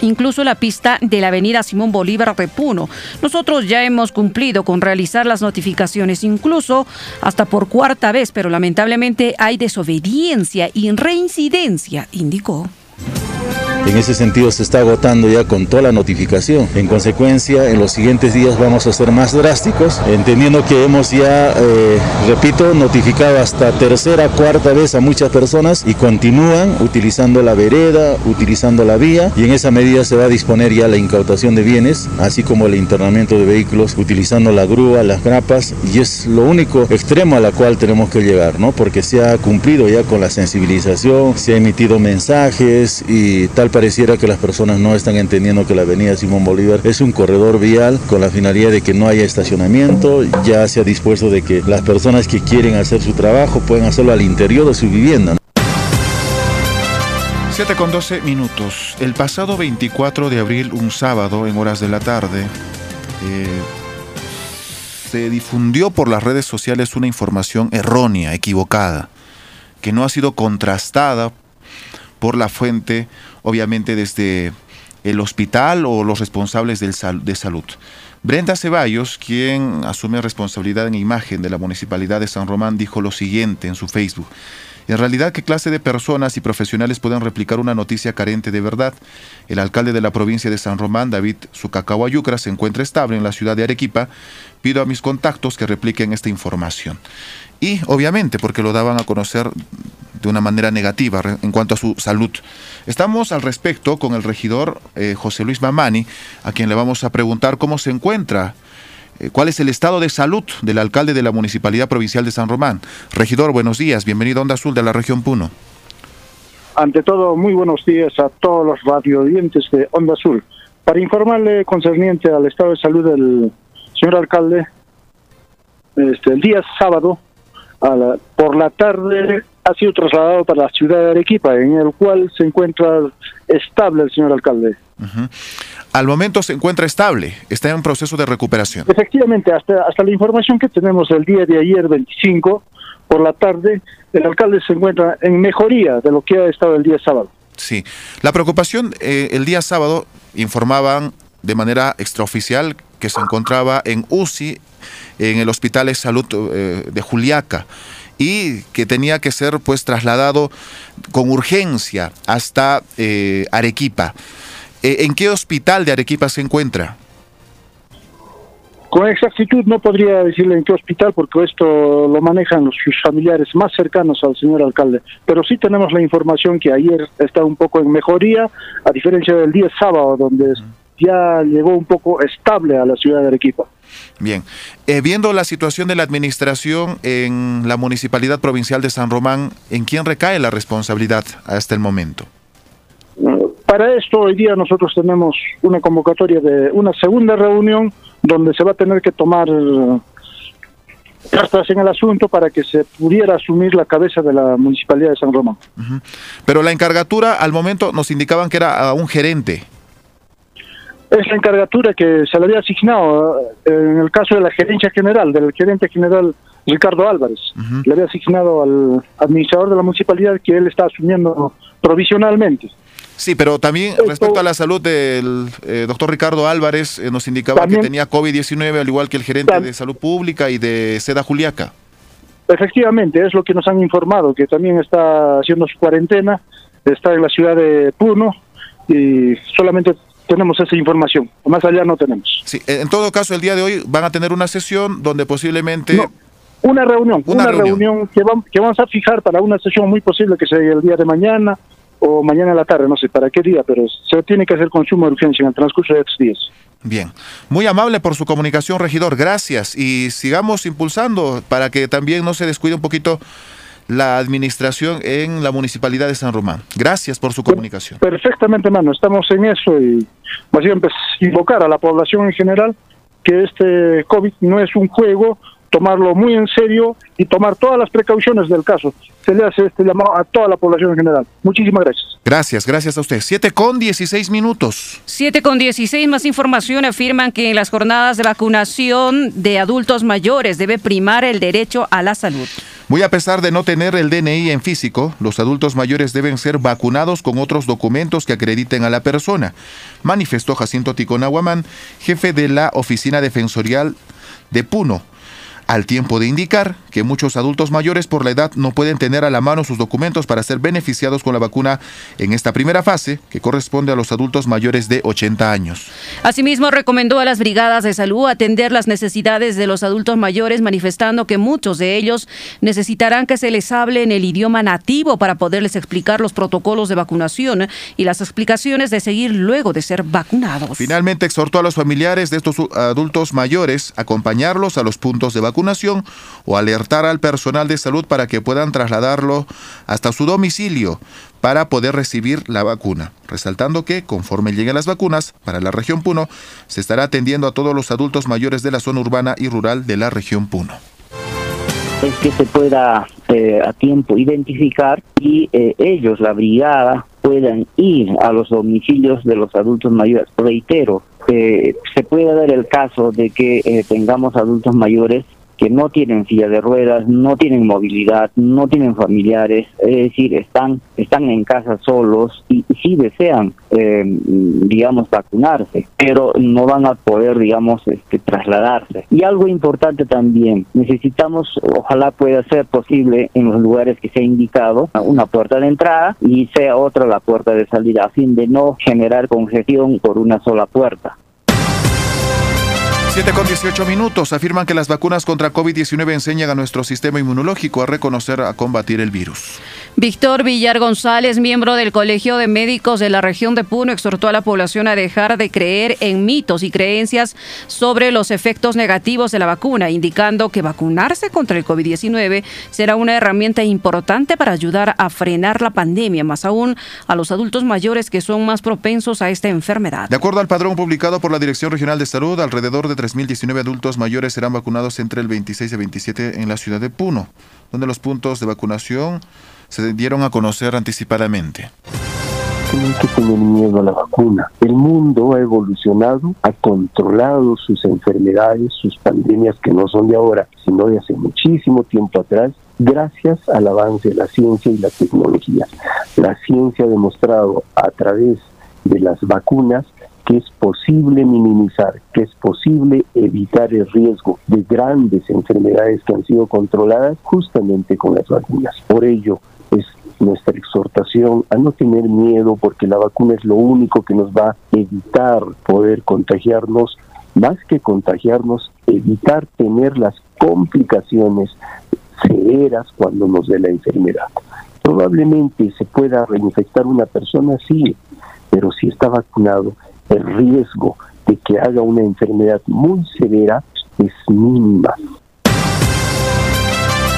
incluso la pista de la avenida Simón Bolívar de Puno. Nosotros ya hemos cumplido con realizar las notificaciones, incluso hasta por cuarta vez, pero lamentablemente hay desobediencia y reincidencia, indicó. En ese sentido se está agotando ya con toda la notificación. En consecuencia, en los siguientes días vamos a ser más drásticos, entendiendo que hemos ya, eh, repito, notificado hasta tercera, cuarta vez a muchas personas y continúan utilizando la vereda, utilizando la vía y en esa medida se va a disponer ya la incautación de bienes, así como el internamiento de vehículos utilizando la grúa, las grapas y es lo único extremo a la cual tenemos que llegar, ¿no? Porque se ha cumplido ya con la sensibilización, se ha emitido mensajes y tal pareciera que las personas no están entendiendo que la avenida Simón Bolívar es un corredor vial con la finalidad de que no haya estacionamiento. Ya se ha dispuesto de que las personas que quieren hacer su trabajo pueden hacerlo al interior de su vivienda. ¿no? 7 con 12 minutos. El pasado 24 de abril, un sábado, en horas de la tarde, eh, se difundió por las redes sociales una información errónea, equivocada, que no ha sido contrastada por la fuente, obviamente desde el hospital o los responsables del de salud. Brenda Ceballos, quien asume responsabilidad en imagen de la Municipalidad de San Román, dijo lo siguiente en su Facebook. En realidad, ¿qué clase de personas y profesionales pueden replicar una noticia carente de verdad? El alcalde de la provincia de San Román, David Sucacao Ayucra, se encuentra estable en la ciudad de Arequipa. Pido a mis contactos que repliquen esta información. Y, obviamente, porque lo daban a conocer de una manera negativa en cuanto a su salud. Estamos al respecto con el regidor eh, José Luis Mamani, a quien le vamos a preguntar cómo se encuentra eh, ¿Cuál es el estado de salud del alcalde de la Municipalidad Provincial de San Román? Regidor, buenos días. Bienvenido a Onda Azul de la región Puno. Ante todo, muy buenos días a todos los radioyentes de Onda Azul. Para informarle concerniente al estado de salud del señor alcalde, este, el día sábado, a la- por la tarde, ha sido trasladado para la ciudad de Arequipa, en el cual se encuentra estable el señor alcalde. Al momento se encuentra estable, está en proceso de recuperación. Efectivamente, hasta, hasta la información que tenemos el día de ayer, 25, por la tarde, el alcalde se encuentra en mejoría de lo que ha estado el día sábado. Sí. La preocupación, eh, el día sábado informaban de manera extraoficial que se encontraba en UCI, en el Hospital de Salud eh, de Juliaca, y que tenía que ser pues trasladado con urgencia hasta eh, Arequipa. Eh, ¿En qué hospital de Arequipa se encuentra? Con exactitud no podría decirle en qué hospital porque esto lo manejan los, sus familiares más cercanos al señor alcalde, pero sí tenemos la información que ayer está un poco en mejoría, a diferencia del día sábado donde ya llegó un poco estable a la ciudad de Arequipa. Bien, eh, viendo la situación de la administración en la Municipalidad Provincial de San Román, ¿en quién recae la responsabilidad hasta el momento? Para esto hoy día nosotros tenemos una convocatoria de una segunda reunión donde se va a tener que tomar cartas en el asunto para que se pudiera asumir la cabeza de la Municipalidad de San Román. Pero la encargatura al momento nos indicaban que era a un gerente. Es la encargatura que se le había asignado eh, en el caso de la gerencia general, del gerente general Ricardo Álvarez. Le había asignado al administrador de la municipalidad que él está asumiendo provisionalmente. Sí, pero también respecto a la salud del eh, doctor Ricardo Álvarez, eh, nos indicaba También- que tenía COVID-19, al igual que el gerente de salud pública y de Seda Juliaca. Efectivamente, es lo que nos han informado, que también está haciendo su cuarentena, está en la ciudad de Puno y solamente tenemos esa información, más allá no tenemos. Sí, eh, en todo caso, el día de hoy van a tener una sesión donde posiblemente... Una reunión, Una una, reunión. reunión, que, vam- que vamos a fijar para una sesión muy posible que sea el día de mañana o mañana en la tarde, no sé para qué día, pero se tiene que hacer consumo de urgencia en el transcurso de estos días. Bien, muy amable por su comunicación, regidor. Gracias y sigamos impulsando para que también no se descuide un poquito la administración en la municipalidad de San Román. Gracias por su comunicación. Perfectamente, mano, estamos en eso y más bien pues, invocar a la población en general que este COVID no es un juego, tomarlo muy en serio y tomar todas las precauciones del caso. Se le hace este llamado a toda la población en general. Muchísimas gracias. Gracias, gracias a usted. 7 con 16 minutos. 7 con 16 más información afirman que en las jornadas de vacunación de adultos mayores debe primar el derecho a la salud. Muy a pesar de no tener el DNI en físico, los adultos mayores deben ser vacunados con otros documentos que acrediten a la persona, manifestó Jacinto Ticón Aguamán, jefe de la Oficina Defensorial de Puno, al tiempo de indicar que muchos adultos mayores por la edad no pueden tener a la mano sus documentos para ser beneficiados con la vacuna en esta primera fase, que corresponde a los adultos mayores de 80 años. Asimismo, recomendó a las brigadas de salud atender las necesidades de los adultos mayores, manifestando que muchos de ellos necesitarán que se les hable en el idioma nativo para poderles explicar los protocolos de vacunación y las explicaciones de seguir luego de ser vacunados. Finalmente exhortó a los familiares de estos adultos mayores a acompañarlos a los puntos de vacunación o alertar al personal de salud para que puedan trasladarlo hasta su domicilio para poder recibir la vacuna, resaltando que conforme lleguen las vacunas para la región Puno, se estará atendiendo a todos los adultos mayores de la zona urbana y rural de la región Puno. es que se pueda eh, a tiempo identificar y eh, ellos, la brigada, puedan ir a los domicilios de los adultos mayores. Reitero, eh, se puede dar el caso de que eh, tengamos adultos mayores que no tienen silla de ruedas, no tienen movilidad, no tienen familiares, es decir, están están en casa solos y, y sí desean, eh, digamos, vacunarse, pero no van a poder, digamos, este, trasladarse. Y algo importante también, necesitamos, ojalá pueda ser posible en los lugares que se ha indicado, una puerta de entrada y sea otra la puerta de salida, a fin de no generar congestión por una sola puerta. 7 con 18 minutos. Afirman que las vacunas contra COVID-19 enseñan a nuestro sistema inmunológico a reconocer, a combatir el virus. Víctor Villar González, miembro del Colegio de Médicos de la región de Puno, exhortó a la población a dejar de creer en mitos y creencias sobre los efectos negativos de la vacuna, indicando que vacunarse contra el COVID-19 será una herramienta importante para ayudar a frenar la pandemia, más aún a los adultos mayores que son más propensos a esta enfermedad. De acuerdo al padrón publicado por la Dirección Regional de Salud, alrededor de 3.019 adultos mayores serán vacunados entre el 26 y 27 en la ciudad de Puno, donde los puntos de vacunación se dieron a conocer anticipadamente. Tener miedo a la vacuna. El mundo ha evolucionado, ha controlado sus enfermedades, sus pandemias que no son de ahora, sino de hace muchísimo tiempo atrás, gracias al avance de la ciencia y la tecnología. La ciencia ha demostrado a través de las vacunas que es posible minimizar, que es posible evitar el riesgo de grandes enfermedades que han sido controladas justamente con las vacunas. Por ello, es nuestra exhortación a no tener miedo porque la vacuna es lo único que nos va a evitar poder contagiarnos más que contagiarnos, evitar tener las complicaciones severas cuando nos dé la enfermedad. Probablemente se pueda reinfectar una persona, sí, pero si está vacunado, el riesgo de que haga una enfermedad muy severa es mínima.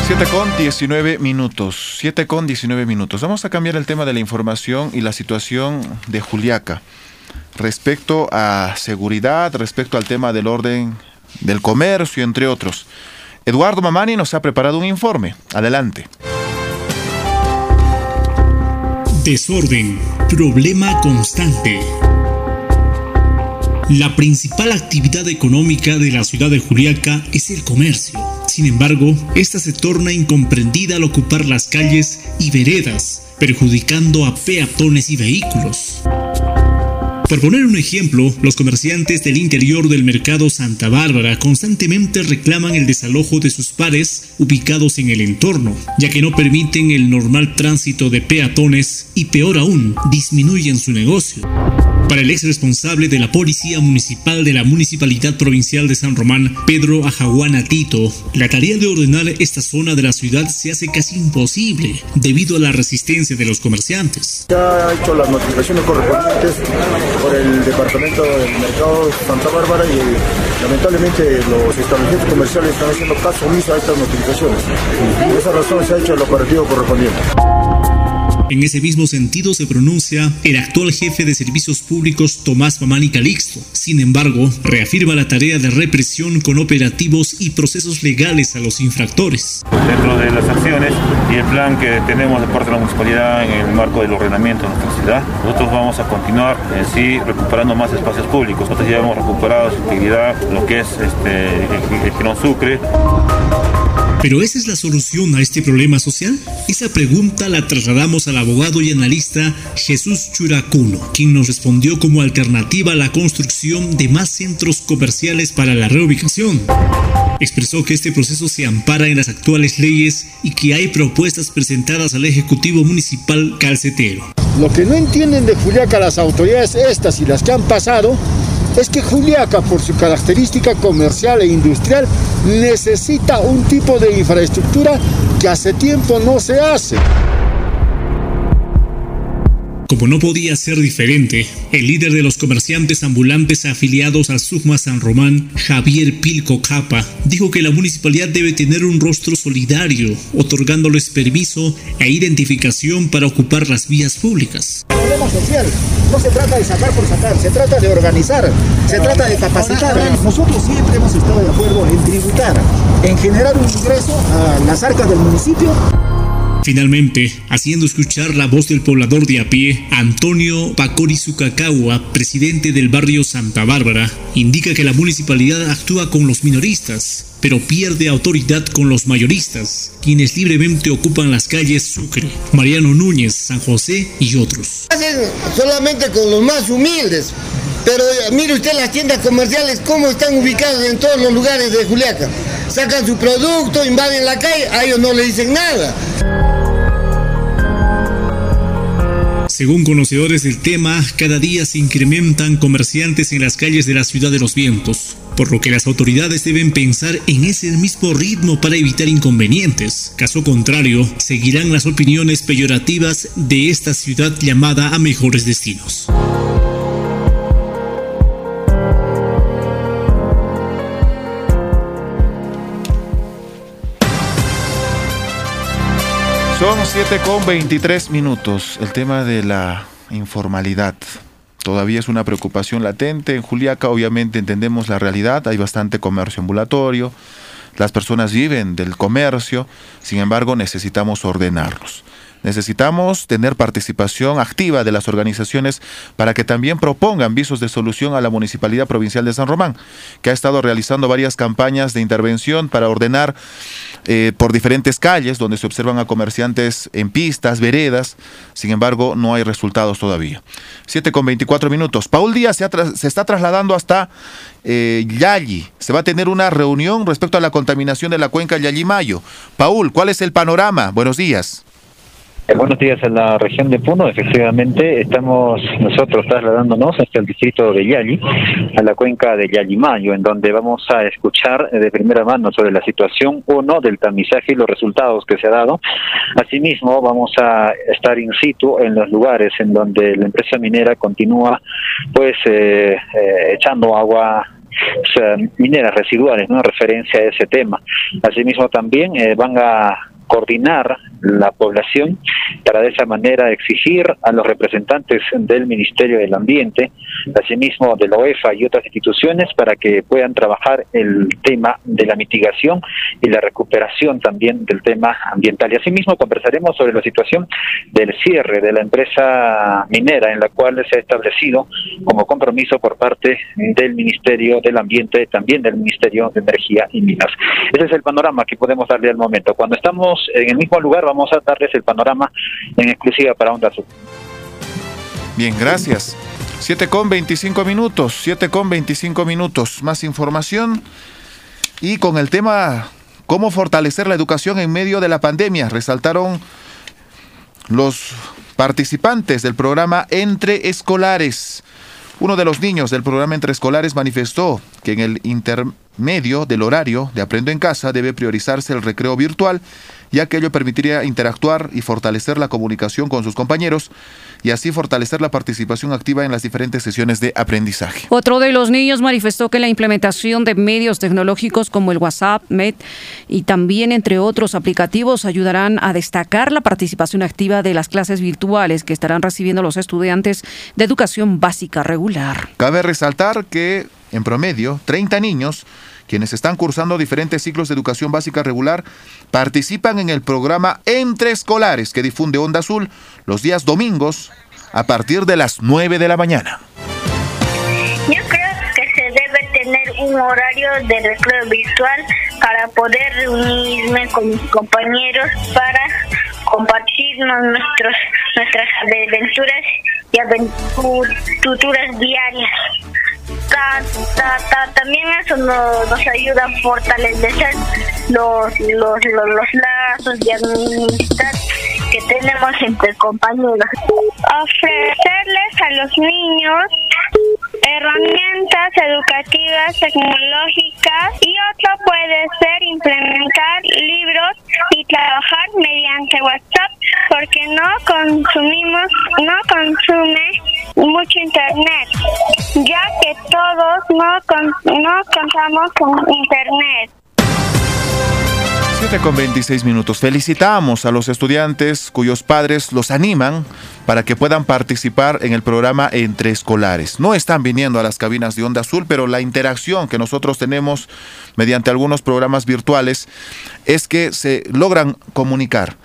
7 con 19 minutos. 7 con 19 minutos. Vamos a cambiar el tema de la información y la situación de Juliaca. Respecto a seguridad, respecto al tema del orden del comercio, entre otros. Eduardo Mamani nos ha preparado un informe. Adelante. Desorden, problema constante. La principal actividad económica de la ciudad de Juliaca es el comercio. Sin embargo, esta se torna incomprendida al ocupar las calles y veredas, perjudicando a peatones y vehículos. Por poner un ejemplo, los comerciantes del interior del mercado Santa Bárbara constantemente reclaman el desalojo de sus pares ubicados en el entorno, ya que no permiten el normal tránsito de peatones y peor aún, disminuyen su negocio. Para el ex responsable de la Policía Municipal de la Municipalidad Provincial de San Román, Pedro Ajahuana Tito, la tarea de ordenar esta zona de la ciudad se hace casi imposible debido a la resistencia de los comerciantes. Ya ha hecho las notificaciones correspondientes por el Departamento del Mercado Santa Bárbara y lamentablemente los establecimientos comerciales están haciendo caso omiso a estas notificaciones. Por esa razón se ha hecho el operativo correspondiente. En ese mismo sentido se pronuncia el actual jefe de servicios públicos Tomás Mamani Calixto. Sin embargo, reafirma la tarea de represión con operativos y procesos legales a los infractores. Dentro de las acciones y el plan que tenemos de parte de la municipalidad en el marco del ordenamiento de nuestra ciudad, nosotros vamos a continuar en sí recuperando más espacios públicos. Nosotros ya hemos recuperado su integridad, lo que es este, el, el Sucre. ¿Pero esa es la solución a este problema social? Esa pregunta la trasladamos al abogado y analista Jesús Churacuno, quien nos respondió como alternativa a la construcción de más centros comerciales para la reubicación. Expresó que este proceso se ampara en las actuales leyes y que hay propuestas presentadas al Ejecutivo Municipal calcetero. Lo que no entienden de Juliaca las autoridades estas y las que han pasado es que Juliaca, por su característica comercial e industrial, necesita un tipo de infraestructura que hace tiempo no se hace. Como no podía ser diferente, el líder de los comerciantes ambulantes afiliados al SUGMA San Román, Javier Pilco Capa, dijo que la municipalidad debe tener un rostro solidario, otorgándoles permiso e identificación para ocupar las vías públicas. Problema social, no se trata de sacar por sacar, se trata de organizar, se trata de capacitar. Nosotros siempre hemos estado de acuerdo en tributar, en generar un ingreso a las arcas del municipio Finalmente, haciendo escuchar la voz del poblador de a pie, Antonio Pacori Sucacagua, presidente del barrio Santa Bárbara, indica que la municipalidad actúa con los minoristas, pero pierde autoridad con los mayoristas, quienes libremente ocupan las calles Sucre, Mariano Núñez, San José y otros. Hacen solamente con los más humildes, pero mire usted las tiendas comerciales cómo están ubicadas en todos los lugares de Juliaca. Sacan su producto, invaden la calle, a ellos no le dicen nada. Según conocedores del tema, cada día se incrementan comerciantes en las calles de la ciudad de los vientos, por lo que las autoridades deben pensar en ese mismo ritmo para evitar inconvenientes. Caso contrario, seguirán las opiniones peyorativas de esta ciudad llamada a mejores destinos. Son 7 con 23 minutos. El tema de la informalidad. Todavía es una preocupación latente. En Juliaca obviamente entendemos la realidad. Hay bastante comercio ambulatorio. Las personas viven del comercio. Sin embargo, necesitamos ordenarlos. Necesitamos tener participación activa de las organizaciones para que también propongan visos de solución a la Municipalidad Provincial de San Román, que ha estado realizando varias campañas de intervención para ordenar eh, por diferentes calles donde se observan a comerciantes en pistas, veredas. Sin embargo, no hay resultados todavía. 7 con 24 minutos. Paul Díaz se, está trasladando hasta eh, Yalli. Se va a tener una reunión respecto a la contaminación de la cuenca Yalli-Mayo. Paul, ¿cuál es el panorama? Buenos días. Eh, buenos días a la región de Puno. Efectivamente, estamos nosotros trasladándonos hasta el distrito de Yali, a la cuenca de Yalimayo, en donde vamos a escuchar de primera mano sobre la situación uno del tamizaje y los resultados que se ha dado. Asimismo, vamos a estar in situ en los lugares en donde la empresa minera continúa, pues, eh, eh, echando agua mineras residuales, ¿no? referencia a ese tema. Asimismo también van a coordinar la población para de esa manera exigir a los representantes del Ministerio del Ambiente, asimismo de la OEFA y otras instituciones para que puedan trabajar el tema de la mitigación y la recuperación también del tema ambiental. Y asimismo conversaremos sobre la situación del cierre de la empresa minera en la cual se ha establecido como compromiso por parte del Ministerio del Ambiente, también del Ministerio de Energía y Minas. Ese es el panorama que podemos darle al momento. Cuando estamos en el mismo lugar, vamos a darles el panorama en exclusiva para Onda Azul. Bien, gracias. 7 con 25 minutos, 7 con 25 minutos. Más información. Y con el tema cómo fortalecer la educación en medio de la pandemia, resaltaron los participantes del programa Entre Escolares. Uno de los niños del programa Entre Escolares manifestó que en el intermedio del horario de Aprendo en Casa debe priorizarse el recreo virtual ya que ello permitiría interactuar y fortalecer la comunicación con sus compañeros y así fortalecer la participación activa en las diferentes sesiones de aprendizaje. Otro de los niños manifestó que la implementación de medios tecnológicos como el WhatsApp, Met y también entre otros aplicativos ayudarán a destacar la participación activa de las clases virtuales que estarán recibiendo los estudiantes de educación básica regular. Cabe resaltar que en promedio 30 niños quienes están cursando diferentes ciclos de educación básica regular participan en el programa Entre Escolares que difunde Onda Azul los días domingos a partir de las 9 de la mañana. Yo creo que se debe tener un horario de recreo virtual para poder reunirme con mis compañeros para compartirnos nuestros, nuestras aventuras y aventuras diarias también eso nos, ayuda a fortalecer los, los, los, lazos de amistad que tenemos entre compañeros. Ofrecerles a los niños herramientas educativas tecnológicas y otro puede ser implementar libros y trabajar mediante WhatsApp porque no consumimos, no consume mucho internet, ya que todos no, no contamos con internet. 7 con 26 minutos. Felicitamos a los estudiantes cuyos padres los animan para que puedan participar en el programa Entre Escolares. No están viniendo a las cabinas de Onda Azul, pero la interacción que nosotros tenemos mediante algunos programas virtuales es que se logran comunicar.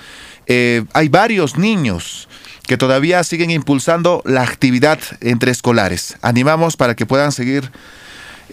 Eh, hay varios niños que todavía siguen impulsando la actividad entre escolares. Animamos para que puedan seguir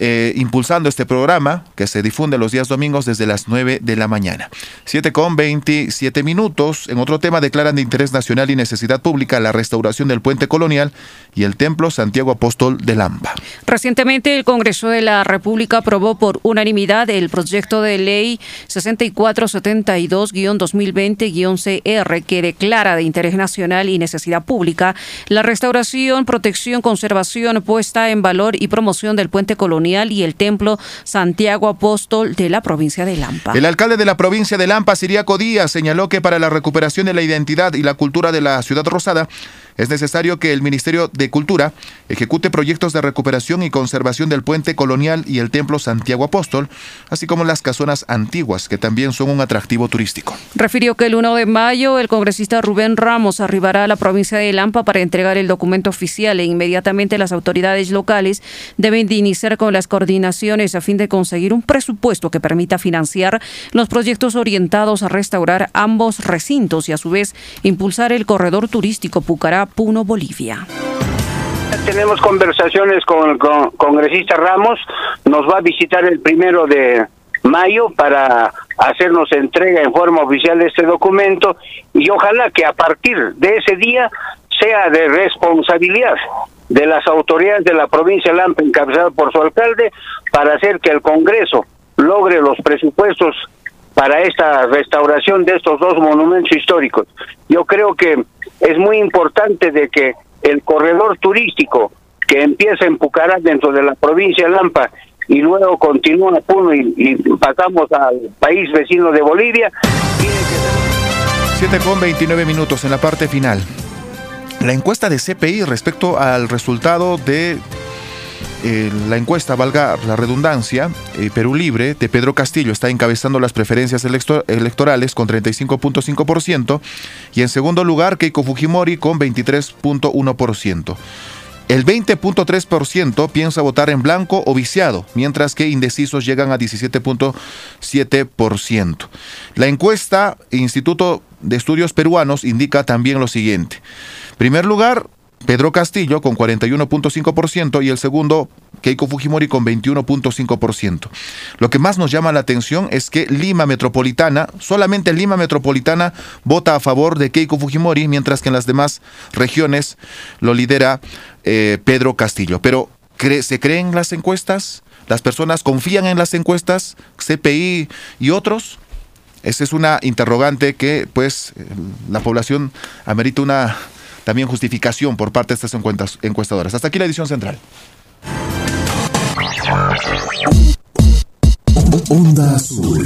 eh, impulsando este programa que se difunde los días domingos desde las 9 de la mañana. 7 con 27 minutos. En otro tema declaran de interés nacional y necesidad pública la restauración del puente colonial y el templo Santiago Apóstol de Lamba. Recientemente el Congreso de la República aprobó por unanimidad el proyecto de ley 6472-2020-CR que declara de interés nacional y necesidad pública la restauración, protección, conservación, puesta en valor y promoción del puente colonial y el Templo Santiago Apóstol de la provincia de Lampa. El alcalde de la provincia de Lampa, Siriaco Díaz, señaló que para la recuperación de la identidad y la cultura de la ciudad rosada, es necesario que el Ministerio de Cultura ejecute proyectos de recuperación y conservación del puente colonial y el templo Santiago Apóstol, así como las casonas antiguas, que también son un atractivo turístico. Refirió que el 1 de mayo el congresista Rubén Ramos arribará a la provincia de Lampa para entregar el documento oficial e inmediatamente las autoridades locales deben de iniciar con las coordinaciones a fin de conseguir un presupuesto que permita financiar los proyectos orientados a restaurar ambos recintos y a su vez impulsar el corredor turístico Pucará Puno, Bolivia. Tenemos conversaciones con, con congresista Ramos, nos va a visitar el primero de mayo para hacernos entrega en forma oficial de este documento y ojalá que a partir de ese día sea de responsabilidad de las autoridades de la provincia de Lampa, encabezada por su alcalde, para hacer que el Congreso logre los presupuestos para esta restauración de estos dos monumentos históricos. Yo creo que es muy importante de que el corredor turístico que empieza en Pucará dentro de la provincia de Lampa y luego continúa a Puno y, pasamos al país vecino de Bolivia. 7 con 29 minutos en la parte final. La encuesta de CPI respecto al resultado de eh, la encuesta, valga la redundancia, eh, Perú Libre de Pedro Castillo está encabezando las preferencias electorales con 35.5% y en segundo lugar Keiko Fujimori con 23.1%. El 20.3% piensa votar en blanco o viciado, mientras que indecisos llegan a 17.7%. La encuesta Instituto de Estudios Peruanos indica también lo siguiente. Primer lugar, Pedro Castillo con 41.5% y el segundo Keiko Fujimori con 21.5%. Lo que más nos llama la atención es que Lima Metropolitana, solamente Lima Metropolitana vota a favor de Keiko Fujimori, mientras que en las demás regiones lo lidera eh, Pedro Castillo. Pero ¿se creen las encuestas? ¿Las personas confían en las encuestas? ¿CPI y otros? Esa es una interrogante que pues la población amerita una también justificación por parte de estas encuestadoras. Hasta aquí la edición central. Onda Azul.